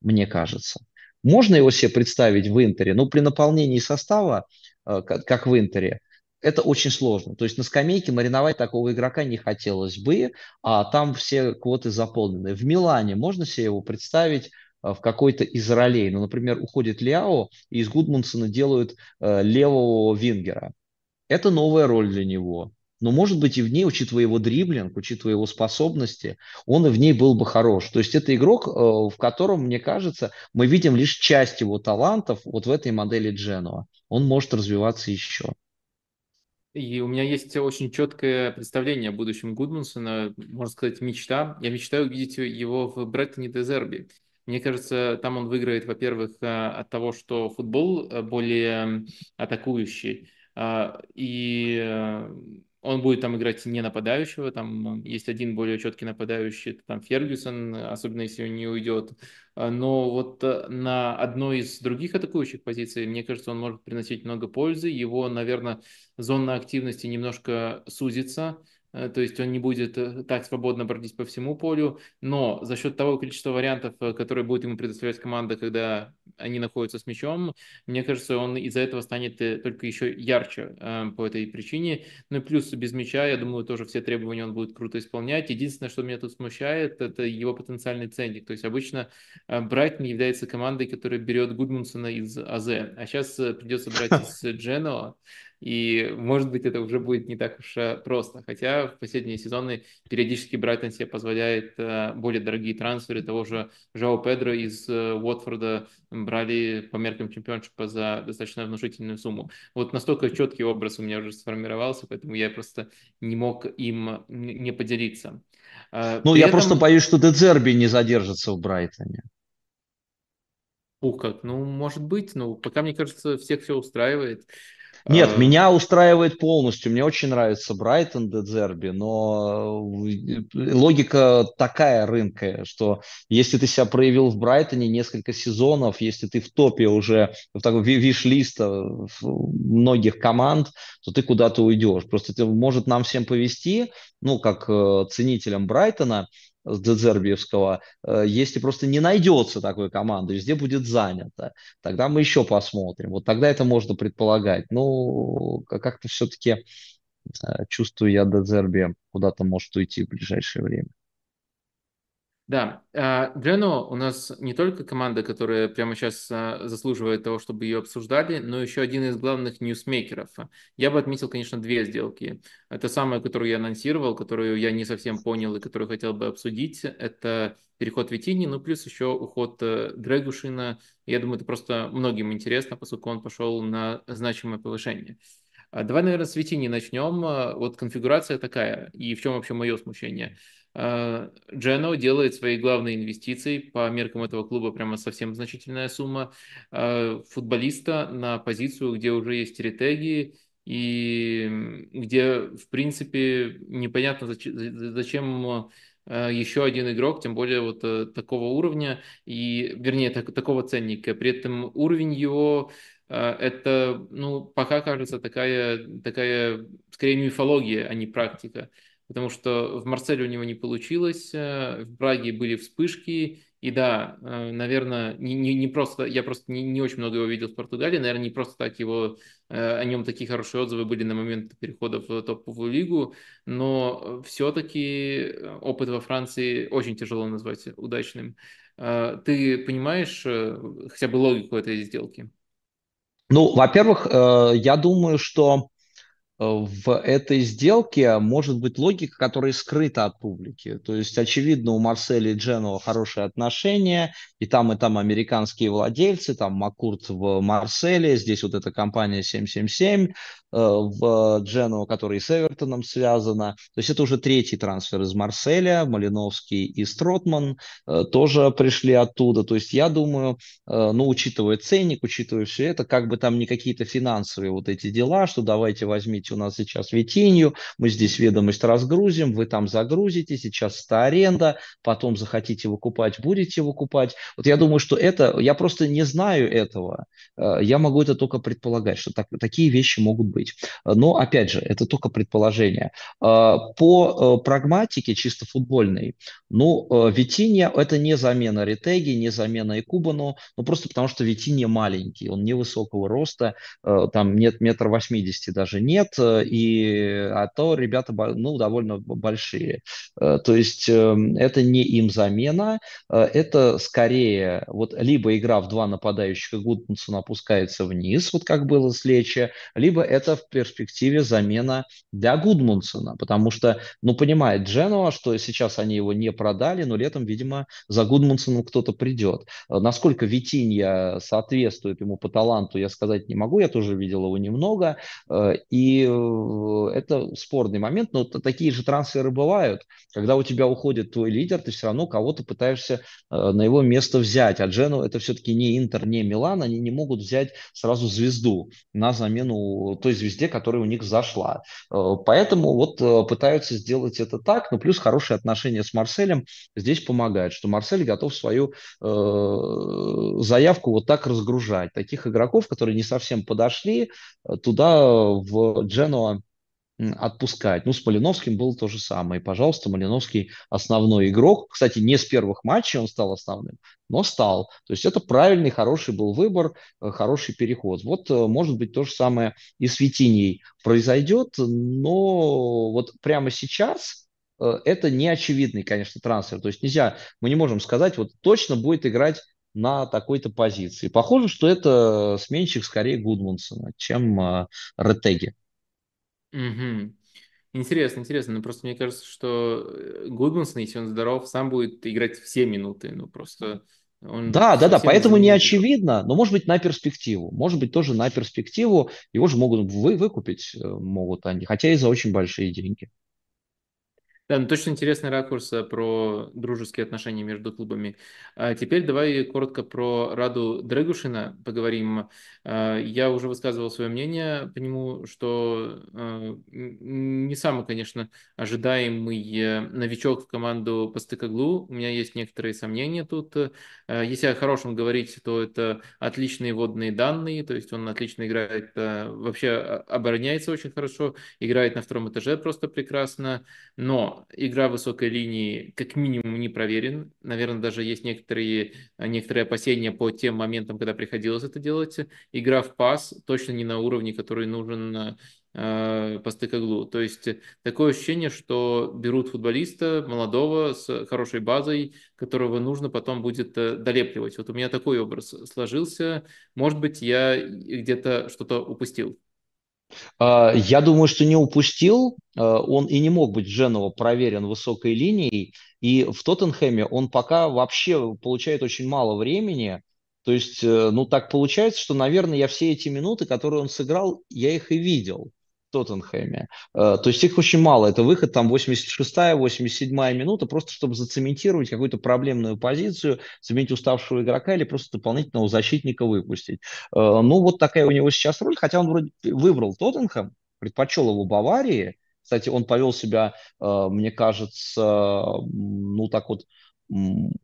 мне кажется. Можно его себе представить в Интере, но при наполнении состава, э, как в Интере, это очень сложно. То есть на скамейке мариновать такого игрока не хотелось бы, а там все квоты заполнены. В Милане можно себе его представить в какой-то из ролей. Ну, например, уходит Ляо, и из Гудмунсона делают левого вингера. Это новая роль для него. Но, может быть, и в ней, учитывая его дриблинг, учитывая его способности, он и в ней был бы хорош. То есть это игрок, в котором, мне кажется, мы видим лишь часть его талантов вот в этой модели Дженуа. Он может развиваться еще. И у меня есть очень четкое представление о будущем Гудмунсона, можно сказать, мечта. Я мечтаю увидеть его в Бреттоне Дезерби. Мне кажется, там он выиграет, во-первых, э, от того, что футбол э, более атакующий, а, и э, он будет там играть не нападающего, там есть один более четкий нападающий, это там Фергюсон, особенно если он не уйдет. Но вот э, на одной из других атакующих позиций, мне кажется, он может приносить много пользы. Его, наверное, зона активности немножко сузится, Э, то есть он не будет э, так свободно бродить по всему полю, но за счет того количества вариантов, э, которые будет ему предоставлять команда, когда они находятся с мячом, мне кажется, он из-за этого станет только еще ярче по этой причине. Ну и плюс без мяча, я думаю, тоже все требования он будет круто исполнять. Единственное, что меня тут смущает, это его потенциальный ценник. То есть обычно Брайтон является командой, которая берет Гудмунсона из АЗ, а сейчас придется брать из Дженоа. И, может быть, это уже будет не так уж э, просто. Хотя в последние сезоны периодически Брайтон себе позволяет э, более дорогие трансферы. Того же Жао Педро из э, Уотфорда брали по меркам чемпионшипа за достаточно внушительную сумму. Вот настолько четкий образ у меня уже сформировался, поэтому я просто не мог им не поделиться. Ну, При я этом... просто боюсь, что Дедзерби не задержится в Брайтоне. Ух, как, ну, может быть, но пока, мне кажется, всех все устраивает. Нет, а... меня устраивает полностью. Мне очень нравится Брайтон Дедзерби, но э, логика такая рынка, что если ты себя проявил в Брайтоне несколько сезонов, если ты в топе уже в таком виш-листа многих команд, то ты куда-то уйдешь. Просто это может нам всем повести, ну, как э, ценителям Брайтона, с Дезербиевского, э, если просто не найдется такой команды, везде будет занято, тогда мы еще посмотрим. Вот тогда это можно предполагать. Ну, как-то все-таки э, чувствую я Дезерби куда-то может уйти в ближайшее время. Да, Джено у нас не только команда, которая прямо сейчас а, заслуживает того, чтобы ее обсуждали, но еще один из главных ньюсмейкеров. Я бы отметил, конечно, две сделки. Это самая, которую я анонсировал, которую я не совсем понял и которую хотел бы обсудить. Это переход Витини, ну плюс еще уход э, Дрегушина. Я думаю, это просто многим интересно, поскольку он пошел на значимое повышение. А давай, наверное, с Витини начнем. Вот конфигурация такая, и в чем вообще мое смущение – Джено делает свои главные инвестиции, по меркам этого клуба прямо совсем значительная сумма, а, футболиста на позицию, где уже есть ретеги, и где, в принципе, непонятно, зачем, зачем еще один игрок, тем более вот э, такого уровня, и, вернее, так, такого ценника. При этом уровень его а, это, ну, пока кажется такая, такая, скорее, мифология, а не практика потому что в Марселе у него не получилось, э, в Браге были вспышки, и да, э, наверное, не, не, не просто, я просто не, не очень много его видел в Португалии, наверное, не просто так его, э, о нем такие хорошие отзывы были на момент перехода в топовую лигу, но все-таки опыт во Франции очень тяжело назвать удачным. Ты понимаешь хотя бы логику этой сделки? Ну, во-первых, я думаю, что в этой сделке может быть логика, которая скрыта от публики. То есть, очевидно, у Марселя и Дженова хорошие отношения, и там, и там американские владельцы, там Макурт в Марселе, здесь вот эта компания 777, Э, в Джену, который с Эвертоном связано. То есть это уже третий трансфер из Марселя, Малиновский и Стротман э, тоже пришли оттуда. То есть я думаю, э, ну, учитывая ценник, учитывая все это, как бы там не какие-то финансовые вот эти дела, что давайте возьмите у нас сейчас Витинью, мы здесь ведомость разгрузим, вы там загрузите, сейчас это аренда, потом захотите выкупать, будете выкупать. Вот я думаю, что это, я просто не знаю этого, я могу это только предполагать, что так, такие вещи могут быть быть. Но, опять же, это только предположение. А, по э, прагматике чисто футбольной, ну, э, Витинья – это не замена Ретеги, не замена Икубану, ну, просто потому что Витинья маленький, он невысокого роста, э, там нет метра восьмидесяти даже нет, и, а то ребята ну, довольно большие. То есть эм, это не им замена, это скорее вот либо игра в два нападающих, и Гудмунсон опускается вниз, вот как было с Лечи, либо это в перспективе замена для Гудмунсона, потому что, ну, понимает Дженуа, что сейчас они его не продали, но летом, видимо, за Гудмунсоном кто-то придет. Насколько Витинья соответствует ему по таланту, я сказать не могу, я тоже видел его немного, и э, это спорный момент, но такие же трансферы бывают, когда у тебя уходит твой лидер, ты все равно кого-то пытаешься э, на его место взять, а Джену это все-таки не Интер, не Милан, они не могут взять сразу звезду на замену той звезде, которая у них зашла. Э, поэтому вот э, пытаются сделать это так, но плюс хорошие отношения с Марселем здесь помогают, что Марсель готов свою э, заявку вот так разгружать. Таких игроков, которые не совсем подошли, туда в Дженуа отпускать. Ну, с Малиновским было то же самое. И, пожалуйста, Малиновский основной игрок. Кстати, не с первых матчей он стал основным, но стал. То есть это правильный, хороший был выбор, э, хороший переход. Вот, э, может быть, то же самое и с Витиней произойдет, но вот прямо сейчас э, это не очевидный, конечно, трансфер. То есть нельзя, мы не можем сказать, вот точно будет играть на такой-то позиции. Похоже, что это сменщик скорее Гудмунсона, чем Ретеги. Угу. Интересно, интересно. Ну, просто мне кажется, что э, Гудмансон, если он здоров, сам будет играть все минуты. Ну, просто он да, да, да, поэтому не очевидно, но может быть на перспективу. Может быть тоже на перспективу. Его же могут вы, выкупить, э, могут они, хотя и за очень большие деньги. Да, ну точно интересный ракурс э, про дружеские отношения между клубами. А теперь давай коротко про Раду Дрэгушина поговорим. А, я уже высказывал свое мнение по нему, что а, не самый, конечно, ожидаемый э, новичок в команду по Стыкоглу. У меня есть некоторые сомнения тут. А, если о хорошем говорить, то это отличные водные данные, то есть он отлично играет, вообще обороняется очень хорошо, играет на втором этаже просто прекрасно, но игра высокой линии как минимум не проверен. Наверное, даже есть некоторые, некоторые опасения по тем моментам, когда приходилось это делать. Игра в пас точно не на уровне, который нужен э, по стыкоглу. То есть такое ощущение, что берут футболиста молодого с хорошей базой, которого нужно потом будет э, долепливать. Вот у меня такой образ сложился. Может быть, я где-то что-то упустил. А, я думаю, что не упустил. А, он и не мог быть Дженова проверен высокой линией. И в Тоттенхэме он пока вообще получает очень мало времени. То есть, э, ну так получается, что, наверное, я все эти минуты, которые он сыграл, я их и видел. Тоттенхэме. Э, то есть их очень мало. Это выход там 86-я, 87-я минута, просто чтобы зацементировать какую-то проблемную позицию, заменить уставшего игрока или просто дополнительного защитника выпустить. Э, ну, вот такая у него сейчас роль, хотя он вроде выбрал Тоттенхэм, предпочел его Баварии. Кстати, он повел себя, э, мне кажется, ну так вот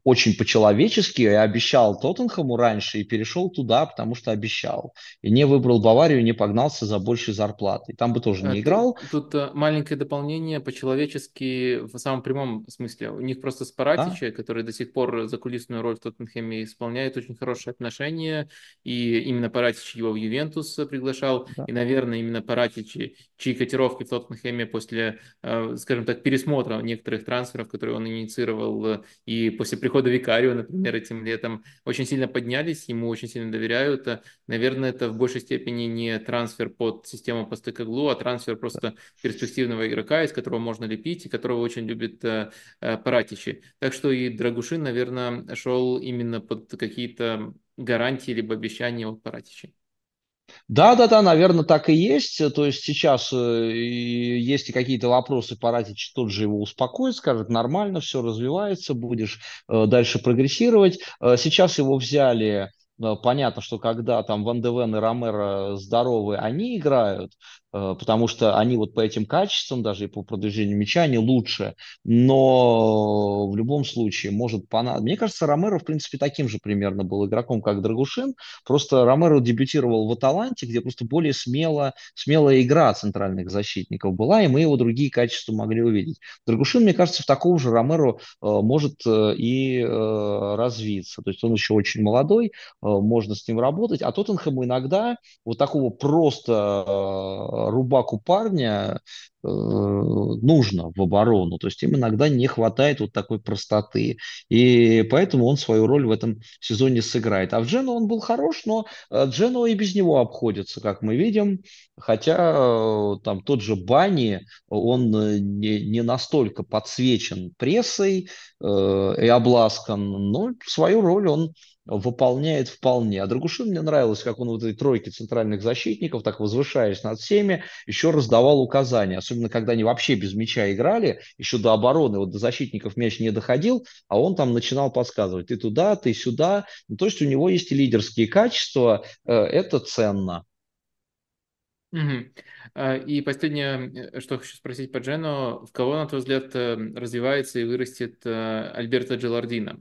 очень по-человечески и обещал Тоттенхэму раньше и перешел туда, потому что обещал. И не выбрал Баварию, не погнался за большей зарплатой. Там бы тоже не а, играл. Тут, тут э, маленькое дополнение по-человечески в самом прямом смысле. У них просто с Паратича, да? который до сих пор закулисную роль в Тоттенхэме исполняет, очень хорошие отношения. И именно Паратич его в Ювентус приглашал. Да. И, наверное, именно Паратич, чьи котировки в Тоттенхэме после, э, скажем так, пересмотра некоторых трансферов, которые он инициировал э, и и после прихода Викарио, например, этим летом очень сильно поднялись, ему очень сильно доверяют. Наверное, это в большей степени не трансфер под систему по стыкоглу, а трансфер просто перспективного игрока, из которого можно лепить, и которого очень любит э, э, Паратичи. Так что и Драгушин, наверное, шел именно под какие-то гарантии либо обещания от Паратичи. Да, да, да, наверное, так и есть. То есть сейчас э, есть какие-то вопросы, Паратич тут же его успокоит, скажет, нормально, все развивается, будешь э, дальше прогрессировать. Э, сейчас его взяли Понятно, что когда там Ван Девен и Ромеро здоровы, они играют, потому что они вот по этим качествам, даже и по продвижению мяча, они лучше. Но в любом случае может понадобиться. Мне кажется, Ромеро, в принципе, таким же примерно был игроком, как Драгушин. Просто Ромеро дебютировал в Аталанте, где просто более смело, смелая игра центральных защитников была, и мы его другие качества могли увидеть. Драгушин, мне кажется, в такого же Ромеро э, может э, и э, развиться. То есть он еще очень молодой, можно с ним работать. А Тоттенхэму иногда вот такого просто рубаку парня нужно в оборону. То есть им иногда не хватает вот такой простоты. И поэтому он свою роль в этом сезоне сыграет. А в Джену он был хорош, но Джену и без него обходится, как мы видим. Хотя там тот же Бани, он не, не настолько подсвечен прессой э, и обласкан, но свою роль он выполняет вполне. А Драгушин мне нравилось, как он в этой тройке центральных защитников, так возвышаясь над всеми, еще раздавал указания. Особенно, когда они вообще без мяча играли, еще до обороны, вот до защитников мяч не доходил, а он там начинал подсказывать. Ты туда, ты сюда. Ну, то есть у него есть и лидерские качества, э, это ценно. Угу. И последнее, э, что хочу спросить по Джену, в кого, на твой взгляд, э, развивается и вырастет Альберто Джелардино?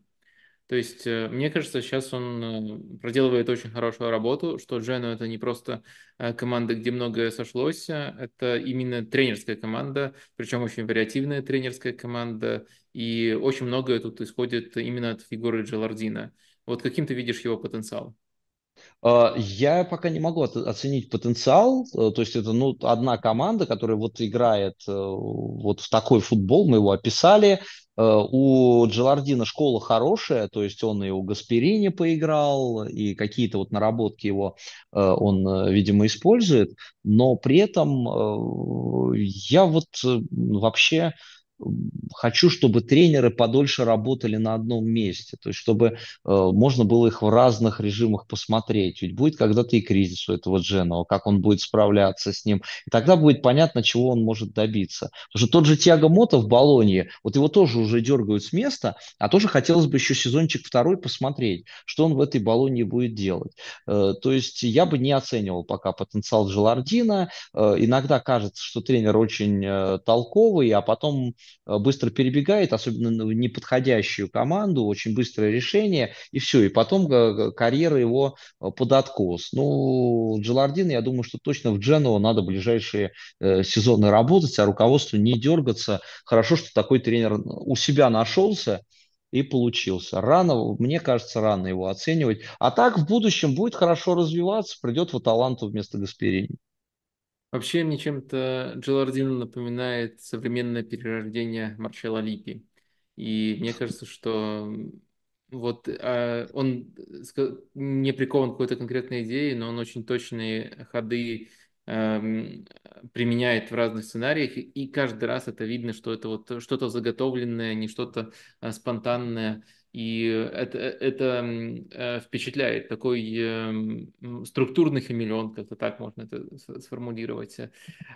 То есть, э, мне кажется, сейчас он э, проделывает очень хорошую работу, что Джену это не просто э, команда, где многое сошлось, а это именно тренерская команда, причем очень вариативная тренерская команда, и очень многое тут исходит именно от фигуры Джелардина. Вот каким ты видишь его потенциал? А, я пока не могу оценить потенциал. То есть это ну, одна команда, которая вот играет вот в такой футбол, мы его описали. Э, у Джелардина школа хорошая, то есть он и у Гасперини поиграл, и какие-то вот наработки его э, он, э, видимо, использует, но при этом я вот вообще хочу, чтобы тренеры подольше работали на одном месте, то есть чтобы э, можно было их в разных режимах посмотреть. Ведь будет когда-то и кризис у этого Дженова, как он будет справляться с ним. И тогда будет понятно, чего он может добиться. Потому что тот же Тиаго Мото в Болонье, вот его тоже уже дергают с места, а тоже хотелось бы еще сезончик второй посмотреть, что он в этой Болонье будет делать. Э, то есть я бы не оценивал пока потенциал Джелардина. Э, иногда кажется, что тренер очень э, толковый, а потом быстро перебегает, особенно в неподходящую команду, очень быстрое решение, и все, и потом карьера его э, под откос. Ну, Джелардин, я думаю, что точно в Дженоу надо ближайшие э, сезоны работать, а руководству не дергаться. Хорошо, что такой тренер у себя нашелся, и получился. Рано, мне кажется, рано его оценивать. А так в будущем будет хорошо развиваться, придет в Аталанту вместо Гасперини. Вообще мне чем-то Джелардино напоминает современное перерождение Марчелла Липи. И мне кажется, что вот а, он не прикован к какой-то конкретной идее, но он очень точные ходы эм, применяет в разных сценариях, и каждый раз это видно, что это вот что-то заготовленное, не что-то а, спонтанное. И это, это э, впечатляет, такой э, структурный хамелеон, как-то так можно это сформулировать.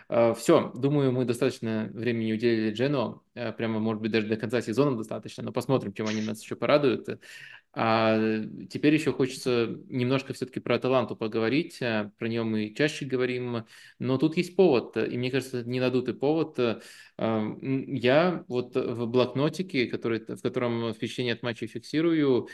Э, все, думаю, мы достаточно времени уделили Джену, прямо, может быть, даже до конца сезона достаточно, но посмотрим, чем они нас еще порадуют. А теперь еще хочется немножко все-таки про Аталанту поговорить, про нее мы чаще говорим, но тут есть повод, и мне кажется, не надутый повод. Я вот в блокнотике, который, в котором впечатление от матча фиксирую,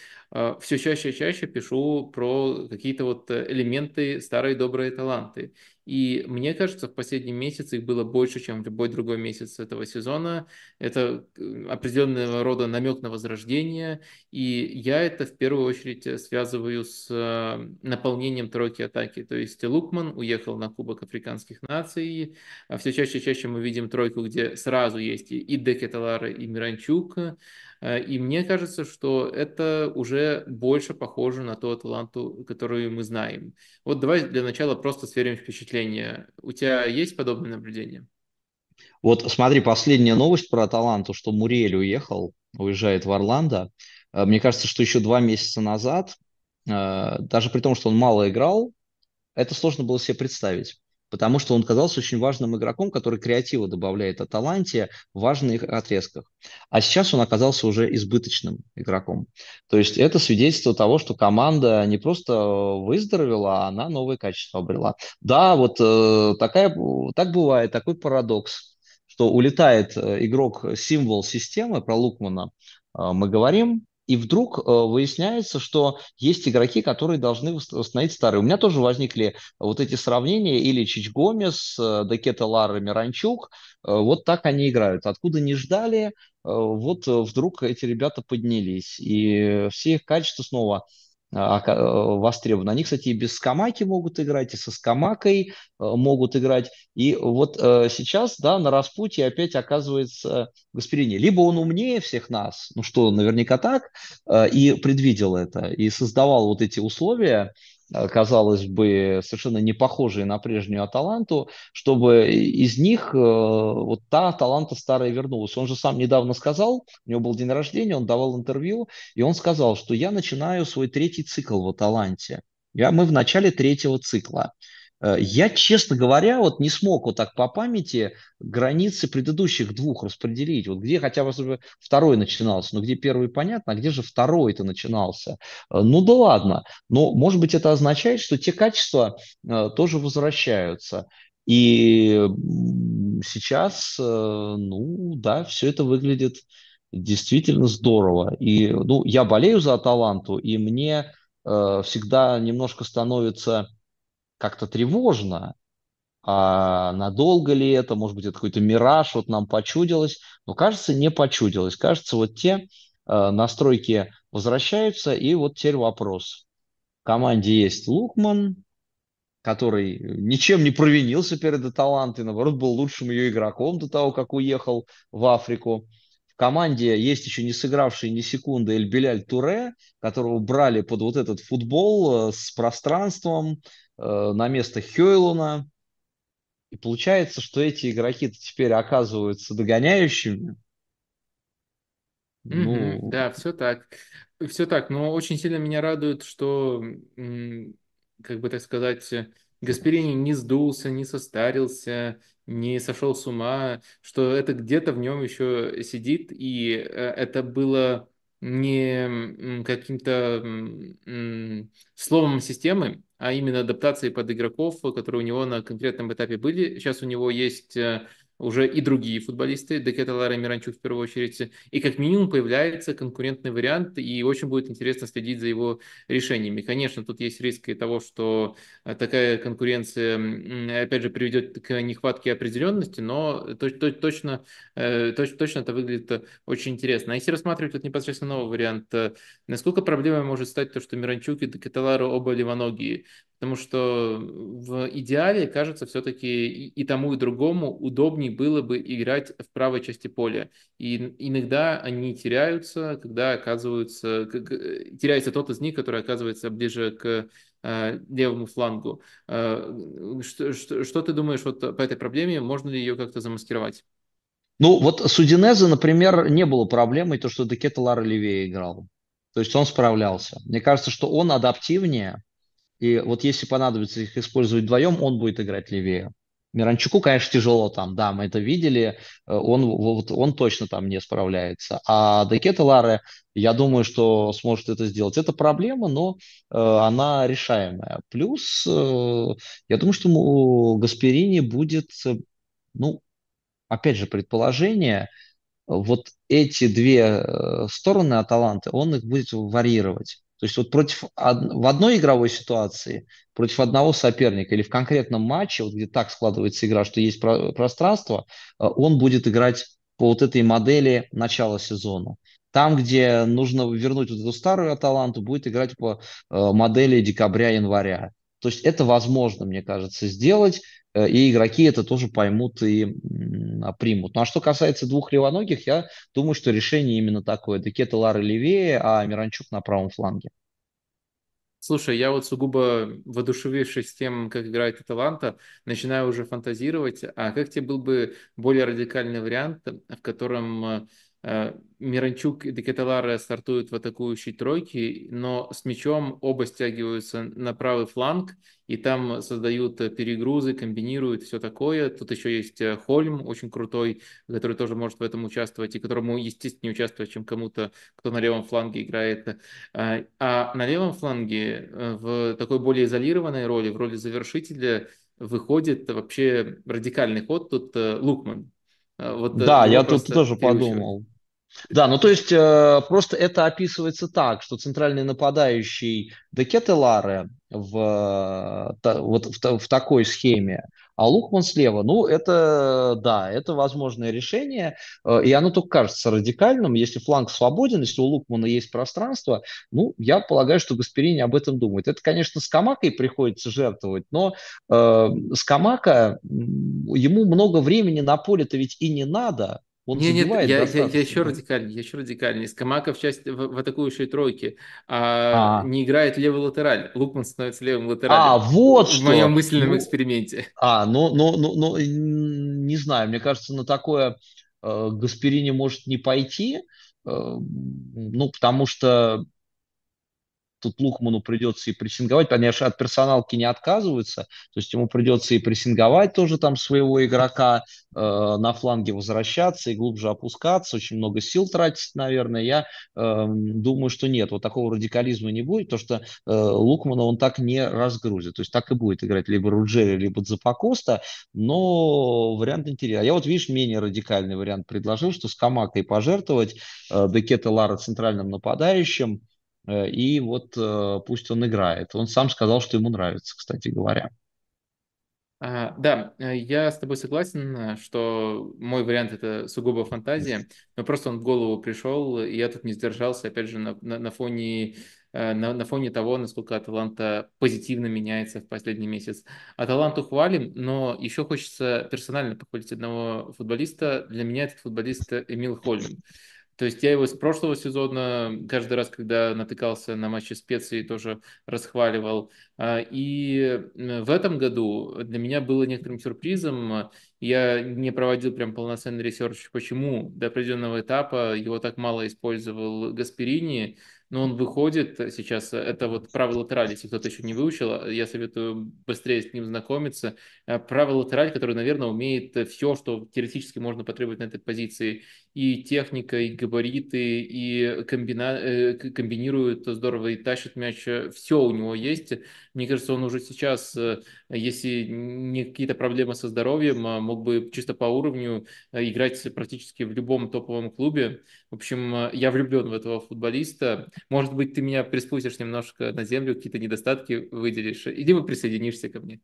все чаще и чаще пишу про какие-то вот элементы старые добрые таланты. И мне кажется, в последний месяц их было больше, чем в любой другой месяц этого сезона. Это э, определенного рода намек на возрождение. И я это в первую очередь э, связываю с э, наполнением тройки атаки. То есть Лукман уехал на Кубок Африканских наций. А все чаще и чаще мы видим тройку, где сразу есть и Декеталара, и Миранчук. Э, и мне кажется, что это уже больше похоже на ту Аталанту, которую мы знаем. Вот давай для начала просто сверим впечатления. У тебя есть подобное наблюдение? Вот смотри, последняя новость про Аталанту, что Мурель уехал, уезжает в Орландо. Э, мне кажется, что еще два месяца назад, э, даже при том, что он мало играл, это сложно было себе представить потому что он казался очень важным игроком, который креатива добавляет Аталанте в важных отрезках. А сейчас он оказался уже избыточным игроком. То есть это свидетельство того, что команда не просто выздоровела, а она новые качества обрела. Да, вот э, такая, так бывает, такой парадокс, что улетает э, игрок символ системы, про Лукмана э, мы говорим, и вдруг э, выясняется, что есть игроки, которые должны восстановить старые. У меня тоже возникли вот эти сравнения, или Чич Гомес, э, Декета Лара, Миранчук, э, вот так они играют. Откуда не ждали, вот вдруг эти ребята поднялись, и все их качества снова востребованы. Они, кстати, и без скамаки могут играть, и со скамакой могут играть. И вот сейчас, да, на распутье опять оказывается Гасперини. Либо он умнее всех нас, ну что, наверняка так, и предвидел это, и создавал вот эти условия, Э, казалось бы, совершенно не похожие на прежнюю Аталанту, чтобы из них э, вот та Аталанта старая вернулась. Он же сам недавно сказал, у него был день рождения, он давал интервью, и он сказал, что я начинаю свой третий цикл в Аталанте. Я, мы в начале третьего цикла. Э, я, честно говоря, вот не смог вот так по памяти границы предыдущих двух распределить. Вот где хотя бы второй начинался, но где первый понятно, а где же второй-то начинался. Э, ну да ладно, но может быть это означает, что те качества э, тоже возвращаются. И сейчас, ну да, все это выглядит действительно здорово. И ну, я болею за Аталанту, и мне всегда немножко становится как-то тревожно. А надолго ли это? Может быть, это какой-то мираж, вот нам почудилось. Но кажется, не почудилось. Кажется, вот те э, настройки возвращаются. И вот теперь вопрос. В команде есть Лукман, который ничем не провинился перед Аталантой, наоборот, был лучшим ее игроком до того, как уехал в Африку. В команде есть еще не сыгравший ни секунды Эльбеляль Туре, которого брали под вот этот футбол э, с пространством, на место Хейлуна. И получается, что эти игроки теперь оказываются догоняющими. Ну, да, все так. Все так, но очень сильно меня радует, что, как бы так сказать, Гасперини не сдулся, не состарился, не сошел с ума, что это где-то в нем еще сидит, и э, это было не каким-то словом системы, а именно адаптацией под игроков, которые у него на конкретном этапе были. Сейчас у него есть э, уже и другие футболисты, Декета Лара Миранчук в первую очередь, и как минимум появляется конкурентный вариант, и очень будет интересно следить за его решениями. Конечно, тут есть риск и того, что э, такая конкуренция, опять же, приведет к нехватке определенности, но точно, э, точно это выглядит очень интересно. А если рассматривать вот непосредственно новый вариант, э, насколько проблемой может стать то, что Миранчук и Декеталару оба левоногие? Потому что в идеале, кажется, все-таки и тому, и другому удобнее было бы играть в правой части поля. И иногда они теряются, когда оказываются, теряется тот из них, который оказывается ближе к э, левому флангу. Э, что, что, что ты думаешь вот по этой проблеме? Можно ли ее как-то замаскировать? Ну, вот с Удинезе, например, не было проблемой то, что Декета Лара левее играл. То есть он справлялся. Мне кажется, что он адаптивнее. И вот если понадобится их использовать вдвоем, он будет играть левее. Миранчуку, конечно, тяжело там, да, мы это видели, э, он, вот, он точно там не справляется. А Декета Ларе, я думаю, что сможет это сделать. Это проблема, но э, она решаемая. Плюс, э, я думаю, что у Гасперини будет, ну, опять же, предположение, вот эти две э, стороны Аталанты, он их будет варьировать. То есть вот против в одной игровой ситуации, против одного соперника или в конкретном матче, вот где так складывается игра, что есть пространство, э, он будет играть по вот этой модели начала сезона. Там, где нужно вернуть вот эту старую Аталанту, будет играть по э, модели декабря-января. То есть это возможно, мне кажется, сделать, и игроки это тоже поймут и примут. Ну а что касается двух левоногих, я думаю, что решение именно такое. Декета Лары левее, а Миранчук на правом фланге. Слушай, я вот сугубо воодушевившись тем, как играет Аталанта, начинаю уже фантазировать, а как тебе был бы более радикальный вариант, в котором э, Э, Миранчук и Декеталаре стартуют в атакующей тройке, но с мячом оба стягиваются на правый фланг, и там создают перегрузы, комбинируют, все такое. Тут еще есть э, Хольм, очень крутой, который тоже может в этом участвовать, и которому, естественно, участвовать, чем кому-то, кто на левом фланге играет. Э, а на левом фланге в такой более изолированной роли, в роли завершителя, выходит вообще радикальный ход тут Лукман. Вот да, я тут тоже подумал. Да, ну то есть э, просто это описывается так, что центральный нападающий Декетеларе в, вот в, в такой схеме, а Лукман слева, ну это, да, это возможное решение, э, и оно только кажется радикальным, если фланг свободен, если у Лукмана есть пространство, ну, я полагаю, что Гасперини об этом думает. Это, конечно, с Камакой приходится жертвовать, но э, с Камака ему много времени на поле-то ведь и не надо, он не, нет, я, я, я еще радикальнее, я еще радикальнее. Скамака в, часть, в, в атакующей тройке а, а. не играет левый латераль. Лукман становится левым латералем. А, вот в что! В моем мысленном ну, эксперименте. А, ну, ну, ну, ну, не знаю, мне кажется, на такое э, Гасперини может не пойти, э, ну, потому что тут Лухману придется и прессинговать. Конечно, от персоналки не отказываются, то есть ему придется и прессинговать тоже там своего игрока, э, на фланге возвращаться и глубже опускаться, очень много сил тратить, наверное. Я э, думаю, что нет, вот такого радикализма не будет, то что э, Лукмана он так не разгрузит. То есть так и будет играть либо Руджери, либо Запакоста, но вариант интересный. А я вот, видишь, менее радикальный вариант предложил, что с Камакой пожертвовать, э, Бекета Лара центральным нападающим, и вот э, пусть он играет. Он сам сказал, что ему нравится, кстати говоря. А, да, э, я с тобой согласен, что мой вариант это сугубо фантазия, но просто он в голову пришел, и я тут не сдержался, опять же, на, на, на фоне на, на фоне того, насколько Аталанта позитивно меняется в последний месяц. Аталанту хвалим, но еще хочется персонально похвалить одного футболиста. Для меня этот футболист Эмил Хольм. То есть я его с прошлого сезона каждый раз, когда натыкался на матчи Специи, тоже расхваливал. А, и в этом году для меня было некоторым сюрпризом. Я не проводил прям полноценный research, почему до определенного этапа его так мало использовал Гасперини но он выходит сейчас, это вот правый латераль, если кто-то еще не выучил, я советую быстрее с ним знакомиться. Э, правый латераль, который, наверное, умеет все, что теоретически можно потребовать на этой позиции. И техника, и габариты, и комбина... Э, комбинирует здорово, и тащит мяч. Все у него есть. Мне кажется, он уже сейчас, э, если не какие-то проблемы со здоровьем, а мог бы чисто по уровню играть практически в любом топовом клубе. В общем, я влюблен в этого футболиста. Может быть, ты меня приспустишь немножко на землю, какие-то недостатки выделишь, и либо присоединишься ко мне.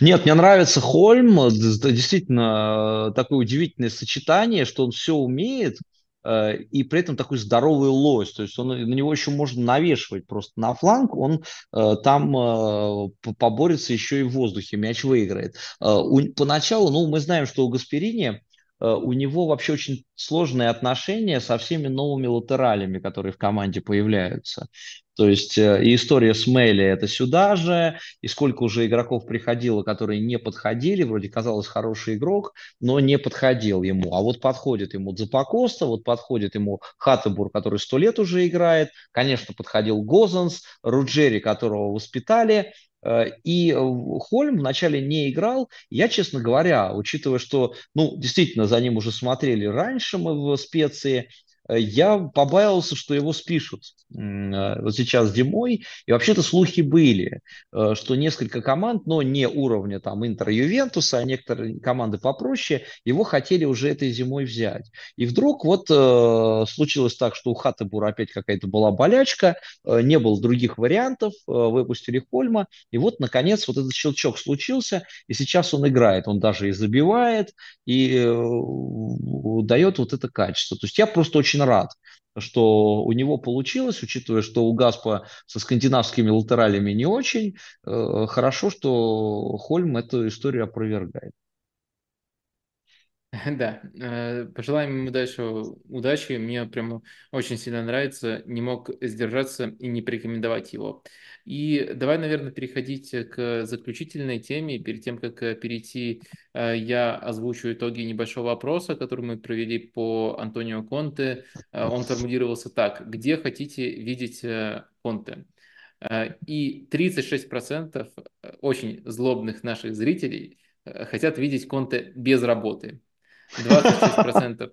Нет, мне нравится Хольм, действительно такое удивительное сочетание, что он все умеет, э, и при этом такой здоровый лось, то есть он, на него еще можно навешивать просто на фланг, он э, там э, поборется еще и в воздухе, мяч выиграет. Поначалу, ну, мы знаем, что у Гасперини Э, у него вообще очень сложные отношения со всеми новыми латералями, которые в команде появляются. То есть э, и история с Мейли это сюда же, и сколько уже игроков приходило, которые не подходили, вроде казалось хороший игрок, но не подходил ему. А вот подходит ему Запакоста, вот подходит ему Хаттебур, который сто лет уже играет, конечно, подходил Гозанс, Руджери, которого воспитали, Э, и э, Хольм вначале не играл. Я, честно говоря, учитывая, что, ну, действительно, за ним уже смотрели раньше мы в специи, я побаивался, что его спишут э, вот сейчас зимой. И вообще-то слухи были, э, что несколько команд, но не уровня там Интер Ювентуса, а некоторые команды попроще, его хотели уже этой зимой взять. И вдруг вот э, случилось так, что у Хаттебура опять какая-то была болячка, э, не было других вариантов, э, выпустили Хольма, и вот, наконец, вот этот щелчок случился, и сейчас он играет, он даже и забивает, и э, дает вот это качество. То есть я просто очень очень рад, что у него получилось, учитывая, что у Гаспа со скандинавскими латералями не очень. Э, хорошо, что Хольм эту историю опровергает. Да, э, пожелаем ему дальше удачи. Мне прямо очень сильно нравится. Не мог сдержаться и не порекомендовать его. И давай, наверное, переходить к заключительной теме. Перед тем, как э, перейти, э, я озвучу итоги небольшого опроса, который мы провели по Антонио Конте. Он формулировался так. Где хотите видеть Конте? И 36% очень злобных наших зрителей хотят видеть Конте без работы. 26%.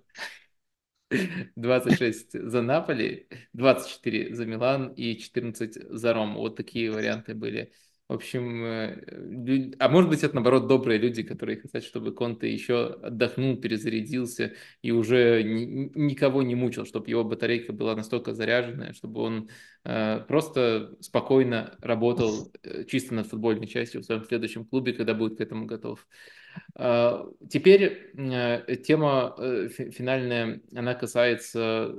26 за Наполи, 24 за Милан и 14 за Рому. Вот такие варианты были В общем, э, а может быть, это наоборот добрые люди, которые хотят, чтобы Конте еще отдохнул, перезарядился и уже никого не мучил, чтобы его батарейка была настолько заряженная, чтобы он э, просто спокойно работал э, чисто над футбольной частью в своем следующем клубе, когда будет к этому готов. А, теперь тема финальная, она касается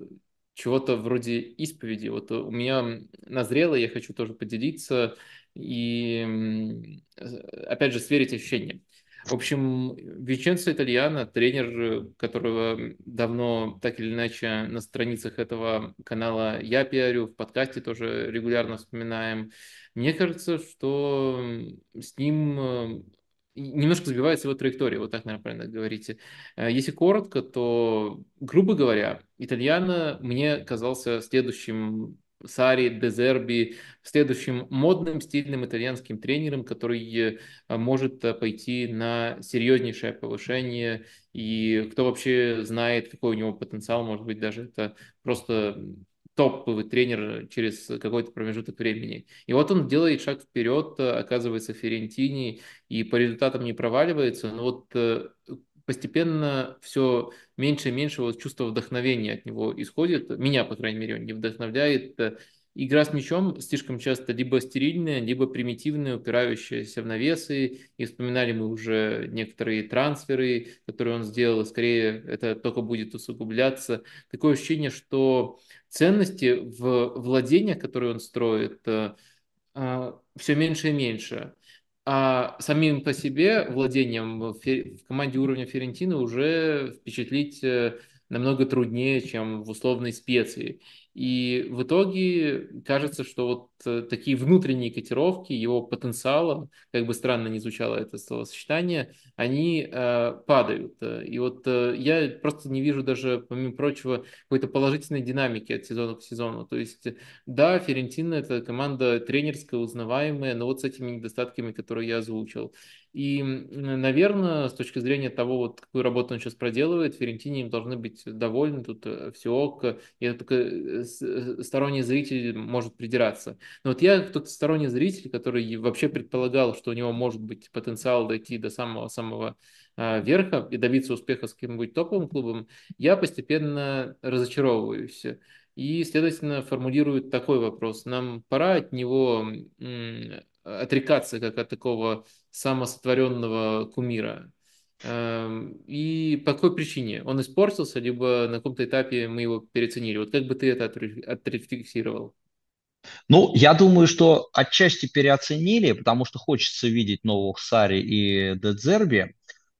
чего-то вроде исповеди. Вот у меня назрело, я хочу тоже поделиться и, опять же, сверить ощущения. В общем, Виченцо Итальяно, тренер, которого давно так или иначе на страницах этого канала я пиарю, в подкасте тоже регулярно вспоминаем. Мне кажется, что с ним немножко сбивается его траектория, вот так, наверное, правильно говорите. Э, если коротко, то, грубо говоря, Итальяно мне казался следующим Сари, Дезерби, следующим модным, стильным итальянским тренером, который э, может э, пойти на серьезнейшее повышение. И кто вообще знает, какой у него потенциал, может быть, даже это просто топовый тренер через какой-то промежуток времени. И вот он делает шаг вперед, оказывается Ферентини, и по результатам не проваливается, но вот э, постепенно все меньше и меньше вот чувство вдохновения от него исходит. Меня, по крайней мере, он не вдохновляет. Игра с мячом слишком часто либо стерильная, либо примитивная, упирающаяся в навесы. И вспоминали мы уже некоторые трансферы, которые он сделал. Скорее, это только будет усугубляться. Такое ощущение, что ценности в владениях, которые он строит, э, э, все меньше и меньше. А самим по себе владением в, команде уровня Ферентины уже впечатлить э, намного труднее, чем в условной специи. И в итоге кажется, что вот э, такие внутренние котировки его потенциала, как бы странно не звучало это словосочетание, они э, падают. И вот э, я просто не вижу даже, помимо прочего, какой-то положительной динамики от сезона к сезону. То есть, да, Ферентина это команда тренерская, узнаваемая, но вот с этими недостатками, которые я озвучил. И, наверное, с точки зрения того, вот, какую работу он сейчас проделывает, Ферентини им должны быть довольны, тут э, все ок, и только э, э, сторонний зритель может придираться. Но вот я тот сторонний зритель, который вообще предполагал, что у него может быть потенциал дойти до самого-самого а, верха и добиться успеха с каким-нибудь топовым клубом, я постепенно разочаровываюсь. И, следовательно, формулирует такой вопрос. Нам пора от него отрекаться как от такого самосотворенного кумира. Эм, и по какой причине? Он испортился, либо на каком-то этапе мы его переоценили? Вот как бы ты это отрефлексировал? Ну, я думаю, что отчасти переоценили, потому что хочется видеть новых Сари и Дедзерби.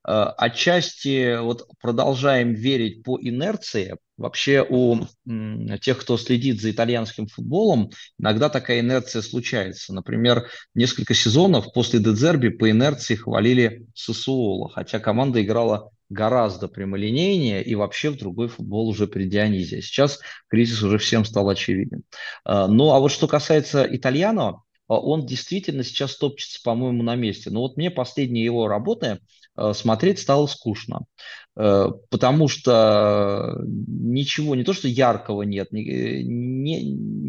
Э, отчасти вот продолжаем верить по инерции. Вообще у тех, кто следит за итальянским футболом, иногда такая инерция случается. Например, несколько сезонов после Дедзерби по инерции хвалили Сосуола, хотя команда играла гораздо прямолинейнее и вообще в другой футбол уже при Дионизе. Сейчас кризис уже всем стал очевиден. Э, ну а вот что касается итальяно, э, он действительно сейчас топчется, по-моему, на месте. Но вот мне последние его работы смотреть стало скучно, э, потому что ничего, не то что яркого нет, ни, ни,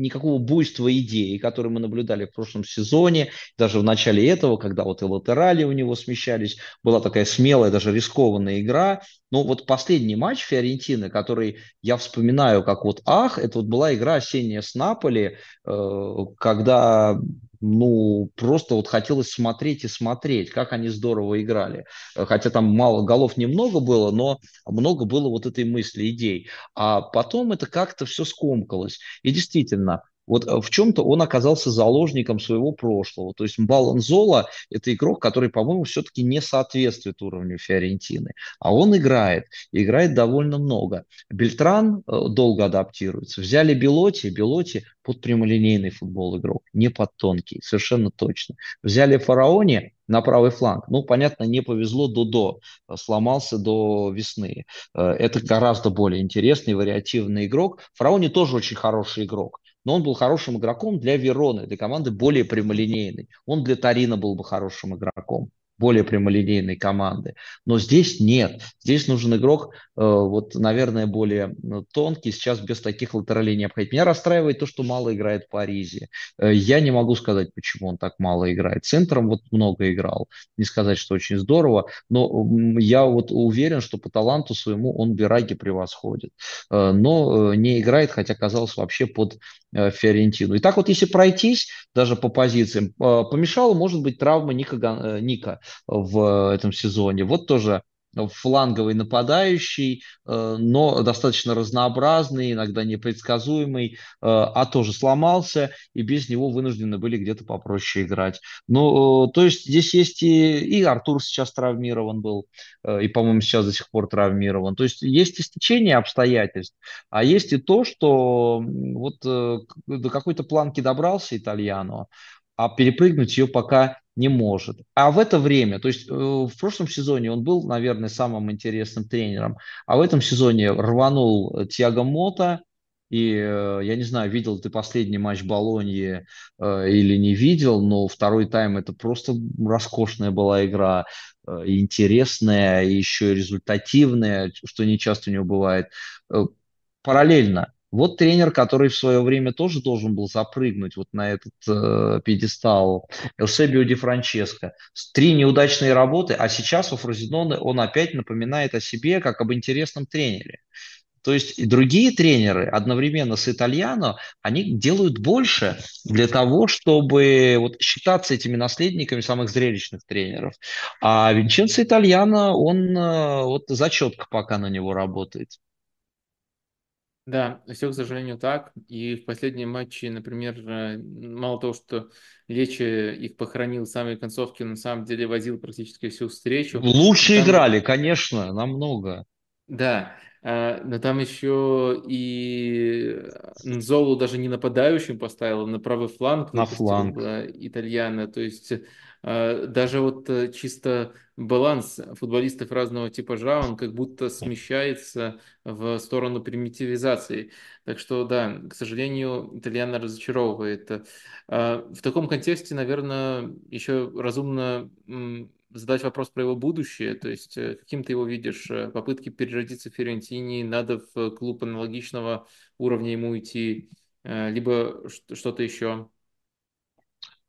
никакого буйства идей, которые мы наблюдали в прошлом сезоне, даже в начале этого, когда вот и латерали у него смещались, была такая смелая, даже рискованная игра. Но вот последний матч Фиорентины, который я вспоминаю как вот ах, это вот была игра осенняя с Наполи, э, когда ну, просто вот хотелось смотреть и смотреть, как они здорово играли. Хотя там мало голов немного было, но много было вот этой мысли, идей. А потом это как-то все скомкалось. И действительно, вот э, в чем-то он оказался заложником своего прошлого. То есть Баланзола – это игрок, который, по-моему, все-таки не соответствует уровню Фиорентины. А он играет, играет довольно много. Бельтран э, долго адаптируется. Взяли Белоти, Белоти под прямолинейный футбол игрок, не под тонкий, совершенно точно. Взяли Фараони на правый фланг. Ну, понятно, не повезло до-до, э, сломался до весны. Это гораздо более интересный, вариативный игрок. Фараони тоже очень хороший игрок но он был хорошим игроком для Вероны, для команды более прямолинейной. Он для Тарина был бы хорошим игроком более прямолинейной команды. Но здесь нет. Здесь нужен игрок, э, вот, наверное, более ну, тонкий, сейчас без таких латералей не обходить. Меня расстраивает то, что мало играет Паризе. Э, я не могу сказать, почему он так мало играет. Центром вот много играл. Не сказать, что очень здорово, но я вот уверен, что по таланту своему он Бираги превосходит. Э, но не играет, хотя казалось вообще под Фиорентину. И так вот, если пройтись даже по позициям, помешала, может быть, травма Ника, Ника в этом сезоне. Вот тоже фланговый нападающий, э, но достаточно разнообразный, иногда непредсказуемый, э, а тоже сломался, и без него вынуждены были где-то попроще играть. Ну, то есть здесь есть и, и Артур сейчас травмирован был, э, и, по-моему, сейчас до сих пор травмирован. То есть есть истечение обстоятельств, а есть и то, что вот до какой-то планки добрался итальяно, а перепрыгнуть ее пока не может. А в это время, то есть э, в прошлом сезоне он был, наверное, самым интересным тренером, а в этом сезоне рванул Тиаго Мота, и э, я не знаю, видел ты последний матч Болоньи э, или не видел, но второй тайм это просто роскошная была игра, интересная, и еще и результативная, что не часто у него бывает. Параллельно вот тренер, который в свое время тоже должен был запрыгнуть вот на этот э, пьедестал, Элсебио Ди Франческо. Три неудачные работы, а сейчас у Фрозиноне он опять напоминает о себе как об интересном тренере. То есть и другие тренеры одновременно с Итальяно, они делают больше для того, чтобы вот считаться этими наследниками самых зрелищных тренеров. А Винченцо Итальяно, он э, вот зачетка пока на него работает. Да, все, к сожалению, так. И в последнем матче, например, э, мало того, что Лечи их похоронил в самой концовке, на самом деле возил практически всю встречу. Лучше Там... играли, конечно, намного. Да, а, но там еще и Нзолу даже не нападающим поставил, на правый фланг. На фланг. Итальяна. То есть даже вот э, чисто баланс футболистов разного типажа, он как будто смещается в сторону примитивизации. Так что, да, к сожалению, итальяна разочаровывает. А, в таком контексте, наверное, еще разумно задать вопрос про его будущее, то есть э, каким ты его видишь, э, попытки переродиться в Фиорентине, надо в клуб аналогичного уровня ему идти, либо что-то еще?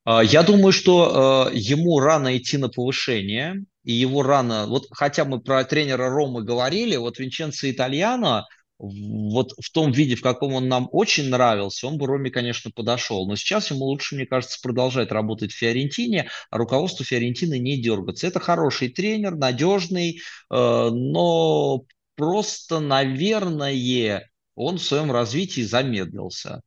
А, я думаю, что э, ему рано идти на повышение, и его рано, вот хотя мы про тренера Ромы говорили, вот Винченцо Итальяно, вот в том виде, в каком он нам очень нравился, он бы Роме, конечно, подошел. Но сейчас ему лучше, мне кажется, продолжать работать в Фиорентине, а руководство Фиорентины не дергаться. Это хороший тренер, надежный, э, но просто, наверное, он в своем развитии замедлился.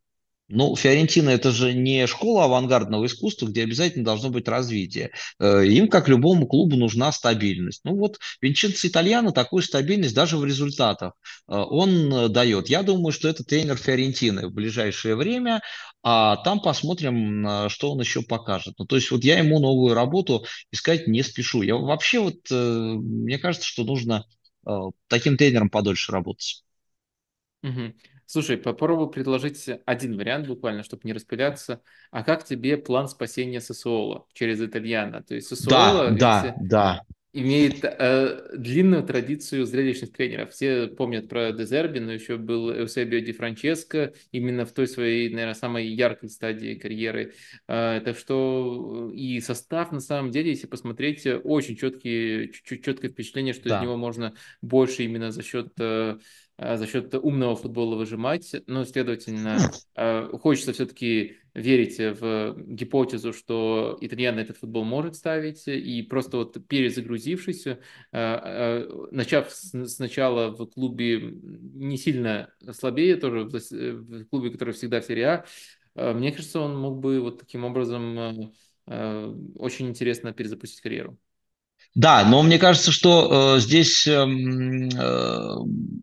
Ну, Фиорентина это же не школа авангардного искусства, где обязательно должно быть развитие. Э, им, как любому клубу, нужна стабильность. Ну вот Винченцо Итальяно такую стабильность даже в результатах э, он э, дает. Я думаю, что это тренер Фиорентины в ближайшее время, а там посмотрим, что он еще покажет. Ну, то есть вот я ему новую работу искать не спешу. Я вообще вот, мне кажется, что нужно таким тренером подольше работать. Слушай, попробую предложить один вариант буквально, чтобы не распыляться. А как тебе план спасения Сосуола через Итальяна? То есть Сосуола да, да, да. имеет э, длинную традицию зрелищных тренеров. Все помнят про Дезерби, но еще был Эусебио Ди Франческо именно в той своей, наверное, самой яркой стадии карьеры. Э, так что и состав, на самом деле, если посмотреть, очень четкие, четкое впечатление, что да. из него можно больше именно за счет... Э, Э, за счет умного футбола выжимать. Но, следовательно, э, хочется все-таки верить в гипотезу, что итальян этот футбол может ставить, и просто вот перезагрузившись, э, начав сначала в клубе не сильно слабее, тоже в клубе, который всегда в серии А, мне кажется, он мог бы вот таким образом очень интересно перезапустить карьеру. Да, но мне кажется, что э, здесь э, э,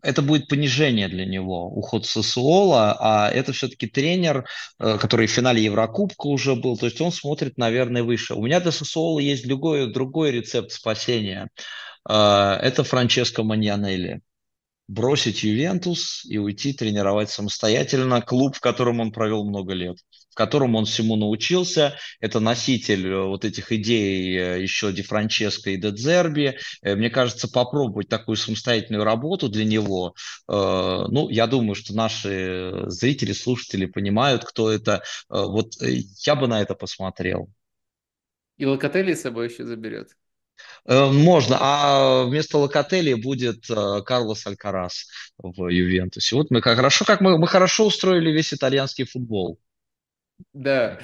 это будет понижение для него, уход Сосуола, а это все-таки тренер, э, который в финале Еврокубка уже был, то есть он смотрит, наверное, выше. У меня для Сосуола есть другой, другой рецепт спасения. Э, это Франческо Маньянелли. Бросить Ювентус и уйти тренировать самостоятельно клуб, в котором он провел много лет. В котором он всему научился. Это носитель э, вот этих идей э, еще Ди Франческо и Де Дзерби. Э, мне кажется, попробовать такую самостоятельную работу для него, ну, я думаю, что наши зрители, слушатели понимают, кто это. Вот я бы на это посмотрел. И Локотели с собой еще заберет. Можно, а вместо Локотели будет Карлос Алькарас в Ювентусе. Вот мы как хорошо, как мы, мы хорошо устроили весь итальянский футбол. Да.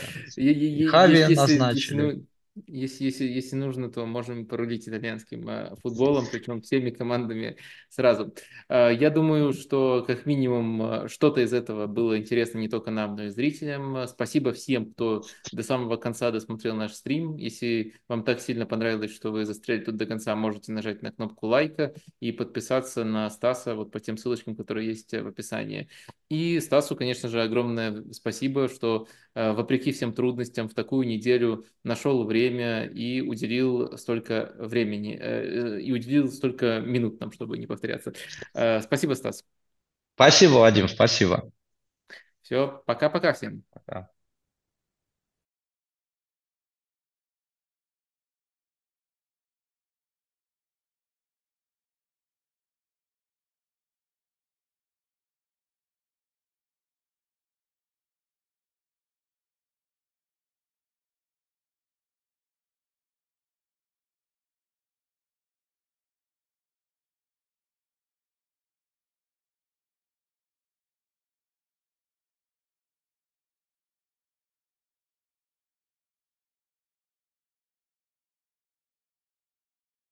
Хави назначили. Если, если, если, нужно, то можем порулить итальянским э, футболом, причем всеми командами сразу. Э, я думаю, что как минимум э, что-то из этого было интересно не только нам, но и зрителям. Спасибо всем, кто до самого конца досмотрел наш стрим. Если вам так сильно понравилось, что вы застряли тут до конца, можете нажать на кнопку лайка и подписаться на Стаса вот по тем ссылочкам, которые есть в описании. И Стасу, конечно же, огромное спасибо, что вопреки всем трудностям в такую неделю нашел время и уделил столько времени, э, э, и уделил столько минут нам, чтобы не повторяться. Э, спасибо, Стас. Спасибо, Вадим, спасибо. Все, пока-пока всем.